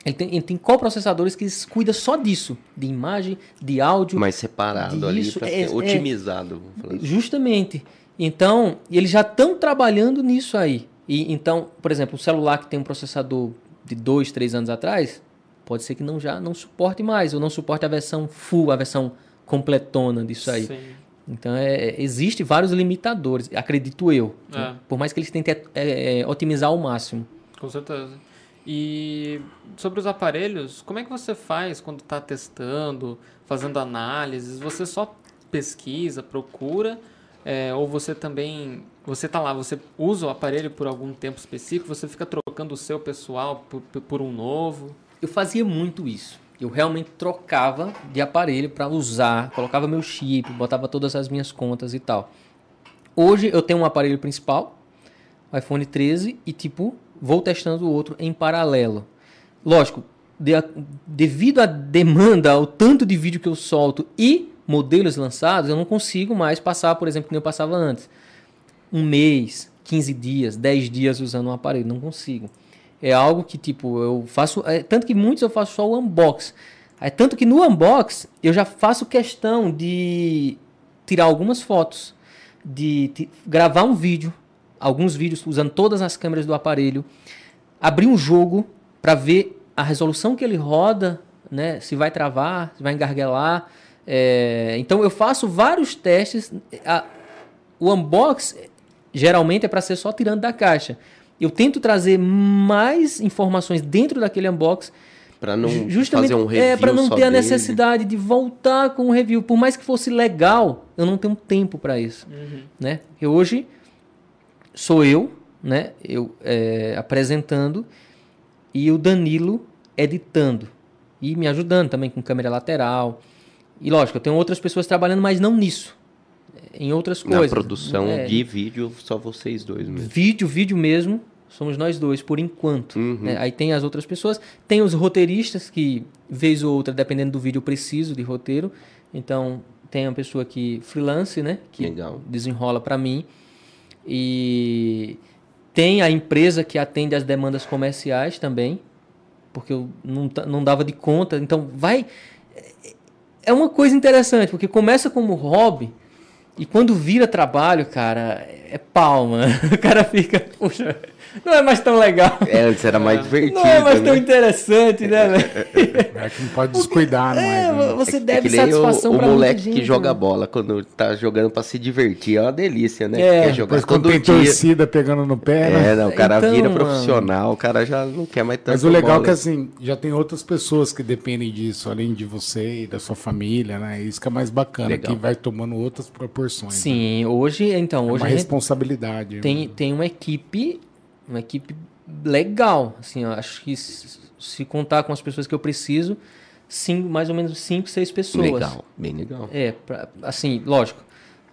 ele tem, ele tem coprocessadores que cuida só disso, de imagem, de áudio, mais separado ali para é- ser é- otimizado. assim. Justamente. Então, eles já estão trabalhando nisso aí. E então, por exemplo, um celular que tem um processador de dois, três anos atrás, pode ser que não já não suporte mais, ou não suporte a versão full, a versão completona disso aí. Sim. Então, é, é, existe vários limitadores, acredito eu. É. né? Por mais que eles tentem é, é, otimizar ao máximo. Com certeza. E sobre os aparelhos, como é que você faz quando está testando, fazendo análises? Você só pesquisa, procura, é, ou você também, você tá lá, você usa o aparelho por algum tempo específico, você fica trocando o seu pessoal por, por um novo? Eu fazia muito isso. Eu realmente trocava de aparelho para usar, colocava meu chip, botava todas as minhas contas e tal. Hoje eu tenho um aparelho principal, iPhone 13, e tipo, vou testando o outro em paralelo. Lógico, de- devido à demanda, ao tanto de vídeo que eu solto e modelos lançados, eu não consigo mais passar, por exemplo, como eu passava antes. Um mês, 15 dias, 10 dias usando um aparelho, não consigo. É algo que, tipo, eu faço. é, tanto que muitos eu faço só o unbox. É, tanto que no unbox eu já faço questão de tirar algumas fotos, de ti- gravar um vídeo, alguns vídeos usando todas as câmeras do aparelho, abrir um jogo para ver a resolução que ele roda né? Se vai travar, se vai engarguelar. É, então eu faço vários testes. A, o unbox geralmente é para ser só tirando da caixa. Eu tento trazer mais informações dentro daquele unbox Pra não justamente fazer um review é para não só ter a dele. necessidade de voltar com o review. Por mais que fosse legal, eu não tenho tempo para isso, né? Porque hoje sou eu, né? Eu é, apresentando e o Danilo editando e me ajudando também com câmera lateral. E lógico, eu tenho outras pessoas trabalhando, mas não nisso, em outras Na coisas. produção É, de vídeo, só vocês dois mesmo. Vídeo, vídeo mesmo, somos nós dois, por enquanto. Uhum. né? Aí tem as outras pessoas. Tem os roteiristas, que vez ou outra, dependendo do vídeo, eu preciso de roteiro. Então, tem uma pessoa que freelance, né? Que Legal. desenrola para mim. E tem a empresa que atende as demandas comerciais também, porque eu não, não dava de conta. Então, vai. É uma coisa interessante, porque começa como hobby. E quando vira trabalho, cara, é palma. O cara fica, puxa, não é mais tão legal. É, antes era mais divertido. Não é mais tão né? interessante, né, velho? É que não pode descuidar É, mais. Né? você É deve que nem satisfação o, o pra moleque gente, que joga né? bola quando tá jogando pra se divertir. É uma delícia, né? É, Quer jogar quando todo tem dia. torcida pegando no pé, né? É, não, o cara Então, vira mano. profissional, o cara já não quer mais tanto Mas o legal é que assim, já tem outras pessoas que dependem disso, além de você e da sua família, né? Isso que é mais bacana, Legal. que vai tomando outras proporções. né? Sim, hoje, então, É hoje uma a gente responsabilidade. tem, tem uma equipe, uma equipe legal, assim, eu acho que se, contar com as pessoas que eu preciso, cinco, mais ou menos cinco, seis pessoas. Legal, bem legal. É, pra- assim, lógico.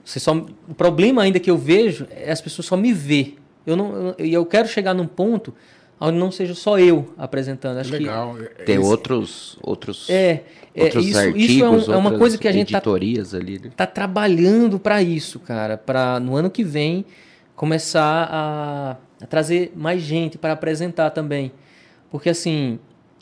Você só, o problema ainda que eu vejo é as pessoas só me ver. Eu não, eu, eu quero chegar num ponto onde não seja só eu apresentando. Acho Legal. Tem Esse- outros, outros, que é, é outros isso, artigos, isso é, um- é uma outras coisa que a gente tá editorias ali, né? tá trabalhando para isso, cara, para no ano que vem começar a trazer mais gente para apresentar também, porque assim,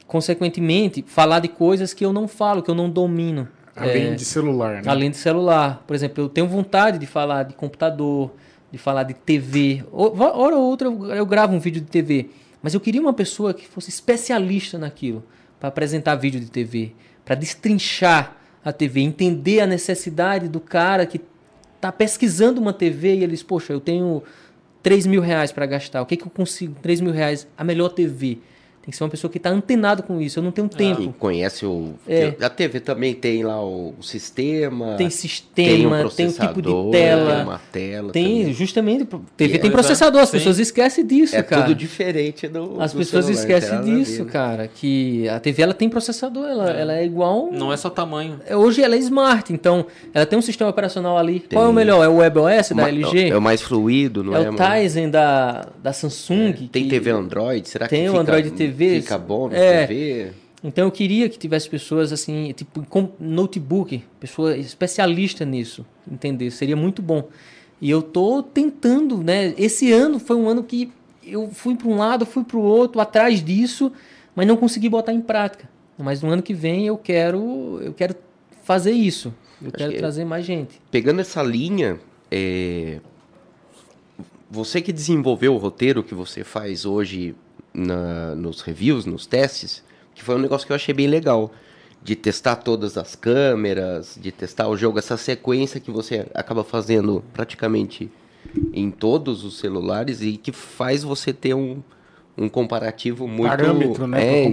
consequentemente, falar de coisas que eu não falo, que eu não domino. Além É, de celular, né? Além de celular. Por exemplo, eu tenho vontade de falar de computador, de falar de TV. Hora ou outra eu eu gravo um vídeo de TV. Mas eu queria uma pessoa que fosse especialista naquilo, para apresentar vídeo de TV, para destrinchar a TV, entender a necessidade do cara que está pesquisando uma TV e ele diz, poxa, eu tenho 3 mil reais para gastar, o que, que eu consigo? 3 mil reais, a melhor TV. Tem que ser uma pessoa que está antenado com isso, eu não tenho tempo. Que conhece o. É. A TV também tem lá o, o sistema. Tem tem um sistema, tem, um tipo de processador, tela. Tem uma tela. Tem, também. justamente. TV E tem é- processador, as Sim. pessoas esquecem disso, É cara. tudo diferente do. As do pessoas celular, esquecem tem disso, cara. Que a TV ela tem processador, ela é, ela é igual. Não é só tamanho. É, Hoje ela é smart, então ela tem um sistema operacional ali. Qual é o melhor? É o WebOS da Ma- LG? É o mais fluido, não é é? o? Tizen da, da Samsung. Tem que- TV Android? Será que Tem o fica, Android TV. Fica bom na É. TV? Então eu queria que tivesse pessoas assim, tipo com notebook, pessoa especialista nisso, entender, seria muito bom. E eu tô tentando, né? Esse ano foi um ano que eu fui para um lado, fui para o outro, atrás disso, mas não consegui botar em prática. Mas no ano que vem eu quero, eu quero fazer isso. Eu quero que- trazer mais gente. Pegando essa linha, é, você que desenvolveu o roteiro que você faz hoje na- nos reviews, nos testes, que foi um negócio que eu achei bem legal. De testar todas as câmeras, de testar o jogo, essa sequência que você acaba fazendo praticamente em todos os celulares e que faz você ter um, um comparativo muito. Parâmetro, né, É, um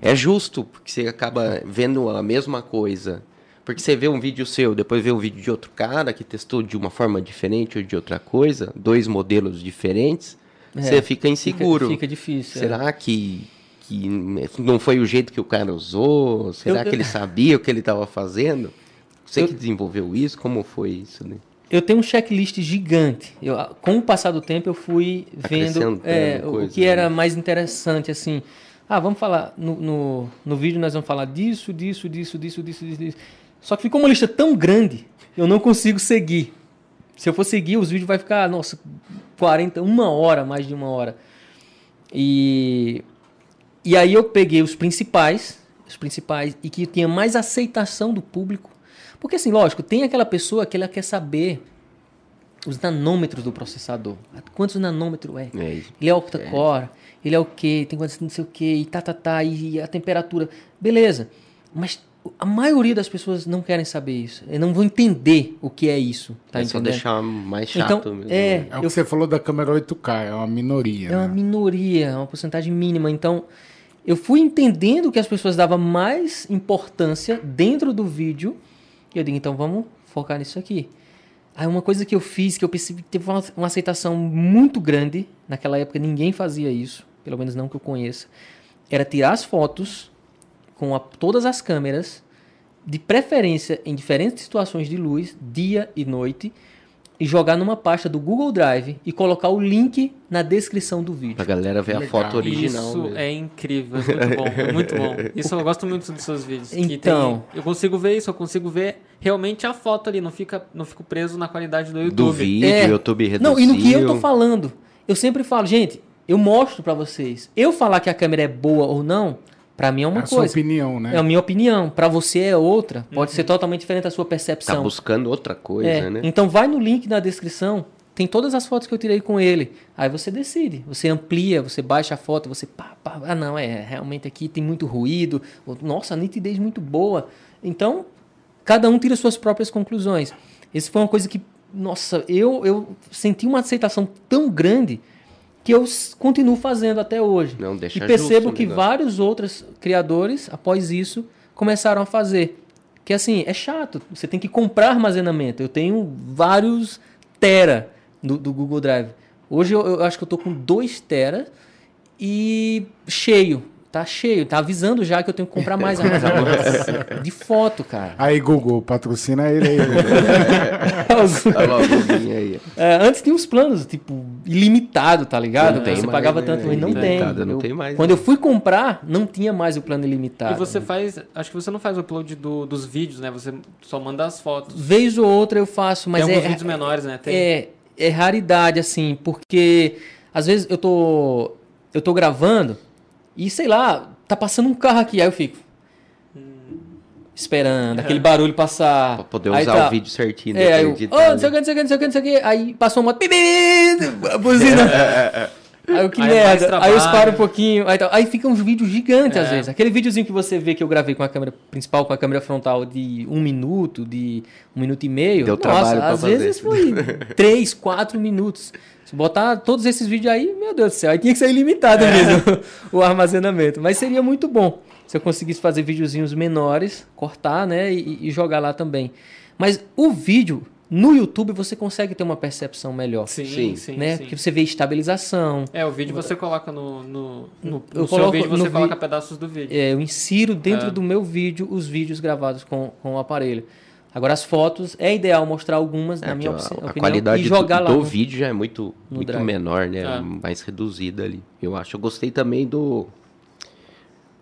é justo, porque você acaba vendo a mesma coisa. Porque você vê um vídeo seu, depois vê um vídeo de outro cara que testou de uma forma diferente ou de outra coisa, dois modelos diferentes, É, você fica inseguro. Fica, fica difícil. é. Será que, que não foi o jeito que o cara usou? Será Eu- que ele sabia o que ele estava fazendo? Você Eu- que desenvolveu isso, como foi isso? Né? Eu tenho um checklist gigante. Eu, com o passar do tempo, eu fui vendo é, o coisas, que era né? mais interessante, assim. Ah, vamos falar, no, no, no vídeo nós vamos falar disso, disso, disso, disso, disso, disso, disso. Só que ficou uma lista tão grande, eu não consigo seguir. Se eu for seguir, os vídeos vai ficar, nossa, 40, uma hora, mais de uma hora. E, e aí eu peguei os principais, os principais, e que tinha mais aceitação do público. Porque assim, lógico, tem aquela pessoa que ela quer saber os nanômetros do processador. Quantos nanômetros é? É. Ele é octa-core, ele é o quê? Tem quantos não sei o quê, e tá, tá, tá, e a temperatura. Beleza. Mas a maioria das pessoas não querem saber isso. E não vão entender o que é isso. Tá é só entendendo? deixar mais chato Então, mesmo. é, né? É o que você falou da câmera 8K, é uma minoria. É uma né? minoria, é uma porcentagem mínima. Então, eu fui entendendo que as pessoas davam mais importância dentro do vídeo. E eu digo, então vamos focar nisso aqui. Aí uma coisa que eu fiz, que eu percebi que teve uma, uma aceitação muito grande, naquela época ninguém fazia isso, pelo menos não que eu conheça, era tirar as fotos com a- todas as câmeras, de preferência em diferentes situações de luz, dia e noite, e jogar numa pasta do Google Drive e colocar o link na descrição do vídeo. Pra galera ver a Legal. foto original. Isso mesmo. é incrível, é muito bom, é muito bom. Isso eu gosto muito dos seus vídeos. que Então. tem- eu consigo ver isso, eu consigo ver realmente a foto ali, não, fica, não fico preso na qualidade do YouTube. Do vídeo, É. YouTube reduziu. Não, e no que eu tô falando, eu sempre falo, gente, eu mostro pra vocês. Eu falar que a câmera é boa ou não, pra mim é uma É a sua coisa. opinião, né? É a minha opinião. Pra você é outra. Pode ser totalmente diferente da sua Tá percepção. buscando outra coisa, É, né? Então vai no link na descrição. Tem todas as fotos que eu tirei com ele. Aí você decide. Você amplia, você baixa a foto, você pá, pá. Ah, não, é realmente aqui tem muito ruído. Nossa, a nitidez muito boa. Então, cada um tira suas próprias conclusões. Isso foi uma coisa que, nossa, eu, eu senti uma aceitação tão grande que eu continuo fazendo até hoje. Não, deixa e percebo justo que negócio. vários outros criadores, após isso, começaram a fazer. Que assim, é chato. Você tem que comprar armazenamento. Eu tenho vários tera do, do Google Drive. Hoje eu, eu acho que eu tô com 2 tera e cheio. Tá cheio. Tá avisando já que eu tenho que comprar mais armazenamento. De foto, cara. Aí, Google, patrocina ele aí. Olha lá o Guguinho aí. É, antes tinha uns planos, tipo, ilimitado, tá ligado? Não tem Você mais, pagava né? tanto, mas não tem. Não Eu- tem mais, Quando né? eu fui comprar, não tinha mais o plano ilimitado. E você faz. Acho que você não faz o upload do- dos vídeos, né? Você só manda as fotos. Vez ou outra eu faço, mas tem é, alguns vídeos menores, né? Tem. é, é raridade, assim, porque às vezes eu tô, eu tô gravando e, sei lá, tá passando um carro aqui, aí eu fico esperando aquele barulho passar. Pra poder Aí usar tá. o vídeo certinho. É, aí eu, oh, não sei o que, não sei o que, não sei o que, não sei o que. Aí passou uma moto, pi, pi, pi, a buzina. Aí eu, que Aí é merda. Aí eu esparo um pouquinho. Aí, tá. aí fica uns vídeos gigantes às É. vezes. Aquele videozinho que você vê que eu gravei com a câmera principal, com a câmera frontal de um minuto, de um minuto e meio. Deu Nossa, trabalho pra às fazer. vezes foi três, quatro minutos. Se botar todos esses vídeos aí, meu Deus do céu, aí tinha que ser ilimitado É. mesmo o armazenamento. Mas seria muito bom se eu conseguisse fazer videozinhos menores, cortar, né, e, e jogar lá também. Mas o vídeo no YouTube você consegue ter uma percepção melhor, Sim, Sim. sim, né? sim. Porque você vê estabilização. É, o vídeo você coloca no. No, no, Eu no coloco vídeo você vi- coloca pedaços do vídeo. É, eu insiro dentro É. do meu vídeo os vídeos gravados com, com o aparelho. Agora as fotos é ideal mostrar algumas É, na minha a, opci- a opinião qualidade e jogar do, lá do no- vídeo já é muito, muito menor, né? É. Mais reduzida ali. Eu acho. Eu gostei também do.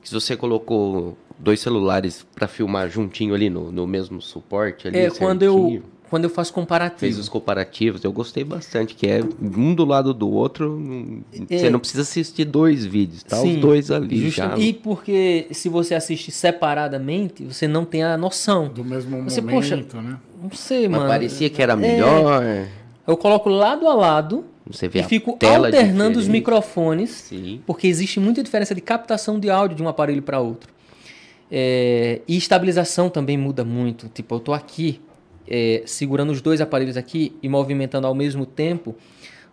Que se você colocou dois celulares pra filmar juntinho ali no, no mesmo suporte ali. É, quando eu, certinho, quando eu faço comparativo. Fez os comparativos, eu gostei bastante, que é um do lado do outro, É. você não precisa assistir dois vídeos, tá? Sim, os dois ali já. E porque se você assiste separadamente, você não tem a noção. Do mesmo Você, momento, né? Não sei, Mas mano. parecia que era melhor. Eu coloco lado a lado Você vê e fico tela alternando os diferente. microfones, Sim. porque existe muita diferença de captação de áudio de um aparelho para outro. É, e estabilização também muda muito. Tipo, eu tô aqui é, segurando os dois aparelhos aqui e movimentando ao mesmo tempo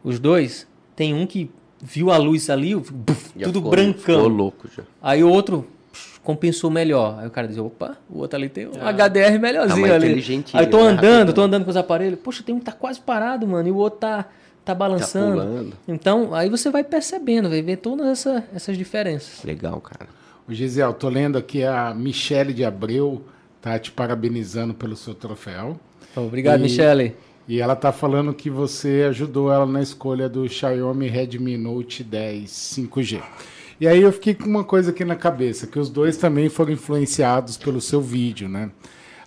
os dois. Tem um que viu a luz ali, buf, tudo ficou- brancão. Ficou louco já. Aí o outro psh, compensou melhor. Aí o cara diz, opa, o outro ali tem um Ah. HDR melhorzinho Tá ali. Aí tô né? andando, tô andando com os aparelhos. Poxa, tem um que tá quase parado, mano, e o outro tá, tá balançando. pulando. então, aí você vai percebendo, vai ver todas essa- essas diferenças. Legal, cara. O Gisel, tô lendo aqui a Michele de Abreu, tá te parabenizando pelo seu troféu. Então, obrigado, E- Michele. E ela tá falando que você ajudou ela na escolha do Xiaomi Redmi Note 10 5G. E aí eu fiquei com uma coisa aqui na cabeça, que os dois também foram influenciados pelo seu vídeo, né?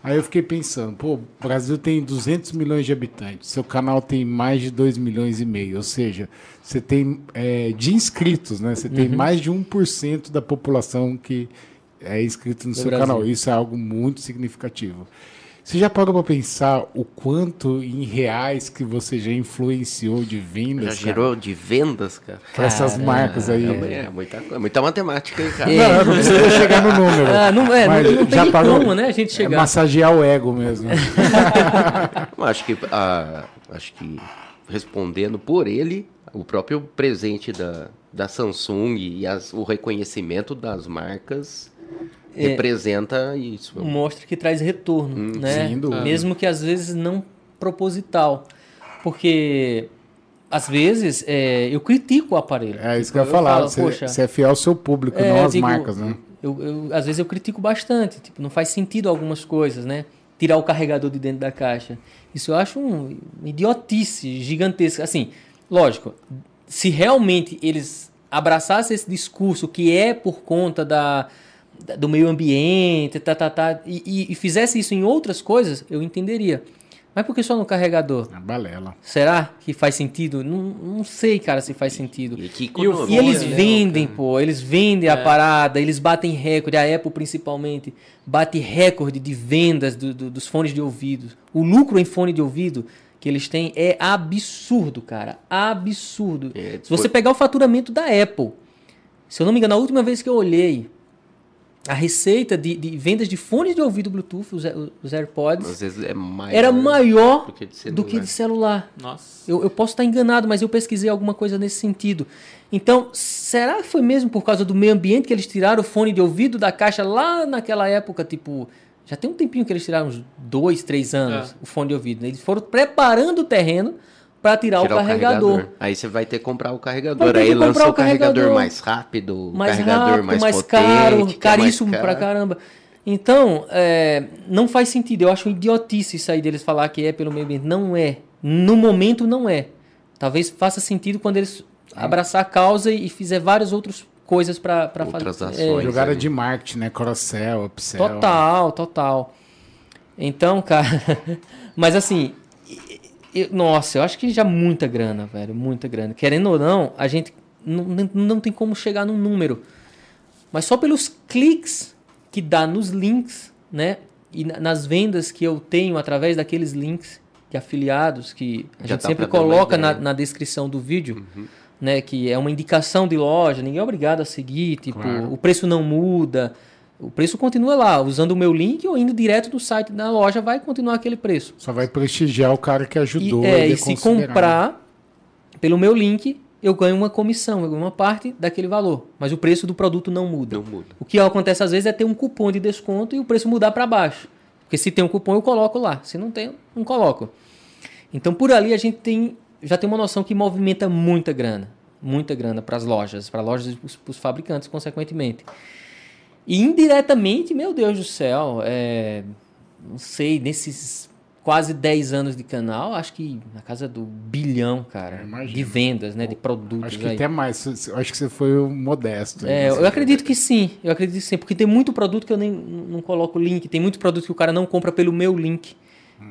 Aí eu fiquei pensando, pô, o Brasil tem 200 milhões de habitantes, seu canal tem mais de 2 milhões e meio, ou seja, você tem é, de inscritos, né? Você tem mais de 1% da população que é inscrito no seu Brasil. canal. Isso é algo muito significativo. Você já parou pra pensar o quanto em reais que você já influenciou de vendas? Já cara? gerou de vendas, cara. Pra essas marcas aí. É, é muita, é muita matemática aí, cara. Não, não precisa chegar no número. Ah, não, é, Mas não, não tem já parou- como, né, a gente É chegar. massagear o ego mesmo. Acho que, ah, acho que respondendo por ele, o próprio presente da, da Samsung e as- o reconhecimento das marcas É. representa isso. mostra que traz retorno, Hum, né? Mesmo que às vezes não proposital, porque às vezes é, eu critico o aparelho. É isso que eu ia falar. falo, Você, "Poxa, você é fiel ao seu público, É, não às digo- marcas, né? Eu, eu- às vezes eu critico bastante, tipo, não faz sentido algumas coisas, né? Tirar o carregador de dentro da caixa. Isso eu acho um idiotice gigantesca. Assim, lógico, se realmente eles abraçassem esse discurso que é por conta da- do meio ambiente, tá, tá, tá, e, e, e fizesse isso em outras coisas, eu entenderia. Mas por que só no carregador? É balela. Será que faz sentido? Não, não sei, cara, se faz sentido. E, que E o E eles né? vendem, pô, eles vendem a parada, eles batem recorde, a Apple principalmente, bate recorde de vendas do- do- dos fones de ouvido. O lucro em fone de ouvido que eles têm é absurdo, cara. Absurdo. É, Se você pegar o faturamento da Apple, se eu não me engano, a última vez que eu olhei, a receita de, de vendas de fones de ouvido Bluetooth, os, os AirPods, Às vezes é maior era maior do que de do que celular. de celular. Nossa. Eu, eu posso estar enganado, mas eu pesquisei alguma coisa nesse sentido. Então, será que foi mesmo por causa do meio ambiente que eles tiraram o fone de ouvido da caixa lá naquela época? Tipo, já tem um tempinho que eles tiraram, uns dois, três anos, É. o fone de ouvido. né? Eles foram preparando o terreno para tirar, Tirar o carregador. Aí você vai ter que comprar o carregador. Aí lança o o carregador, carregador mais rápido, o mais carregador rápido, mais, mais, potente, caro, é mais caríssimo caro. pra caramba. Então, é, não faz sentido. Eu acho idiotice isso aí deles falar que é pelo meio ambiente. Não é. No momento, não é. Talvez faça sentido quando eles abraçar a causa e fizer várias outras coisas para fazer. Outras é, ações. Jogada ali. de marketing, né? Cross-sell, upsell. Total, total. Então, cara. Mas assim. E- e- nossa, eu acho que já muita grana, velho. Muita grana. Querendo ou não, a gente não, não- tem como chegar num número. Mas só pelos cliques que dá nos links, né? E na- nas vendas que eu tenho através daqueles links de afiliados que a Já gente dá sempre coloca na, na descrição do vídeo, né? Que é uma indicação de loja, ninguém é obrigado a seguir, tipo, Claro. o preço não muda. O preço continua lá, usando o meu link ou indo direto do site da loja, vai continuar aquele preço. Só vai prestigiar o cara que E, ajudou. é, ele a e se comprar pelo meu link, eu ganho uma comissão, eu ganho uma parte daquele valor. Mas o preço do produto não muda. Não muda. O que acontece às vezes é ter um cupom de desconto e o preço mudar para baixo. Porque se tem um cupom, eu coloco lá. Se não tem, não coloco. Então por ali a gente tem, já tem uma noção que movimenta muita grana. Muita grana para as lojas, para lojas e para os fabricantes, consequentemente. E indiretamente, meu Deus do céu, é, não sei, nesses quase 10 anos de canal, acho que na casa do bilhão, cara, Eu imagino. de vendas, né, de produtos. Acho que aí. até mais. Eu Acho que você foi o modesto. É, eu acredito que sim, eu acredito que sim, porque tem muito produto que eu nem não coloco link, tem muito produto que o cara não compra pelo meu link.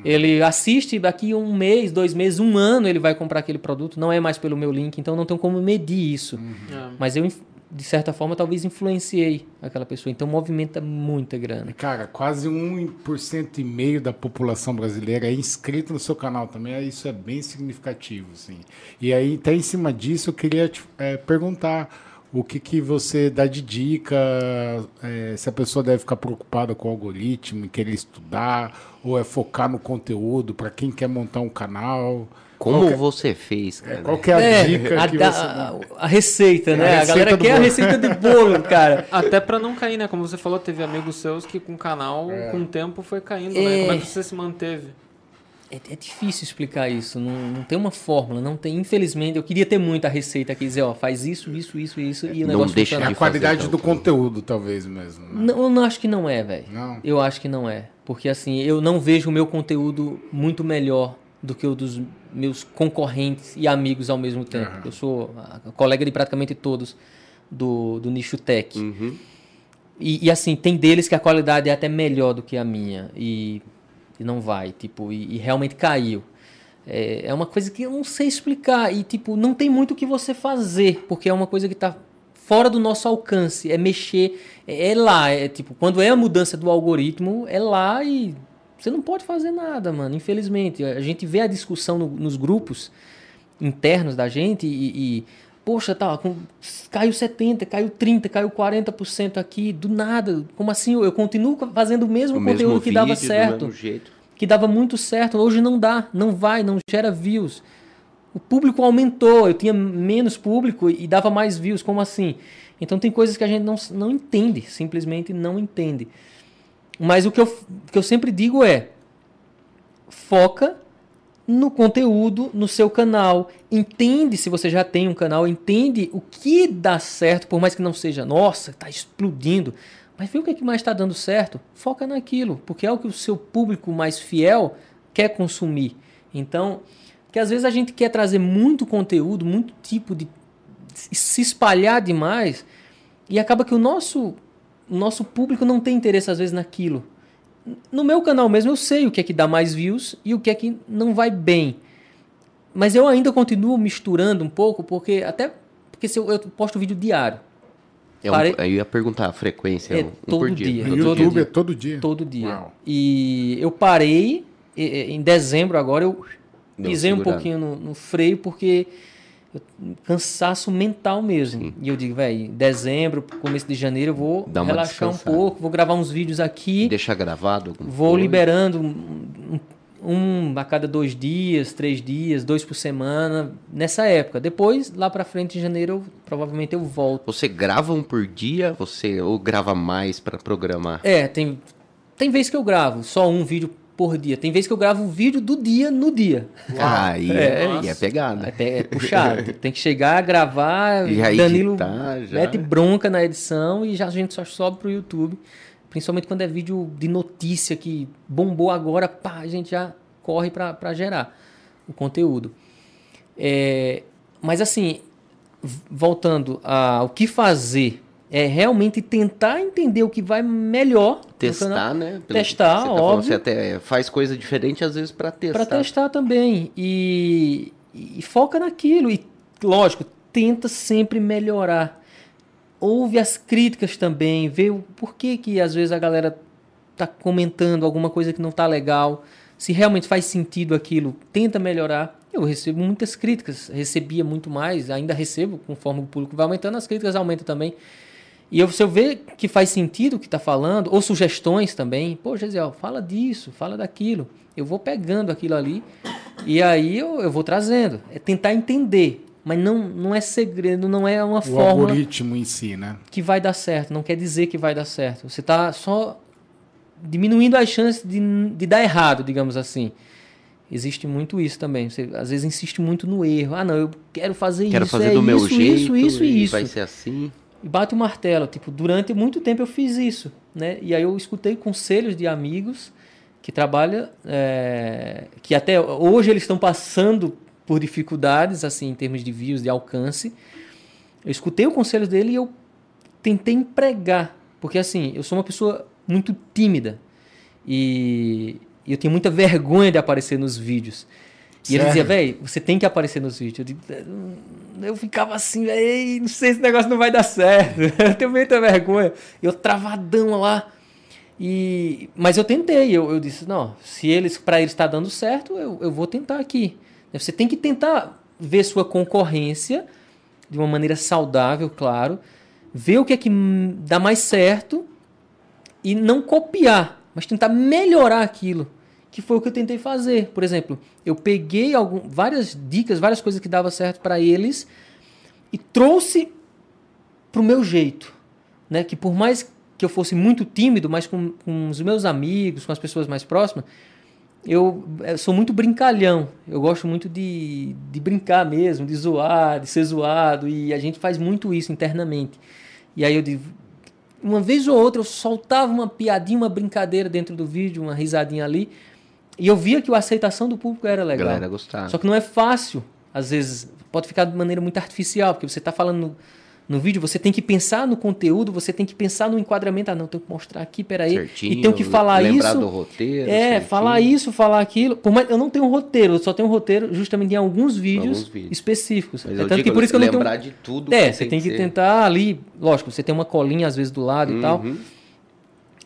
Ele assiste daqui um mês, dois meses, um ano ele vai comprar aquele produto, não é mais pelo meu link, então não tem como medir isso. É. Mas eu, de certa forma, talvez influenciei aquela pessoa, então movimenta muita grana. Cara, quase 1% e meio da população brasileira é inscrito no seu canal também. Isso é bem significativo, assim. E aí, até em cima disso, eu queria te eh, perguntar o que, que você dá de dica, eh, se a pessoa deve ficar preocupada com o algoritmo, querer estudar, ou é focar no conteúdo para quem quer montar um canal. Como Qual que é- você fez, cara? Qual que é a É, dica a, que você a- a receita, né? a A, galera quer a bolo. receita de bolo, cara. Até pra não cair, né? Como você falou, teve amigos seus que com o canal, com o tempo, foi caindo, né? É. Como é que você se manteve? É, é difícil explicar isso, não, não tem uma fórmula, não tem. Infelizmente, eu queria ter muita receita aqui, dizer, ó, faz isso, isso, isso, isso, e o Não negócio deixa É funciona. a de qualidade fazer do conteúdo, talvez mesmo. né? Não, eu não acho que não é, velho. Não? Eu acho que não é. Porque assim, eu não vejo o meu conteúdo muito melhor do que o dos meus concorrentes e amigos ao mesmo tempo. Aham. Eu sou colega de praticamente todos do, do nicho tech. Uhum. E, e, assim, tem deles que a qualidade é até melhor do que a minha. E, e não vai, tipo, e, e realmente caiu. É, é uma coisa que eu não sei explicar. E, tipo, não tem muito o que você fazer, porque é uma coisa que está fora do nosso alcance. É mexer, é, é lá. É tipo, quando é a mudança do algoritmo, é lá e você não pode fazer nada, mano. Infelizmente. A gente vê a discussão no- nos grupos internos da gente e. e, Poxa, tá, com- caiu 70, caiu 30, caiu 40% aqui, do nada. Como assim? Eu continuo fazendo o mesmo O conteúdo mesmo que dava vídeo, do certo que dava muito certo. Hoje não dá, não vai, não gera views. O público aumentou, eu tinha menos público e dava mais views. Como assim? Então tem coisas que a gente não, não entende, simplesmente não entende. Mas o que eu, que eu sempre digo é: foca no conteúdo, no seu canal. Entende se você já tem um canal, entende o que dá certo, por mais que não seja, nossa, está explodindo. Mas vê o que, é que mais está dando certo. Foca naquilo, porque é o que o seu público mais fiel quer consumir. Então, porque às vezes a gente quer trazer muito conteúdo, muito tipo de. se espalhar demais, e acaba que o nosso, nosso público não tem interesse às vezes naquilo. No meu canal mesmo eu sei o que é que dá mais views e o que é que não vai bem. Mas eu ainda continuo misturando um pouco, porque até porque se eu, eu posto vídeo diário, É um, aí eu ia perguntar a frequência. É um, um todo por dia. dia. No todo YouTube dia. é todo dia. todo dia. Uau. E eu parei em dezembro agora, eu Deu pisei um segurada. pouquinho no, no freio, porque eu- cansaço mental mesmo. E eu digo, velho, dezembro, começo de janeiro, eu vou Dá relaxar um pouco, vou gravar uns vídeos aqui. Deixa gravado. Vou coisa. liberando um, um a cada dois dias, três dias, dois por semana, nessa época. Depois, lá pra frente, em janeiro, eu- provavelmente eu volto. Você grava um por dia? Você ou grava mais pra programar? É, tem, tem vez que eu gravo só um vídeo por dia. Tem vez que eu gravo um vídeo do dia no dia. Aí É, é, é pegada. É, é puxado. tem que chegar, gravar, E aí Danilo já. mete bronca na edição e já a gente só sobe pro YouTube. Principalmente quando é vídeo de notícia que bombou agora, pá, a gente já corre pra gerar o conteúdo. É, mas assim, voltando ao que fazer, é realmente tentar entender o que vai melhor. Testar, né? Pelo Testar, você tá óbvio. Você até faz coisa diferente às vezes pra testar. Para testar também. E, e foca naquilo. E, lógico, tenta sempre melhorar. Ouve as críticas também, vê o porquê que às vezes a galera tá comentando alguma coisa que não tá legal. Se realmente faz sentido aquilo, tenta melhorar. Eu recebo muitas críticas, recebia muito mais, ainda recebo, conforme o público vai aumentando, as críticas aumentam também. E eu, se eu ver que faz sentido o que está falando, ou sugestões também, pô, Gesiel, fala disso, fala daquilo. Eu vou pegando aquilo ali e aí eu, eu vou trazendo. É tentar entender, mas não, não é segredo, não é uma O fórmula algoritmo em si, né? que vai dar certo. Não quer dizer que vai dar certo. Você está só diminuindo as chances de, de dar errado, digamos assim. Existe muito isso também. Você às vezes insiste muito no erro. Ah, não, eu quero fazer Quero isso. fazer é do meu isso, jeito Isso, isso e e isso vai ser assim. E bate o martelo. Tipo, durante muito tempo eu fiz isso, né? E aí eu escutei conselhos de amigos que trabalham, é, que até hoje eles estão passando por dificuldades, assim, em termos de views, de alcance. Eu escutei o conselho dele e eu tentei empregar, porque assim, eu sou uma pessoa muito tímida e e eu tenho muita vergonha de aparecer nos vídeos. E ele dizia, velho, você tem que aparecer nos vídeos. Eu, eu ficava assim, velho, não sei se esse negócio não vai dar certo. eu tenho muita vergonha. Eu travadão lá. E, mas eu tentei, eu, eu disse, não, se eles para eles está dando certo, eu, eu vou tentar aqui. Você tem que tentar ver sua concorrência de uma maneira saudável, claro, ver o que é que dá mais certo e não copiar, mas tentar melhorar aquilo, que foi o que eu tentei fazer. Por exemplo, eu peguei algum, várias dicas, várias coisas que dava certo para eles e trouxe pro meu jeito, né? Que por mais que eu fosse muito tímido, mas com, com os meus amigos, com as pessoas mais próximas, eu, eu sou muito brincalhão. Eu gosto muito de, de brincar mesmo, de zoar, de ser zoado, e a gente faz muito isso internamente. E aí eu uma vez ou outra eu soltava uma piadinha, uma brincadeira dentro do vídeo, uma risadinha ali, e eu via que a aceitação do público era A legal. galera gostar. Só que não é fácil. Às vezes pode ficar de maneira muito artificial, porque você está falando no, no vídeo, você tem que pensar no conteúdo, você tem que pensar no enquadramento. Ah, não, tenho que mostrar aqui, peraí. certinho. e tenho que falar lembrar isso. do roteiro. É, certinho. falar isso, falar aquilo. Por mais, eu não tenho um roteiro, eu só tenho um roteiro justamente em alguns vídeos, Alguns vídeos. específicos. Mas é tanto digo, que por isso que eu não tenho. lembrar de tudo. É, você tem que tentar ali, lógico, você tem uma colinha às vezes do lado e tal. Uhum.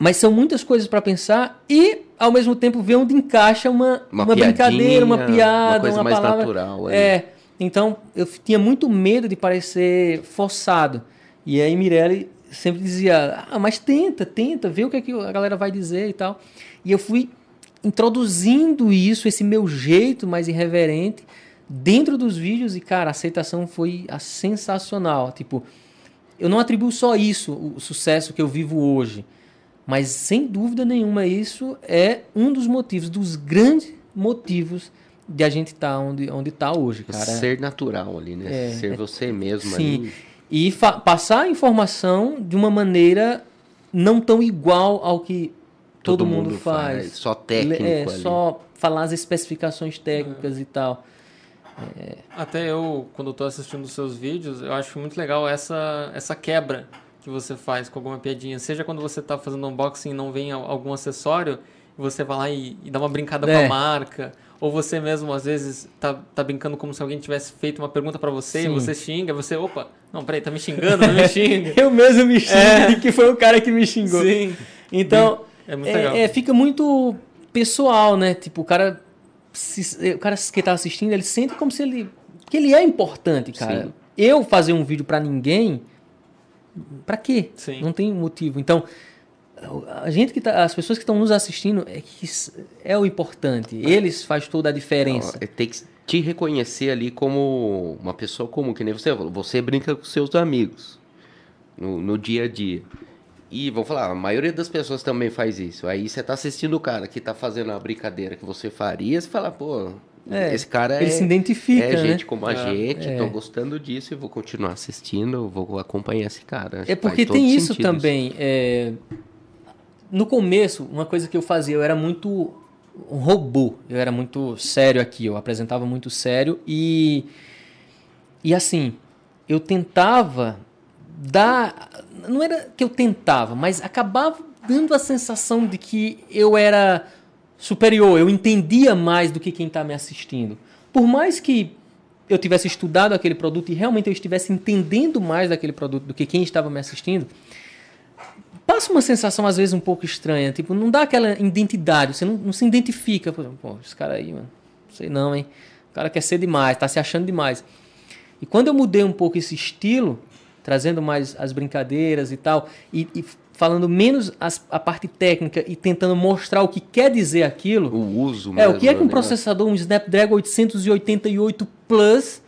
Mas são muitas coisas para pensar e ao mesmo tempo ver onde encaixa uma, Uma uma, brincadeira, uma piada, uma coisa uma mais palavra. natural. É, então eu tinha muito medo de parecer forçado. E aí Mirelle sempre dizia: "Ah, mas tenta, tenta, vê o que, é que a galera vai dizer e tal". E eu fui introduzindo isso, esse meu jeito mais irreverente dentro dos vídeos e cara, a aceitação foi ah, sensacional, tipo, eu não atribuo só isso, o sucesso que eu vivo hoje. Mas sem dúvida nenhuma, isso é um dos motivos, dos grandes motivos de a gente estar onde onde está hoje, cara. Ser natural ali, né? É, Ser é- você mesmo Sim. ali. E passar a informação de uma maneira não tão igual ao que todo, mundo, faz. Só técnico É, ali. só falar as especificações técnicas e tal. Até eu, quando eu tô assistindo os seus vídeos, eu acho muito legal essa, essa quebra que você faz com alguma piadinha. Seja quando você tá fazendo unboxing e não vem al- algum acessório, você vai lá e, e dá uma brincada com É. a marca. Ou você mesmo, às vezes, tá, tá brincando como se alguém tivesse feito uma pergunta pra você e Sim. você xinga, você, opa, não, peraí, tá me xingando, não me xinga. Eu mesmo me xingo, É. que foi o cara que me xingou. Sim. Então, É muito legal. é, é, fica muito pessoal, né? Tipo, o cara, se- o cara que tá assistindo, ele sente como se ele. que ele é importante, cara. Sim. Eu fazer um vídeo pra ninguém, pra quê? Sim. Não tem motivo. Então, a gente que tá, as pessoas que estão nos assistindo é que isso é o importante. Eles faz toda a diferença. Ó, Tem que te reconhecer ali como uma pessoa comum, que nem você falou. Você brinca com seus amigos no, no dia a dia. E vamos falar, a maioria das pessoas também faz isso. Aí você tá assistindo o cara que tá fazendo a brincadeira que você faria, você fala, pô, É, esse cara ele é, se identifica, é né? gente como a É. gente, É. tô gostando disso e vou continuar assistindo, vou acompanhar esse cara. É porque tem isso sentido também. é, No começo, uma coisa que eu fazia, eu era muito um robô. Eu era muito sério aqui, eu apresentava muito sério e e assim, eu tentava dar, não era que eu tentava, mas acabava dando a sensação de que eu era superior, eu entendia mais do que quem está me assistindo. Por mais que eu tivesse estudado aquele produto e realmente eu estivesse entendendo mais daquele produto do que quem estava me assistindo, passa uma sensação às vezes um pouco estranha, tipo, não dá aquela identidade, você não, não se identifica, por exemplo, pô, esse cara aí, mano, não sei não, hein, o cara quer ser demais, tá se achando demais. E quando eu mudei um pouco esse estilo, trazendo mais as brincadeiras e tal, e, e falando menos as- a parte técnica e tentando mostrar o que quer dizer aquilo, O uso é, o que é mesmo, que um processador, um Snapdragon 888 Plus,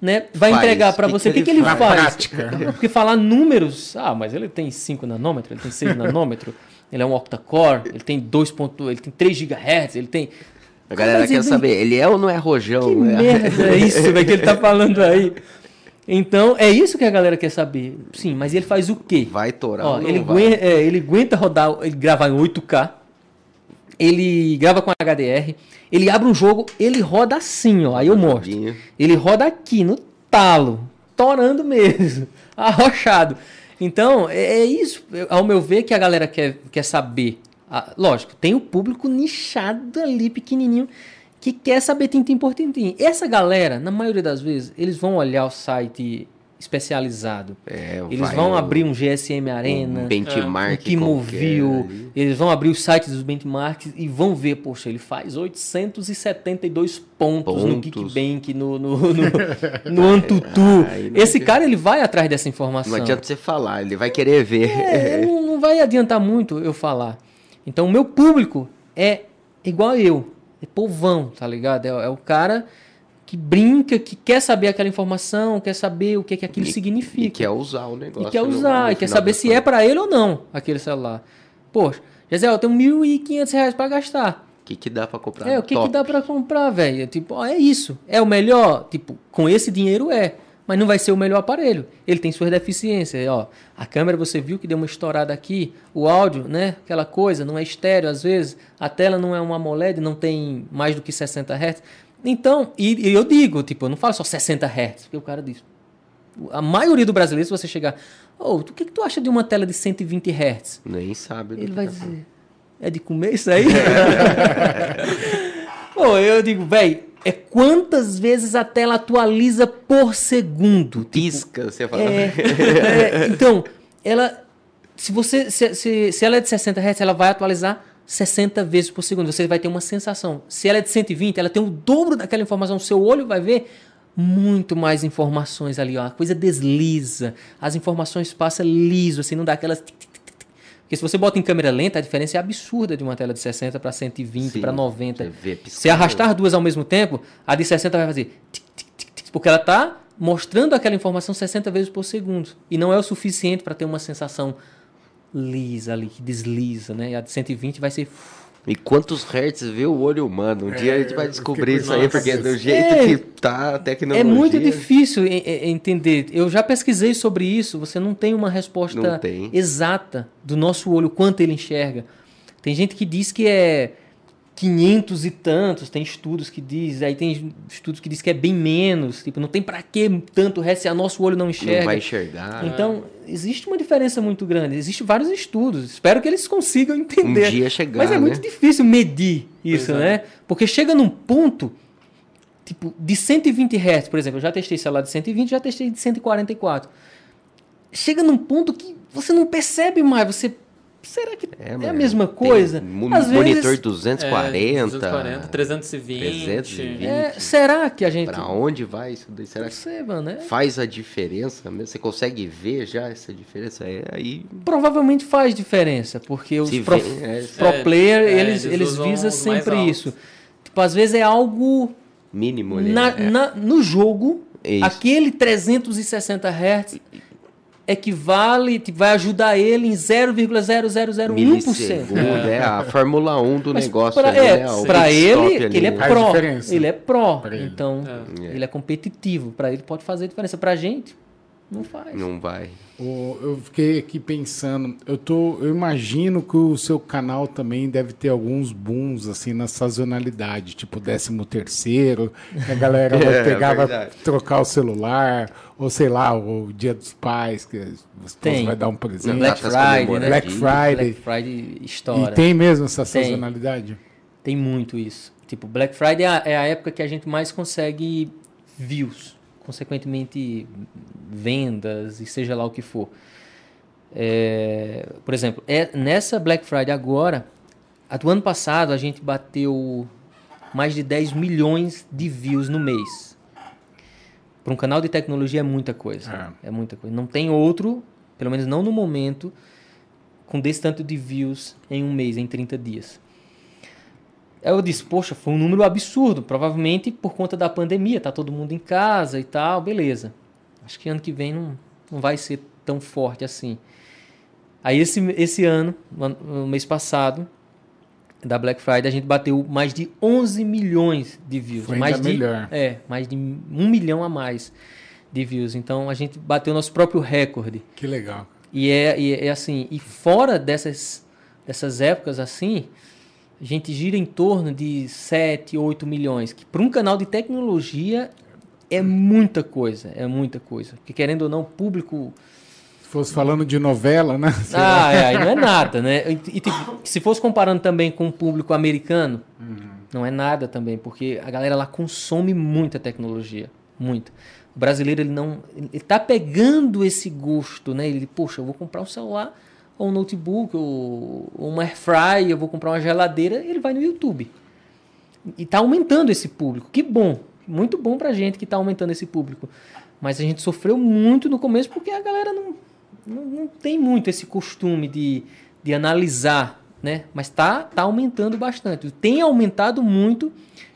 né, vai Faz? entregar para você? O que que, que ele faz? prática. Porque falar números, ah, mas ele tem 5 nanômetros, ele tem 6 nanômetros, ele é um octa-core, ele tem 2. ponto- ele tem 3 GHz, ele tem A galera quer saber, ele é ou não é rojão? que né? merda é isso velho, que ele tá falando aí? Então, é isso que a galera quer saber. Sim, mas ele faz o quê? Vai torar Ó, ele, vai? aguenta, é, ele aguenta rodar, ele grava em 8K, ele grava com HDR, ele abre um jogo, ele roda assim, ó, aí eu mostro. Ele roda aqui, no talo, torando mesmo, arrochado. Então, é, é isso, ao meu ver, que a galera quer, quer saber. Ah, lógico, tem o público nichado ali, pequenininho, que quer saber tintim por tintim. Essa galera, na maioria das vezes, eles vão olhar o site especializado. É, Eles vai vão abrir um GSM Arena, um benchmark um qualquer ali. eles vão abrir os sites dos benchmarks e vão ver, poxa, ele faz 872 pontos, no Pontos. Geekbank, no, no, no, no Antutu. Não Esse cara, ele vai atrás dessa informação. Não adianta você falar, ele vai querer ver. É, não, não vai adiantar muito eu falar. Então, o meu público é igual eu. É povão, tá ligado? É, é o cara que brinca, que quer saber aquela informação, quer saber o que, que aquilo E- significa. E quer usar o negócio. E quer no- usar, no e quer saber se é para ele ou não aquele celular. Poxa, Gisele, eu tenho 1.500 reais para gastar. O que, que dá pra comprar? é, o que, Top. que dá para comprar, velho? Tipo, ó, é isso. É o melhor? Tipo, com esse dinheiro é. Mas não vai ser o melhor aparelho. Ele tem suas deficiências. Ó, a câmera você viu que deu uma estourada aqui. O áudio, né? Aquela coisa, não é estéreo às vezes. A tela não é uma AMOLED, não tem mais do que 60 Hz. Então, e, e eu digo, tipo, eu não falo só 60 Hz, porque o cara diz. A maioria do brasileiro, se você chegar, ô, o que, que tu acha de uma tela de 120 Hz? Nem sabe. Ele vai tá dizer, é de comer isso aí? Pô, eu digo, velho, é quantas vezes a tela atualiza por segundo? Pisca, você fala. É, é, então, ela. Se você. Se, se, se ela é de 60 Hz, ela vai atualizar 60 vezes por segundo. Você vai ter uma sensação. Se ela é de 120, ela tem o dobro daquela informação. O seu olho vai ver muito mais informações ali. Ó. A coisa desliza. As informações passam liso, assim, não dá aquelas. Porque se você bota em câmera lenta, a diferença é absurda de uma tela de 60 para 120, para 90. Você vê. Se arrastar duas ao mesmo tempo, a de 60 vai fazer tic, tic, tic, tic, porque ela está mostrando aquela informação 60 vezes por segundo. E não é o suficiente para ter uma sensação lisa ali, que desliza, né? E a de 120 vai ser. E quantos hertz vê o olho humano? Um dia a gente vai eu descobrir isso aí, porque do jeito É. que tá a tecnologia. É muito difícil entender. Eu já pesquisei sobre isso. Você não tem uma resposta tem. exata do nosso olho, quanto ele enxerga. Tem gente que diz que é 500 e tantos, tem estudos que diz, aí tem estudos que diz que é bem menos, tipo, não tem pra que tanto se a nosso olho não enxerga. Não vai enxergar. Então, existe uma diferença muito grande. Existem vários estudos. Espero que eles consigam entender. Um dia chegar, Mas é muito né? difícil medir isso, é. né? Porque chega num ponto, tipo, de 120 Hz, por exemplo. Eu já testei celular de 120, já testei de 144. Chega num ponto que você não percebe mais. Você. Será que é, a mano, mesma coisa? Às monitor vezes, 240. É, 240, 320. 320. é, será que a gente. Pra onde vai isso daí? Será que Perceba, né? faz a diferença mesmo? Você consegue ver já essa diferença? É aí. Provavelmente faz diferença, porque os Se pro, vê, é, pro É, player, é, eles, eles eles visam sempre isso. Tipo, às vezes é algo Mínimo ali. na, né? na- no jogo, Isso. aquele 360 Hz equivale, tipo, vai ajudar ele em 0,0001%. Milissegundo, é a Fórmula 1 do Mas negócio. pra, é, pra pit ele, que ele é né? Pró. Ele é pró. Então, É. ele é competitivo. Pra ele pode fazer diferença. Pra gente, não faz. Não vai. O- Eu fiquei aqui pensando, eu tô, eu imagino que o seu canal também deve ter alguns booms assim na sazonalidade, tipo 13 terceiro, que a galera vai É, pegar, vai trocar o celular, ou sei lá, o Dia dos Pais, que Tem. vai dar um presente. Black Friday, né? Black Friday. Black Friday estoura. E tem mesmo essa Tem. sazonalidade? Tem muito isso. Tipo, Black Friday é a, é a época que a gente mais consegue views, consequentemente vendas e seja lá o que for. É, por exemplo, é, nessa Black Friday agora, a do ano passado a gente bateu mais de 10 milhões de views no mês. Para um canal de tecnologia é muita coisa. É. muita coisa. Não tem outro, pelo menos não no momento, com desse tanto de views em um mês, em 30 dias. Aí eu disse, poxa, foi um número absurdo, provavelmente por conta da pandemia, tá todo mundo em casa e tal, beleza. Acho que ano que vem não, não vai ser tão forte assim. Aí esse, esse ano, no mês passado, da Black Friday, a gente bateu mais de 11 milhões de views. Foi mais de, melhor. É, mais de um milhão a mais de views. Então a gente bateu nosso próprio recorde. Que legal. E é, e é assim, e fora dessas, dessas épocas assim, a gente gira em torno de 7, 8 milhões, que para um canal de tecnologia é muita coisa, é muita coisa. Porque querendo ou não, o público. Se fosse falando de novela, né? Sei lá. Ah, é, aí não é nada, né? E, e, tipo, se fosse comparando também com o público americano, não é nada também, porque a galera lá consome muita tecnologia, muita. O brasileiro ele não, ele tá pegando esse gosto, né? Ele, poxa, eu vou comprar um celular ou um notebook ou, uma air fry, eu vou comprar uma geladeira, ele vai no YouTube. E tá aumentando esse público. Que bom, muito bom pra gente que tá aumentando esse público. Mas a gente sofreu muito no começo porque a galera não, não, não tem muito esse costume de, de analisar, né? Mas tá, tá aumentando bastante. Tem aumentado muito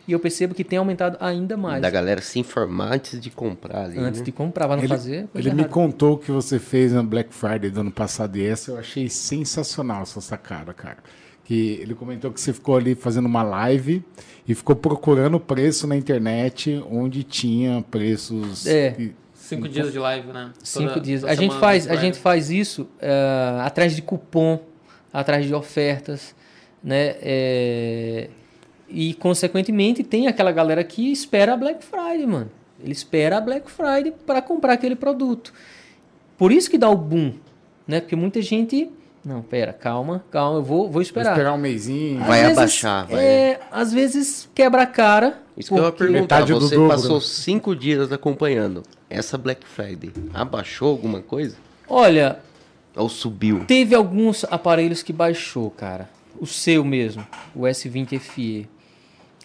e eu percebo que tem aumentado ainda mais. Da galera se informar antes de comprar ali. Antes né? de comprar, para não Ele, fazer coisa ele me errada. contou o que você fez na Black Friday do ano passado e essa eu achei sensacional essa sacada, cara. Que ele comentou que você ficou ali fazendo uma live e ficou procurando preço na internet onde tinha preços. É. que- Cinco dias de live, né? Cinco Toda- dias. toda A gente faz, a gente faz isso eh, atrás de cupom, atrás de ofertas, né? Eh, e consequentemente tem aquela galera que espera a Black Friday, mano. Ele espera a Black Friday para comprar aquele produto. Por isso que dá o boom, né? Porque muita gente, não, pera, calma, calma, eu vou, vou Vou esperar. esperar um mêsinho. Às Vai vezes, abaixar, vai. É, às vezes quebra a cara. Isso que eu ia perguntar. Metade do Você dobro. passou cinco dias acompanhando. Essa Black Friday abaixou alguma coisa? Olha, Ou subiu? Teve alguns aparelhos que baixou, cara. o seu mesmo, o S20 FE,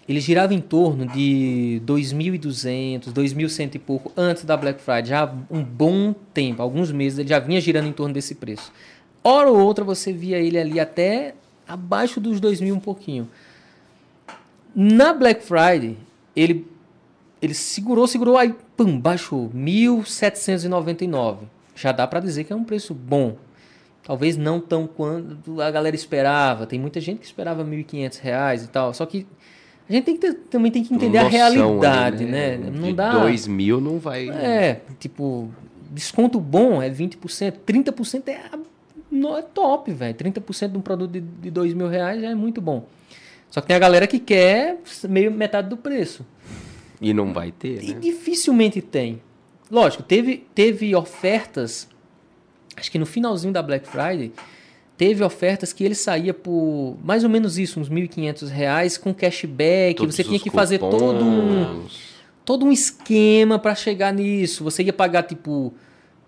ele girava em torno de 2.200, 2.100 e pouco antes da Black Friday, já um bom tempo, alguns meses ele já vinha girando em torno desse preço. Hora ou outra você via ele ali até abaixo dos 2.000 um pouquinho. Na Black Friday, ele ele segurou, segurou, aí pum, baixou 1.799. Já dá para dizer que é um preço bom. Talvez não tão quanto a galera esperava. Tem muita gente que esperava R$ 1.500 e tal. Só que a gente tem que ter, também tem que entender a realidade, ali, né? né? Não De dá. 2 mil não vai. É, tipo, desconto bom é 20%, 30% é, no- é top, velho. 30% de um produto de, de 2 mil reais já é muito bom. Só que tem a galera que quer meio metade do preço. E não vai ter, E né? dificilmente tem. Lógico, teve, teve ofertas, acho que no finalzinho da Black Friday, teve ofertas que ele saía por mais ou menos isso, uns 1.500 reais com cashback. Todos você tinha que fazer todo um, todo um esquema para chegar nisso. Você ia pagar tipo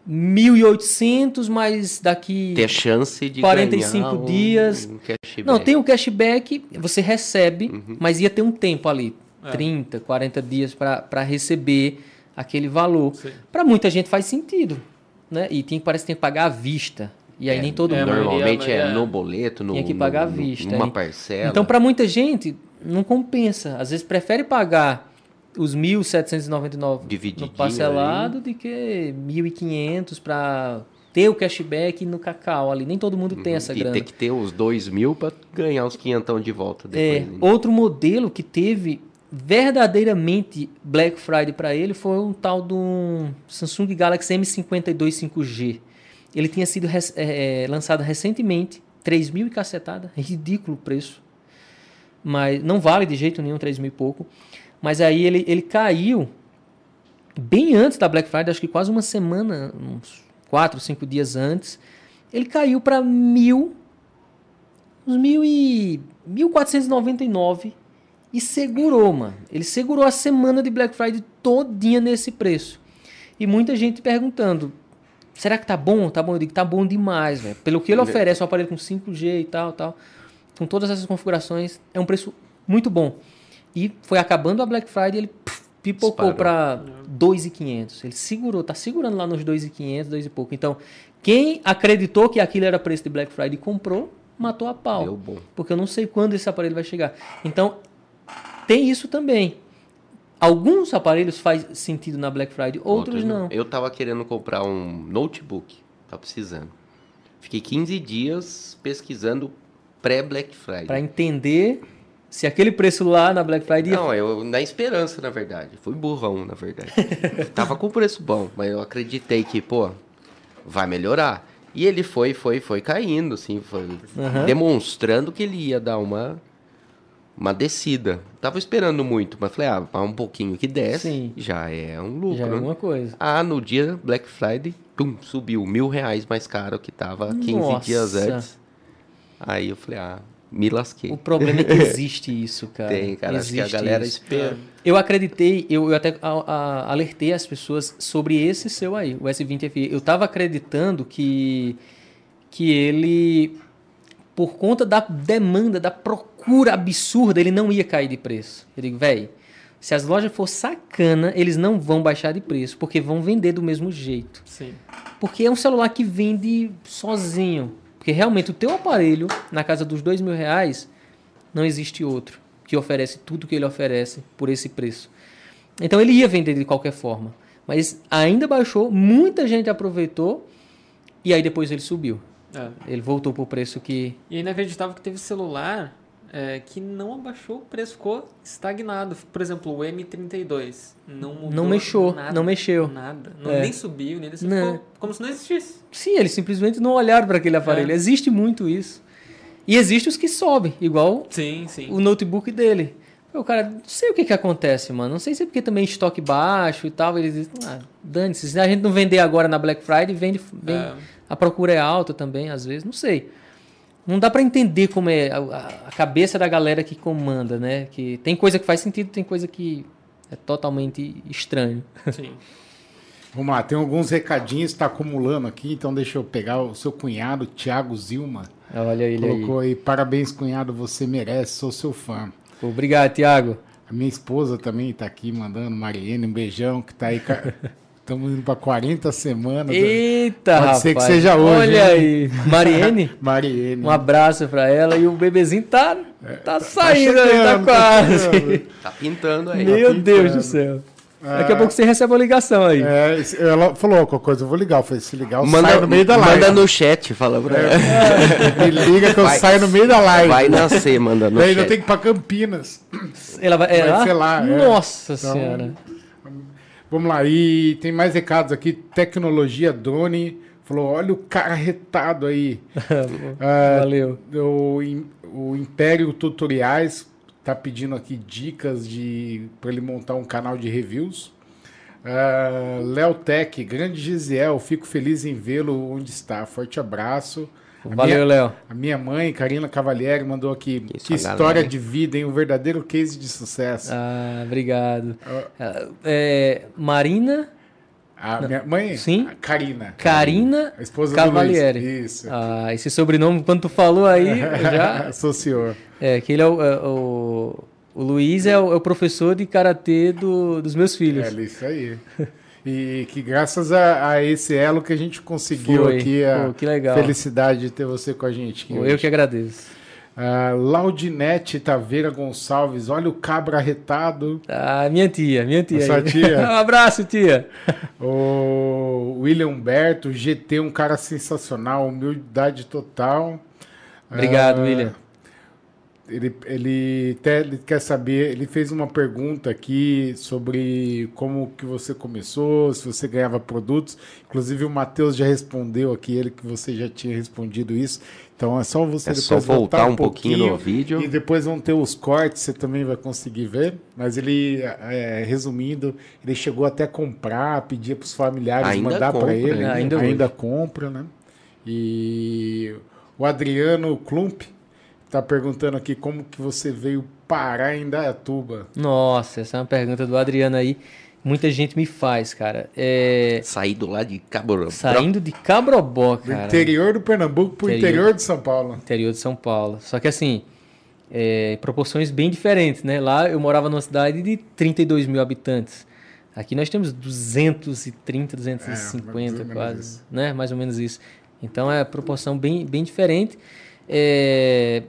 1.800, mas daqui Ter chance de 45 ganhar um- dias. um cashback. Não, tem o cashback, você recebe, Uhum. mas ia ter um tempo ali, É. 30, 40 dias para receber aquele valor. Para muita gente faz sentido, né? E tem, parece que tem que pagar à vista. E aí É, nem todo é, mundo. Normalmente é maioria- no boleto, no, Tinha que pagar à vista, hein? parcela. Então, para muita gente, não compensa. Às vezes prefere pagar os 1.799 Divididinho no parcelado do que 1.500 para ter o cashback no cacau ali. Nem todo mundo tem essa Uhum. e grana. tem que ter os 2 mil para ganhar os quinhentão de volta É, depois. né? outro modelo que teve verdadeiramente Black Friday para ele foi um tal do Samsung Galaxy M52 5G. Ele tinha sido é, lançado recentemente, 3 mil e cacetada, ridículo o preço. Mas não vale de jeito nenhum 3 mil e pouco. Mas aí ele, ele caiu bem antes da Black Friday, acho que quase uma semana, uns 4, 5 dias antes. Ele caiu para mil uns mil e 1499 e segurou, mano. Ele segurou a semana de Black Friday todinha nesse preço. E muita gente perguntando: será que tá bom? Tá bom? Eu digo: tá bom demais, velho. Pelo que ele oferece, um aparelho com 5G e tal, tal, com todas essas configurações, é um preço muito bom. E foi acabando a Black Friday, ele pff, pipocou para 2.500. Ele segurou, tá segurando lá nos 2.500, 2 e pouco. Então, quem acreditou que aquilo era preço de Black Friday e comprou, matou a pau. Deu bom. Porque eu não sei quando esse aparelho vai chegar. Então, tem isso também. Alguns aparelhos faz sentido na Black Friday, outros, não. Eu tava querendo comprar um notebook, tá precisando. Fiquei 15 dias pesquisando pré-Black Friday. Para entender se aquele preço lá na Black Friday ia Não, eu na esperança, na verdade. Fui burrão, na verdade. Tava com preço bom, mas eu acreditei que, pô, vai melhorar. E ele foi, foi, foi caindo, assim, foi Aham. demonstrando que ele ia dar uma uma descida. Tava esperando muito, mas falei, ah, um pouquinho que desce, Sim. já é um lucro. já é né? alguma coisa. Ah, no dia Black Friday, pum, subiu mil reais mais caro que tava 15 Nossa. dias antes. Aí eu falei, ah, me lasquei. O problema é que existe isso, cara. Tem, cara, acho que a Existe galera isso. espera. Eu acreditei, eu, eu até a- a- alertei as pessoas sobre esse seu aí, o S20 FE. Eu tava acreditando que, que ele, por conta da demanda, da procura absurda, ele não ia cair de preço. Eu digo, velho, se as lojas for sacana, eles não vão baixar de preço, porque vão vender do mesmo jeito. Sim. Porque é um celular que vende sozinho. Porque realmente o teu aparelho, na casa dos dois mil reais, não existe outro que oferece tudo que ele oferece por esse preço. Então ele ia vender de qualquer forma. Mas ainda baixou, muita gente aproveitou e aí depois ele subiu. É. Ele voltou para o preço que. E é inacreditável que teve celular é, que não abaixou o preço, ficou estagnado. Por exemplo, o M32 não mudou Não mexeu, nada, não mexeu. Nada. Não, É. Nem subiu, nem desceu. Não. Ficou como se não existisse. Sim, eles simplesmente não olharam para aquele aparelho. É. Existe muito isso. E existe os que sobem, igual Sim, sim. o notebook dele. O cara, não sei o que que acontece, mano. Não sei se é porque também estoque baixo e tal. Eles dizem, ah, dane-se. Se a gente não vender agora na Black Friday, vende, vem, É. a procura é alta também, às vezes. Não sei. Não dá pra entender como é a, a- cabeça da galera que comanda, né? Que tem coisa que faz sentido, tem coisa que é totalmente estranho. Sim. Vamos lá, tem alguns recadinhos que está acumulando aqui, então deixa eu pegar o seu cunhado, Thiago Zilma. Olha ele Colocou aí. aí, parabéns, cunhado, você merece, sou seu fã. Obrigado, Tiago. A minha esposa também tá aqui mandando, Mariene, um beijão, que tá aí. Estamos indo para 40 semanas. Eita, Pode rapaz. ser que seja hoje, Olha hein? aí. Mariene, Mariene. um abraço pra ela. E o bebezinho tá, tá saindo, chegando, aí, tá tá quase. Tá pintando aí. Meu pintando. Deus do céu. Daqui a pouco você recebe uma ligação aí. É, ela falou qualquer coisa, eu vou ligar. Eu falei, se ligar, eu Manda, saio no meio da live. manda no chat, fala pra ela. Me liga que eu Vai. saio no meio da live. Vai nascer, manda no Daí ainda chat. tem que ir pra Campinas. Ela vai, é Vai lá? ser lá, é. Nossa Então, senhora. Vamos lá, e tem mais recados aqui. Tecnologia Drone falou: olha o cara retado aí. Ah, Valeu. o, o Império Tutoriais tá pedindo aqui dicas de para ele montar um canal de reviews. Ah, Léo Tech, grande Gisiel, fico feliz em vê-lo onde está. Forte abraço. A Valeu, Léo. A minha mãe, Karina Cavalieri, mandou aqui. Que a história galera. de vida, hein? Um verdadeiro case de sucesso. Ah, obrigado. Ah, é, Marina A minha mãe? Sim. A Karina. Karina A esposa Cavalieri. do Luiz. Isso. Ah, esse sobrenome, quando tu falou aí, já. Associou. É, que ele é o. é, o, o Luiz é o, é o professor de karatê do, dos meus filhos. É isso aí. E que graças a, a esse elo que a gente conseguiu Foi. aqui a Pô, felicidade de ter você com a gente. Pô, eu que agradeço. Ah, Laudinete Taveira Gonçalves, olha o cabra arretado. Ah, minha tia, minha tia. Sua tia? um abraço, tia. O William Humberto, GT, um cara sensacional, humildade total. Obrigado, Ah, William. Ele, ele, ele quer saber, ele fez uma pergunta aqui sobre como que você começou, se você ganhava produtos. Inclusive o Matheus já respondeu aqui, ele que você já tinha respondido isso. Então é só você É só voltar um pouquinho no vídeo. E depois vão ter os cortes, você também vai conseguir ver. Mas ele, é, resumindo, ele chegou até a comprar, pedir para os familiares Ainda mandar para ele. né? Ainda ainda compra, né? E o Adriano Klump tá perguntando aqui como que você veio parar em Dayatuba. Nossa, essa é uma pergunta do Adriano aí. Muita gente me faz, cara. É, Saído lá de Cabo saindo de Cabrobó, Do cara. interior do Pernambuco pro Interior. interior de São Paulo. interior de São Paulo. Só que assim, é, proporções bem diferentes, né? Lá eu morava numa cidade de 32 mil habitantes. Aqui nós temos 230, 250 mais ou menos quase, isso. né? Mais ou menos isso. Então é proporção bem, bem diferente. É,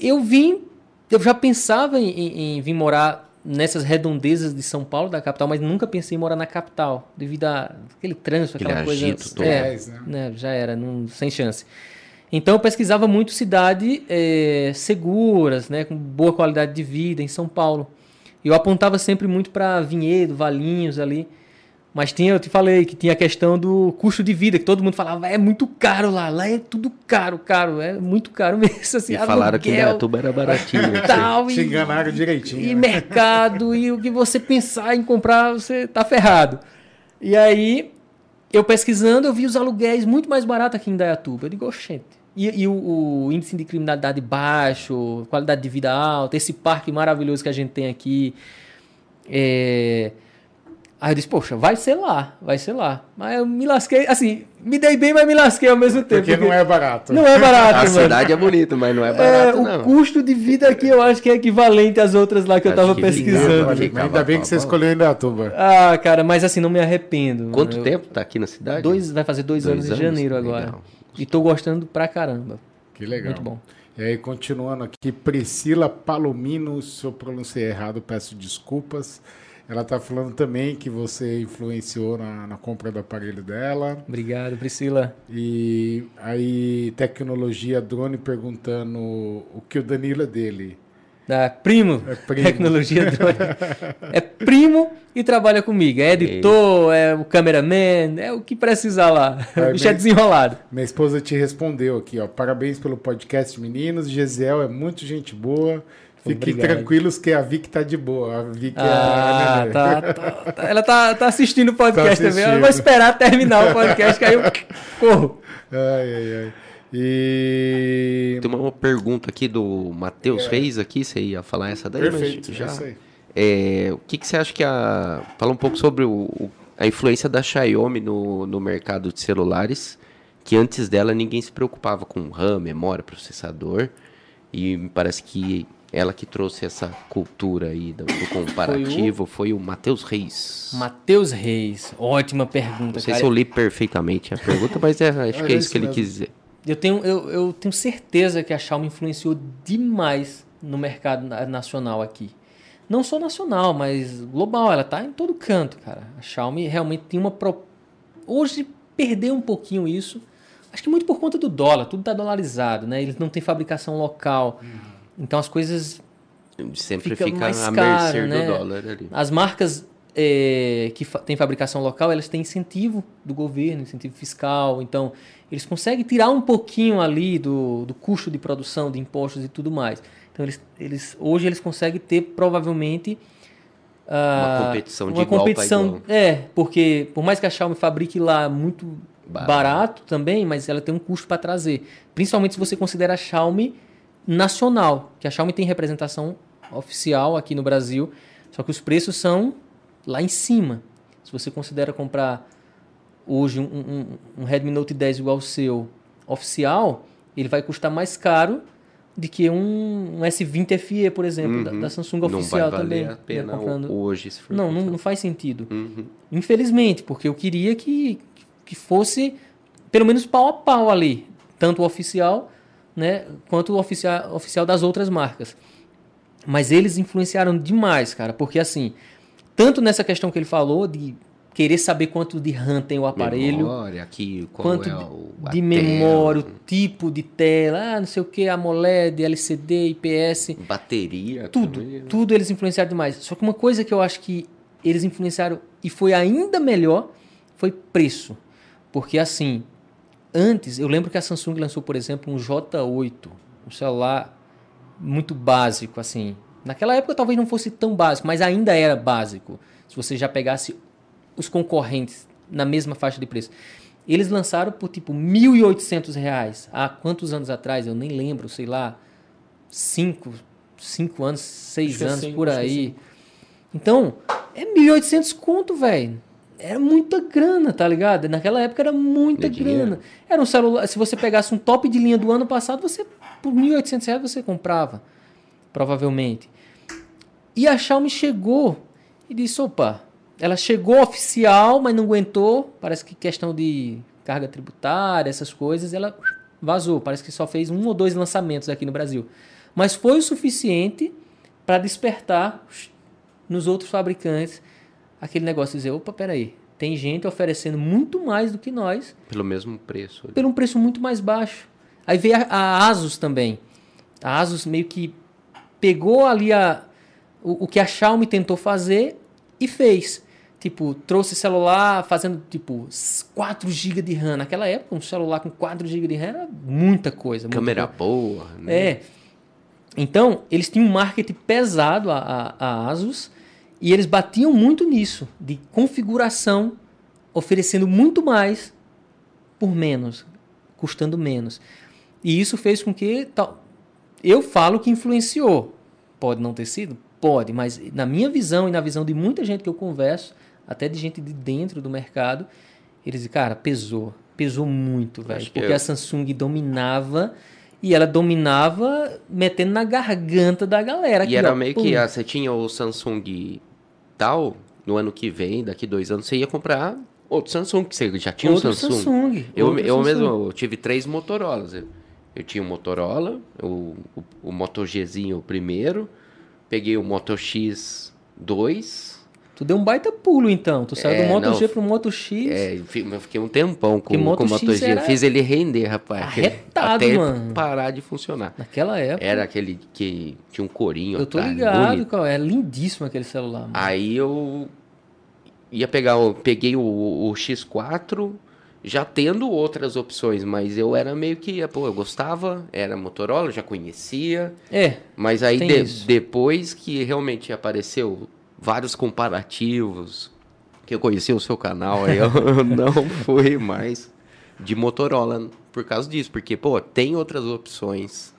eu vim, eu já pensava em, em- em vir morar nessas redondezas de São Paulo, da capital, mas nunca pensei em morar na capital, devido àquele trânsito, Aquele aquela coisa. agito todo. É, né? né, já era, não, sem chance. Então eu pesquisava muito cidades seguras, né, com boa qualidade de vida em São Paulo. E eu apontava sempre muito para Vinhedo, Valinhos ali. Mas tinha, eu te falei que tinha a questão do custo de vida, que todo mundo falava, é muito caro lá, lá é tudo caro, caro, é muito caro mesmo. Assim, E falaram que Dayatuba era baratinho. tal, Te e- enganaram direitinho. e né? mercado, e o que você pensar em comprar, você tá ferrado. E aí, eu pesquisando, eu vi os aluguéis muito mais baratos aqui em Dayatuba. Eu digo, oxente. E, e o, o índice de criminalidade baixo, qualidade de vida alta, esse parque maravilhoso que a gente tem aqui. É... Aí eu disse, poxa, vai ser lá, vai ser lá. Mas eu me lasquei, assim, me dei bem, mas me lasquei ao mesmo tempo. Porque não é barato. não é barato, A mano. cidade é bonita, mas não é É, barato, o não. custo de vida aqui eu acho que é equivalente às outras lá que eu Acho tava que pesquisando. Mas ainda bem pau, que você pau. escolheu Indaiatuba. Ah, cara, mas assim, não me arrependo. Quanto Eu- tempo tá aqui na cidade? Dois, vai fazer dois, Dois anos, anos? em janeiro agora. Legal. E tô gostando pra caramba. Que legal. Muito bom. E aí, continuando aqui, Priscila Palomino, se eu pronunciei errado, peço desculpas. Ela tá falando também que você influenciou na, na compra do aparelho dela. Obrigado, Priscila. E aí, tecnologia drone perguntando o que o Danilo é dele. Ah, primo, É primo. tecnologia drone. é primo e trabalha comigo. É editor, é o cameraman, é o que precisar lá. Vai o bicho é desenrolado. Minha esposa te respondeu aqui, ó. Parabéns pelo podcast, meninos. Gesiel é muito gente boa. Fiquem Obrigado. tranquilos que a Vic tá de boa. A Vic é Ah, a tá, tá, tá. Ela tá, tá assistindo o podcast Tá também. Eu assistindo. vou esperar terminar o podcast, que aí eu corro. Ai, ai, ai. E. Tem uma pergunta aqui do Matheus fez aqui, você ia falar essa daí? mas É. Perfeito, já. é aí. É, o que, que você acha que a. Fala um pouco sobre o- o- a influência da Xiaomi no, no mercado de celulares, que antes dela ninguém se preocupava com RAM, memória, processador. E me parece que ela que trouxe essa cultura aí do, do comparativo foi o, o Matheus Reis. Matheus Reis, ótima pergunta. Não sei cara. se eu li perfeitamente a pergunta, mas é, acho que é isso que ele quis dizer. Eu tenho, eu, eu tenho certeza que a Xiaomi influenciou demais no mercado nacional aqui. Não só nacional, mas global. Ela tá em todo canto, cara. A Xiaomi realmente tem uma. Pro... Hoje perdeu um pouquinho isso. Acho que muito por conta do dólar. Tudo tá dolarizado, né? Eles não têm fabricação local. Uhum. Então as coisas. Sempre fica, fica mais à mercê né? do dólar ali. As marcas é, que fa têm fabricação local, elas têm incentivo do governo, incentivo fiscal. Então eles conseguem tirar um pouquinho ali do, do custo de produção, de impostos e tudo mais. Então eles, eles hoje eles conseguem ter provavelmente uh, uma competição de uma igual competição, igual. É, porque por mais que a Xiaomi fabrique lá muito barato, barato também, mas ela tem um custo para trazer. Principalmente se você considera a Xiaomi nacional, que a Xiaomi tem representação oficial aqui no Brasil, só que os preços são lá em cima. Se você considera comprar hoje um, um, um Redmi Note 10 igual ao seu oficial, ele vai custar mais caro do que um, um S20 FE, por exemplo, uhum. da, da, Samsung não oficial vai valer também. A pena né, comprando... hoje, se for não, não, não, faz sentido. Uhum. Infelizmente, porque eu queria que, que fosse pelo menos pau a pau ali, tanto o oficial né, quanto o oficial, oficial das outras marcas. Mas eles influenciaram demais, cara, porque assim, tanto nessa questão que ele falou de querer saber quanto de RAM tem o aparelho. Memória, aqui, quanto é o, de memória, o tipo de tela, ah, não sei o que, AMOLED, LCD, IPS. Bateria. Tudo, também. Né? tudo eles influenciaram demais. Só que uma coisa que eu acho que eles influenciaram e foi ainda melhor foi preço. Porque assim, antes, eu lembro que a Samsung lançou, por exemplo, um J8, um celular muito básico, assim. Naquela época talvez não fosse tão básico, mas ainda era básico. Se você já pegasse os concorrentes na mesma faixa de preço. Eles lançaram por tipo R$ 1.800 há quantos anos atrás? Eu nem lembro, sei lá, 5 cinco, anos, 6 anos assim, por aí. Assim. Então, é 1.800 conto, velho. Era muita grana, tá ligado? Naquela época era muita de grana. Dinheiro. Era um celular, se você pegasse um top de linha do ano passado, você por R$ 1.800 você comprava, provavelmente. E a Xiaomi chegou e disse: "Opa, ela chegou oficial, mas não aguentou. Parece que questão de carga tributária, essas coisas, ela vazou. Parece que só fez um ou dois lançamentos aqui no Brasil. Mas foi o suficiente para despertar nos outros fabricantes aquele negócio de dizer: opa, peraí, tem gente oferecendo muito mais do que nós. Pelo mesmo preço. Pelo um preço muito mais baixo. Aí veio a, a Asus também. A Asus meio que pegou ali a, o, o que a Xiaomi tentou fazer e fez. Tipo, trouxe celular fazendo tipo 4 GB de RAM. Naquela época, um celular com 4 GB de RAM era muita coisa. Muita Câmera coisa. boa, né? É. Então, eles tinham um marketing pesado, a, a, a Asus, e eles batiam muito nisso, de configuração, oferecendo muito mais por menos, custando menos. E isso fez com que. Tal, eu falo que influenciou. Pode não ter sido? Pode, mas na minha visão e na visão de muita gente que eu converso, até de gente de dentro do mercado, eles dizem, cara, pesou. Pesou muito, velho. Porque eu... a Samsung dominava e ela dominava metendo na garganta da galera. E aqui, era ó, meio pum. que ah, você tinha o Samsung tal, no ano que vem, daqui dois anos, você ia comprar outro Samsung, que você já tinha outro um Samsung. Samsung eu outro eu Samsung. mesmo eu tive três Motorolas. Eu, eu tinha o Motorola, o, o, o Moto Gzinho primeiro, peguei o Moto X2, Tu deu um baita pulo, então. Tu saiu É, do Moto não, G pro Moto X. É, eu fi- eu fiquei um tempão com, Moto com o Moto X G. Fiz ele render, rapaz. arretado, até ele mano. parar de funcionar. Naquela época. Era aquele que tinha um corinho eu tô atrás, ligado, bonito. qual é. Lindíssimo aquele celular. Mano. Aí eu ia pegar, o- peguei o, o X4 já tendo outras opções, mas eu era meio que, pô, eu gostava, era Motorola, já conhecia, É, mas aí de- depois que realmente apareceu vários comparativos, que eu conheci o seu canal, aí eu não fui mais de Motorola por causa disso, porque, pô, tem outras opções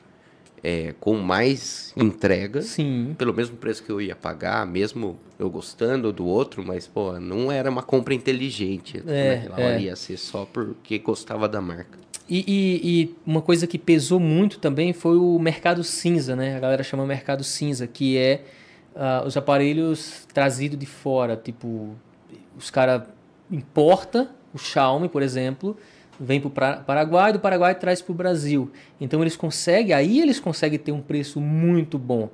é, com mais entrega, Sim. pelo mesmo preço que eu ia pagar, mesmo eu gostando do outro, mas, pô, não era uma compra inteligente. É, naquela é. hora ia ser só porque gostava da marca. E, e- e uma coisa que pesou muito também foi o mercado cinza, né? A galera chama mercado cinza, que é ah, os aparelhos trazidos de fora. Tipo, os caras importa o Xiaomi, por exemplo, vem para o Paraguai, do Paraguai traz para o Brasil. Então eles conseguem, aí eles conseguem ter um preço muito bom.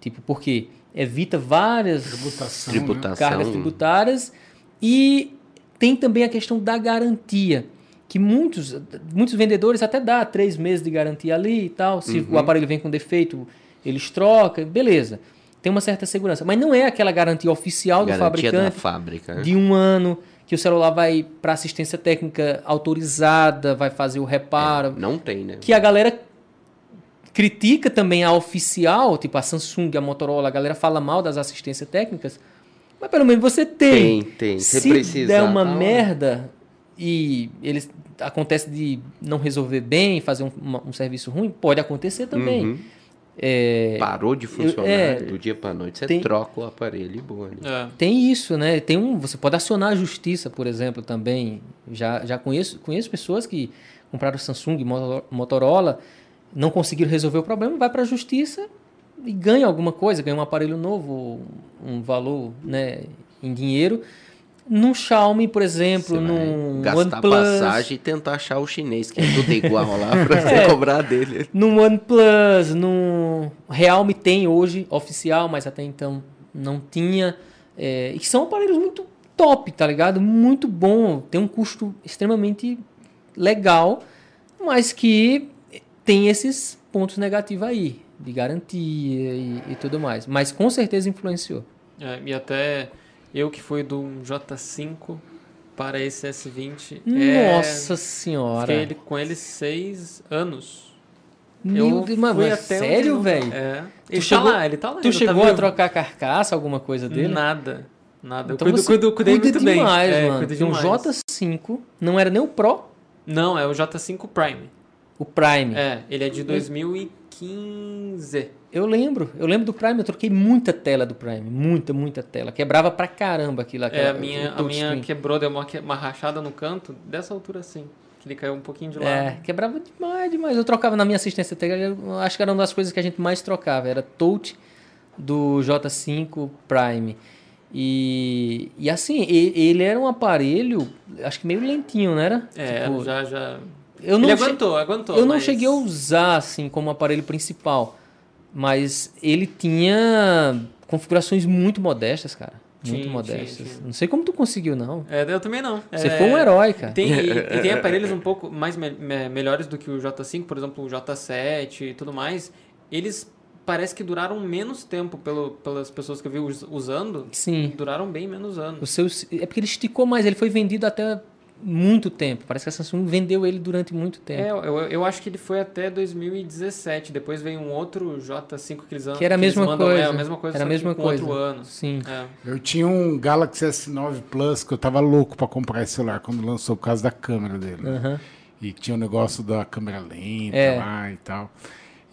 Tipo, porque evita várias Tributação? Tributação. cargas tributárias e tem também a questão da garantia que muitos muitos vendedores até dá três meses de garantia ali e tal se o aparelho vem com defeito eles trocam beleza tem uma certa segurança mas não é aquela garantia oficial do Garantia da fabricante fábrica. né? de um ano que o celular vai para assistência técnica autorizada vai fazer o reparo Não tem, né? que a galera critica também a oficial, tipo a Samsung, a Motorola, a galera fala mal das assistências técnicas, mas pelo menos você tem. Tem, tem. Se Se precisar, der uma merda e eles acontece de não resolver bem, fazer um, uma- um serviço ruim, pode acontecer também. Uhum. É, Parou de funcionar é, do dia pra noite, você tem- troca o aparelho e boa. né? É. Tem isso, né? Tem um, você pode acionar a justiça, por exemplo, também. Já, já conheço, conheço pessoas que compraram Samsung, Moto- Motorola, não conseguiram resolver o problema, vai para a justiça e ganha alguma coisa, ganha um aparelho novo, um valor, né, em dinheiro. Num Xiaomi, por exemplo, num gastar OnePlus, passagem e tentar achar o chinês, que é tudo igual lá, pra você É. cobrar dele. num OnePlus, num Realme tem hoje oficial, mas até então não tinha. É, e são aparelhos muito top, tá ligado? Muito bom, tem um custo extremamente legal, mas que tem esses pontos negativos aí, de garantia e, e tudo mais. Mas com certeza influenciou. É, e até eu que fui do J5 para esse S20. Nossa é, senhora. Fiquei ele- com ele seis anos. Meu eu Deus, mas até onde sério, velho? É. Ele chegou- tá lá, ele tá lá. Tu ainda, chegou tá a trocar a carcaça, alguma coisa dele? Nada. Nada. Eu Então cuido, você cuido, cuidei cuida muito demais, bem. É, mano. cuido Tem um demais. J5, não era nem o Pro, Não, é o J5 Prime. o Prime. É, ele é de 2015. Eu lembro, eu lembro do Prime, eu troquei muita tela do Prime, muita, muita tela. Quebrava pra caramba aquilo. É, aquela- a minha, a minha quebrou, deu uma, uma rachada no canto, dessa altura assim. Que ele caiu um pouquinho de lado. É, quebrava demais, demais. Eu trocava na minha assistência técnica, acho que era uma das coisas que a gente mais trocava, era touch do J5 Prime. E, e assim, ele era um aparelho, acho que meio lentinho, não era? É, Tipo, já, já... eu não ele aguentou, aguentou. Eu não mas- cheguei a usar assim como aparelho principal, mas ele tinha configurações muito modestas, cara. Muito Tinha, modestas. tinha, tinha. Não sei como tu conseguiu, não. É, eu também não. Você É, foi um herói, cara. Tem, e, e tem aparelhos um pouco mais me- me- melhores do que o J5, por exemplo, o J7 e tudo mais. Eles parece que duraram menos tempo pelo, pelas pessoas que eu vi us- usando. Sim. Duraram bem menos O anos. seu, é porque ele esticou mais, ele foi vendido até muito tempo. Parece que a Samsung vendeu ele durante muito tempo. É, eu, eu acho que ele foi até 2017. Depois veio um outro J5 que eles que era a mesma mandam- coisa. É a mesma coisa, Era a mesma com coisa. outro ano. Sim. É. Eu tinha um Galaxy S9 Plus que eu tava louco pra comprar esse celular quando lançou por causa da câmera dele. Aham. E tinha o negócio da câmera lenta É. lá e tal.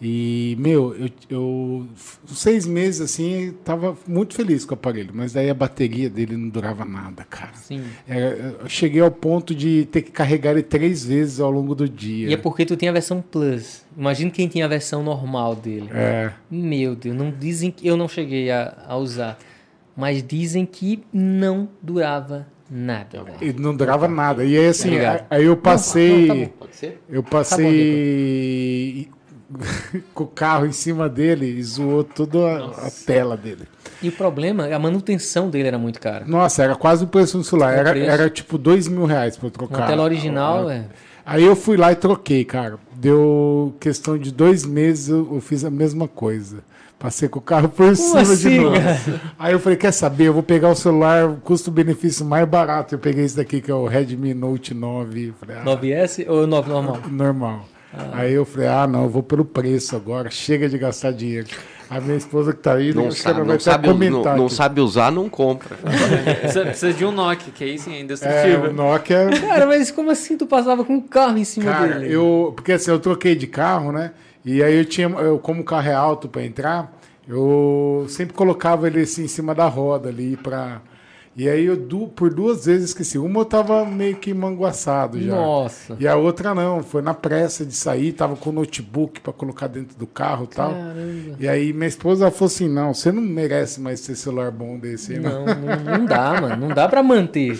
E, meu, eu, eu seis meses assim, tava muito feliz com o aparelho, mas daí a bateria dele não durava nada, cara. Sim. É, eu cheguei ao ponto de ter que carregar ele três vezes ao longo do dia. E é porque tu tinha a versão Plus. Imagina quem tinha a versão normal dele. É, Meu Deus, não dizem que eu não cheguei a, a usar, mas dizem que não durava nada. e não durava nada. E aí, assim, Obrigado. aí eu passei. Não, tá bom. Pode ser? Eu Tá passei com o carro em cima dele e zoou toda a, a tela dele. E o problema, a manutenção dele era muito cara. Nossa, era quase o preço do celular. Era, preço. era tipo dois mil reais pra eu trocar. Na tela original, é. Aí eu fui lá e troquei, cara. Deu questão de dois meses, eu, fiz a mesma coisa. Passei com o carro por cima de assim, novo. cara? Aí eu falei, quer saber? Eu vou pegar o celular, custo-benefício mais barato. Eu peguei esse daqui, que é o Redmi Note 9. Falei, ah, 9S ou 9 normal? normal. Aí eu falei, ah, não, eu vou pelo preço agora. Chega de gastar dinheiro. A minha esposa que tá aí, Não, sabe, não, sabe, não, não sabe usar, não compra. Precisa, precisa de um Nokia, que aí sim é É, indestrutível. o Nokia Cara, mas como assim tu passava com o carro em cima Cara, dele? eu. Porque assim, eu troquei de carro, né? E aí eu tinha, eu, como o carro é alto para entrar, eu sempre colocava ele assim em cima da roda ali para e aí eu du- por duas vezes esqueci. Uma eu tava meio que manguaçado já. Nossa. E a outra não, foi na pressa de sair, tava com o notebook para colocar dentro do carro e tal. E aí minha esposa falou assim: "Não, você não merece mais ter celular bom desse aí, não". Não, não, não dá, mano. Não dá pra manter.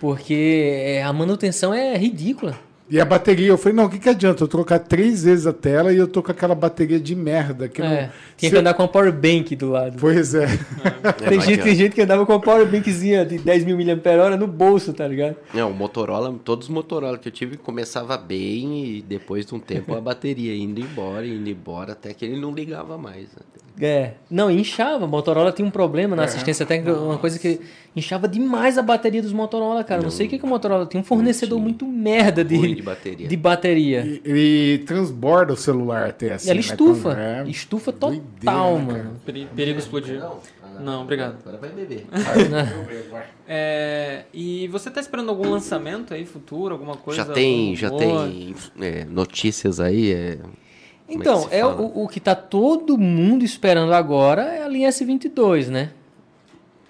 Porque é, a manutenção é ridícula. E a bateria, eu falei, não, o que, que adianta eu trocar três vezes a tela e eu tô com aquela bateria de merda que É, não. tinha Se- que andar com a power bank do lado. Pois é. É, tem, gente, tem gente que andava com a power bankzinha de 10 mil mAh no bolso, tá ligado? Não, o Motorola, todos os Motorola que eu tive começava bem e depois de um tempo a bateria indo embora, indo embora, até que ele não ligava mais. né? É. Não, inchava. Motorola tinha um problema na assistência técnica, uma coisa que inchava demais a bateria dos Motorola, cara. Não, sei o que, que o Motorola tinha um fornecedor muito merda de, de bateria. de bateria. E- Ele transborda o celular até assim. E ela né, estufa. é, Estufa doideira, total, né, mano. Peri- Perigo explodir. Não, obrigado. Agora vai beber. É, e você tá esperando algum lançamento aí futuro, alguma coisa? já tem, já tem é, notícias aí. É... É que Então, é, fala? o, o que tá todo mundo esperando agora é a linha S22, né?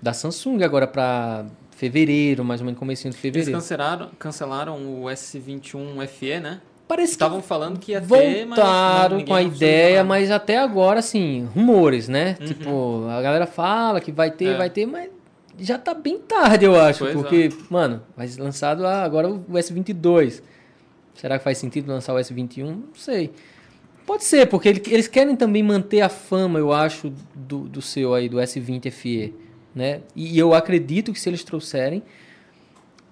Da Samsung agora pra fevereiro, mais ou menos comecinho de Eles fevereiro. cancelaram, cancelaram o S21 FE, né? Parece que Estavam falando que ia ter, mas voltaram não, com a ideia, nada. mas até agora, assim, rumores, né? Tipo, a galera fala que vai ter, Uhum. É. vai ter, mas já tá bem tarde, eu acho. Pois é. porque, mano, vai ser lançado agora o S22. Será que faz sentido lançar o S21? Não sei. Pode ser, porque ele- eles querem também manter a fama, eu acho, do, do seu aí, do S20 FE, né? E eu acredito que se eles trouxerem,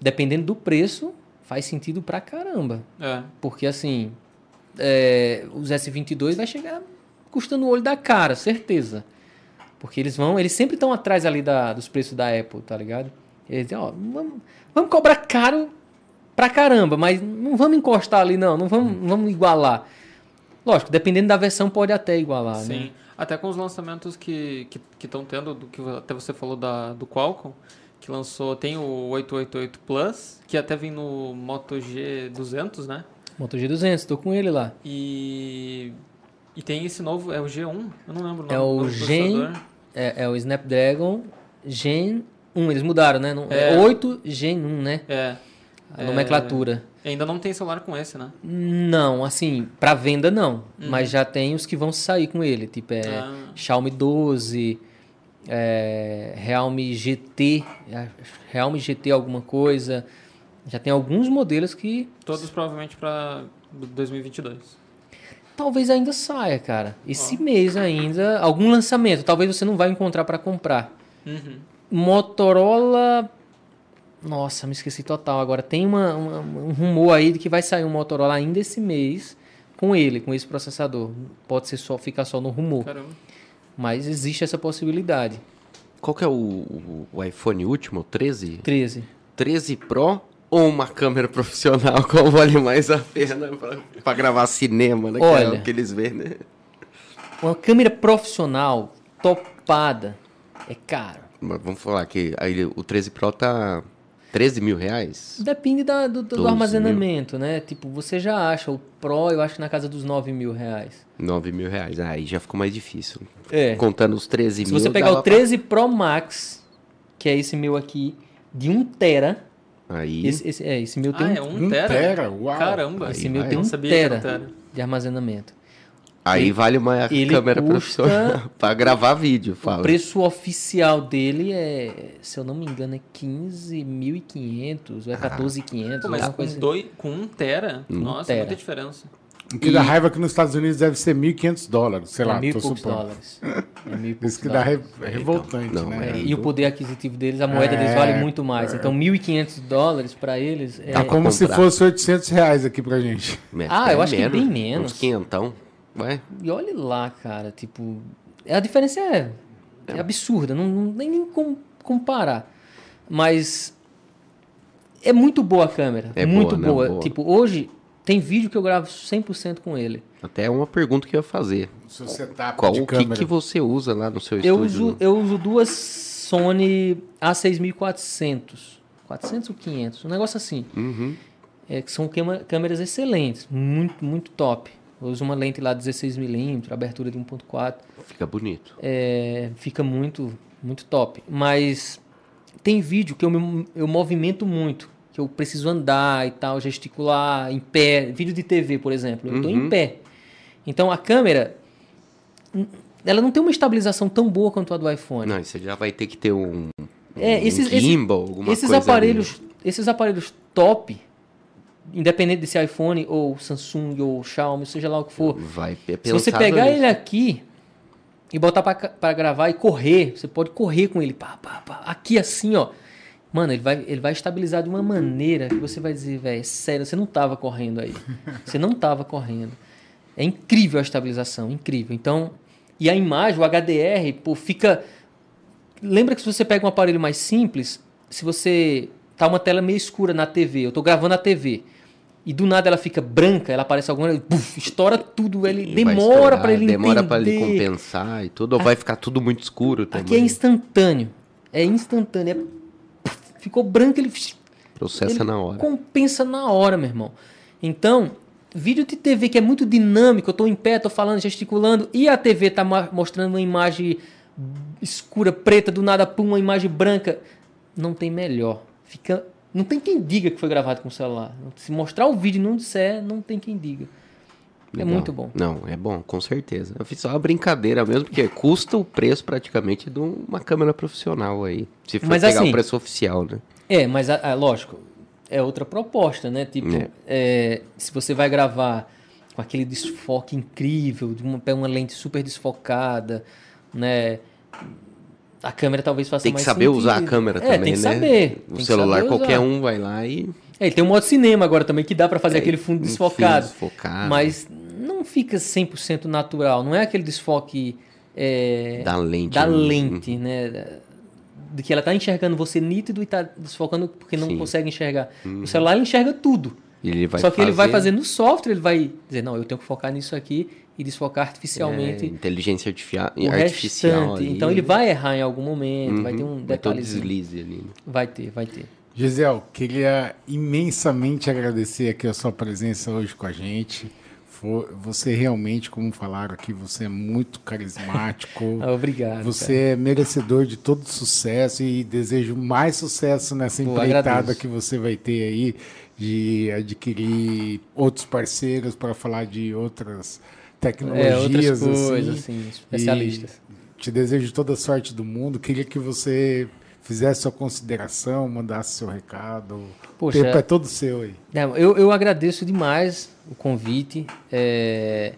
dependendo do preço, faz sentido pra caramba. É. Porque assim, é, os S22 vai chegar custando o olho da cara, certeza. Porque eles vão, eles sempre estão atrás ali da, dos preços da Apple, tá ligado? Eles dizem, ó, vamos, vamos cobrar caro pra caramba, mas não vamos encostar ali não, não vamos, não vamos igualar. Lógico, dependendo da versão pode até igualar, Sim. né? Até com os lançamentos que estão que, estão tendo, do que até você falou da, do Qualcomm, que lançou, tem o 888 Plus, que até vem no Moto G200, né? Moto G200, tô com ele lá. E, e tem esse novo, é o G1, eu não lembro o nome É o Gen, é, é o Snapdragon Gen 1, eles mudaram, né? Não- É. É 8 Gen 1, né? É, A nomenclatura. Ainda não tem celular com esse, né? Não, assim, para venda não. Mas já tem os que vão sair com ele. Tipo, é Ah. Xiaomi 12, é, Realme GT, é, Realme GT alguma coisa. Já tem alguns modelos que Todos provavelmente para 2022. talvez ainda saia, cara. Esse mês ainda, algum lançamento. Talvez você não vai encontrar para comprar. Uhum. Motorola. Nossa, me esqueci total. Agora tem uma, uma- um rumor aí de que vai sair um Motorola ainda esse mês com ele, com esse processador. Pode ser só ficar só no rumor, Caramba. mas existe essa possibilidade. Qual que é o, o- o iPhone último? 13? 13. 13 Pro ou uma câmera profissional? Qual vale mais a pena pra, pra gravar cinema, né? Que é Olha. o que eles vê, né? Uma câmera profissional topada é caro. Mas vamos falar que aí o 13 Pro tá 13 mil reais? Depende da- do, do 12 mil. armazenamento, né? Tipo, você já acha o Pro, eu acho que na casa dos 9 mil reais. 9 mil reais. Aí já ficou mais difícil. É. Contando os 13 Se mil. você pegar o 13 Pro Max, que é esse meu aqui, de 1 tera, pra- Aí. esse, esse, é, esse meu tem Ah, um é Um um tera? tera, uau. Caramba. Esse Aí meu vai. tem Não um sabia que era tera tera. de armazenamento. Aí vale uma ele câmera custa- profissional pra gravar vídeo, O fala. preço oficial dele é, se eu não me engano, é 15.500 ou é 14.500. Pô, mas com, coisa assim. dois, com um tera, nossa, tera. muita diferença. O que dá raiva é que nos Estados Unidos deve ser 1.500 dólares, sei é lá, mil e tô supondo. dólares. É mil e Isso que dá dólares. re- é revoltante, não, né? É, e o poder aquisitivo deles, a moeda deles É, vale muito mais. Então, 1.500 dólares para eles é, Tá como se comprar. fosse 800 reais aqui pra gente. É, Ah, é eu acho que bem menos. Uns quinhentão. Vai. E olhe lá, cara, tipo, a diferença é, é absurda, não, não nem, nem como comparar. Mas é muito boa a câmera, É muito boa, né? boa. Boa. Tipo, hoje tem vídeo que eu gravo 100% com ele. Até é uma pergunta que eu ia fazer. Seu setup Qual de o que, câmera. que você usa lá no seu Eu estúdio? uso, eu uso duas Sony A6400, 400 ou 500, um negócio assim. Uhum. É, que são câmera- câmeras excelentes, muito, muito top. Eu uso uma lente lá 16mm, abertura de 1.4. Fica bonito. É, fica muito, muito top. Mas tem vídeo que eu, me, eu movimento muito, que eu preciso andar e tal, gesticular em pé. Vídeo de TV, por exemplo. Eu estou Uhum. em pé. Então a câmera, ela não tem uma estabilização tão boa quanto a do iPhone. Não, você já vai ter que ter um, É, um esses- esse- gimbal, alguma esses coisa aparelhos, esses aparelhos top, independente desse iPhone ou Samsung ou Xiaomi, seja lá o que for. Vai é se você pegar ele aqui e botar pra gravar e correr, você pode correr com ele, pá, pá, pá, aqui assim, ó. Mano, ele vai, ele vai estabilizar de uma maneira que você vai dizer, velho, sério, você não tava correndo aí. Você não tava correndo. É incrível a estabilização, incrível. Então, e a imagem, o HDR, pô, fica. Lembra que se você pega um aparelho mais simples, se você tá uma tela meio escura na TV, eu tô gravando a TV, e do nada ela fica branca, ela aparece alguma, buf, estoura tudo, ele demora para ele Demora pra ele compensar e tudo, ou vai ficar tudo muito escuro também. Aqui é instantâneo. É instantâneo. É... puf, Ficou branco, ele, Processa ele na hora. compensa na hora, meu irmão. Então, vídeo de TV que é muito dinâmico, eu tô em pé, tô falando, gesticulando, e a TV tá mostrando uma imagem escura, preta, do nada, pum, uma imagem branca. Não tem melhor. Fica. Não tem quem diga que foi gravado com o celular. Se mostrar o vídeo e não disser, não tem quem diga. É Legal. muito bom. Não, é bom, com certeza. Eu fiz só uma brincadeira mesmo, porque custa o preço praticamente de uma câmera profissional aí. Se for Mas pegar assim- o preço oficial, né? É, mas a- a- lógico, é outra proposta, né? Tipo, É. é, se você vai gravar com aquele desfoque incrível, de uma, uma lente super desfocada, né? A câmera talvez faça Tem que mais saber usar a sentido. câmera é, também, tem que né? saber. O tem que celular qualquer um vai lá e. É, tem um modo cinema agora também que dá pra fazer É, aquele fundo desfocado. desfocado. Mas não fica 100% natural. Não é aquele desfoque é, Da lente, da né? lente, né? De que ela tá enxergando você nítido e tá desfocando porque não Sim. Uhum. consegue enxergar. O celular ele enxerga tudo. Só que ele vai fazer fazer no software, ele vai dizer, não, eu tenho que focar nisso aqui e desfocar artificialmente é, inteligência artificial. restante. ali. Então ele vai errar em algum momento, Uhum, vai ter um vai ter um detalhezinho. deslize ali. né? Vai ter, vai ter. Gisele, queria imensamente agradecer aqui a sua presença hoje com a gente. Você realmente, como falaram aqui, você é muito carismático. Ah, Obrigado. Você é merecedor de todo sucesso e desejo mais sucesso nessa Pô, empreitada agradeço. que você vai ter aí de adquirir outros parceiros para falar de outras cara. Tecnologias. É, outras assim. coisas, assim, especialistas. E te desejo toda a sorte do mundo. Queria que você fizesse sua consideração, mandasse seu recado. Poxa, o tempo é todo seu aí. Eu, eu agradeço demais o convite. É,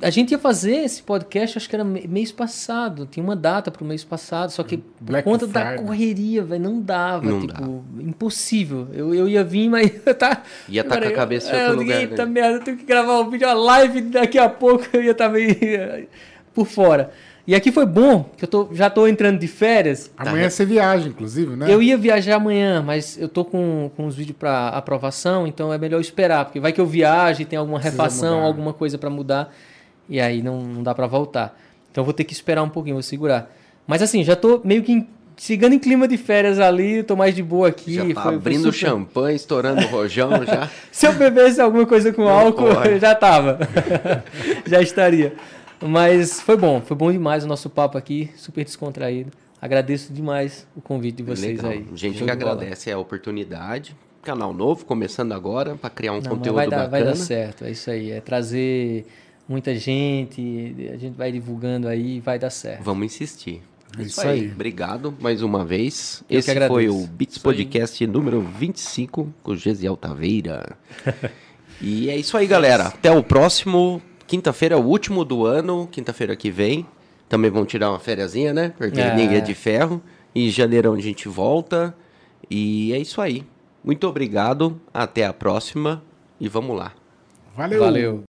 a gente ia fazer esse podcast, acho que era mês passado. Tinha uma data para o mês passado, só que por Black conta da Friday. correria, velho, não dava. Não tipo, impossível. Eu, eu ia vir, mas eu tá. Ia tá com a cabeça em é, outro eu lugar, Eita né?" merda, eu tenho que gravar um vídeo, uma live daqui a pouco, eu ia estar meio por fora. E aqui foi bom, que eu tô, já tô entrando de férias. Amanhã você viaja, inclusive, né? Tá. Eu ia viajar amanhã, mas eu tô com, com os vídeos para aprovação, então é melhor esperar, porque vai que eu viaje, tem alguma Precisa refação, mudar. alguma coisa para mudar, e aí não, não dá para voltar. Então vou ter que esperar um pouquinho, vou segurar. Mas assim, já tô meio que em- chegando em clima de férias ali, tô mais de boa aqui. Já tá foi- foi abrindo super- champanhe, estourando o rojão já. Se eu bebesse alguma coisa com álcool, pode. eu já tava. já estaria. Mas foi bom, foi bom demais o nosso papo aqui, super descontraído. Agradeço demais o convite de vocês Legal. aí. Gente que agradece a oportunidade. Canal novo, começando agora, para criar um Não, conteúdo vai dar, vai bacana. dar certo, é isso aí. É trazer muita gente, a gente vai divulgando aí e vai dar certo. Vamos insistir. É isso aí. Obrigado mais uma vez. Eu Esse foi o Beats Podcast número 25 com o Gesiel Taveira. e é isso aí, galera. Até o próximo. Quinta-feira é o último do ano. Quinta-feira que vem. Também vão tirar uma fériasinha, né? Porque É. ninguém é de ferro. E em janeirão a gente volta. E é isso aí. Muito obrigado. Até a próxima. E vamos lá. Valeu. Valeu.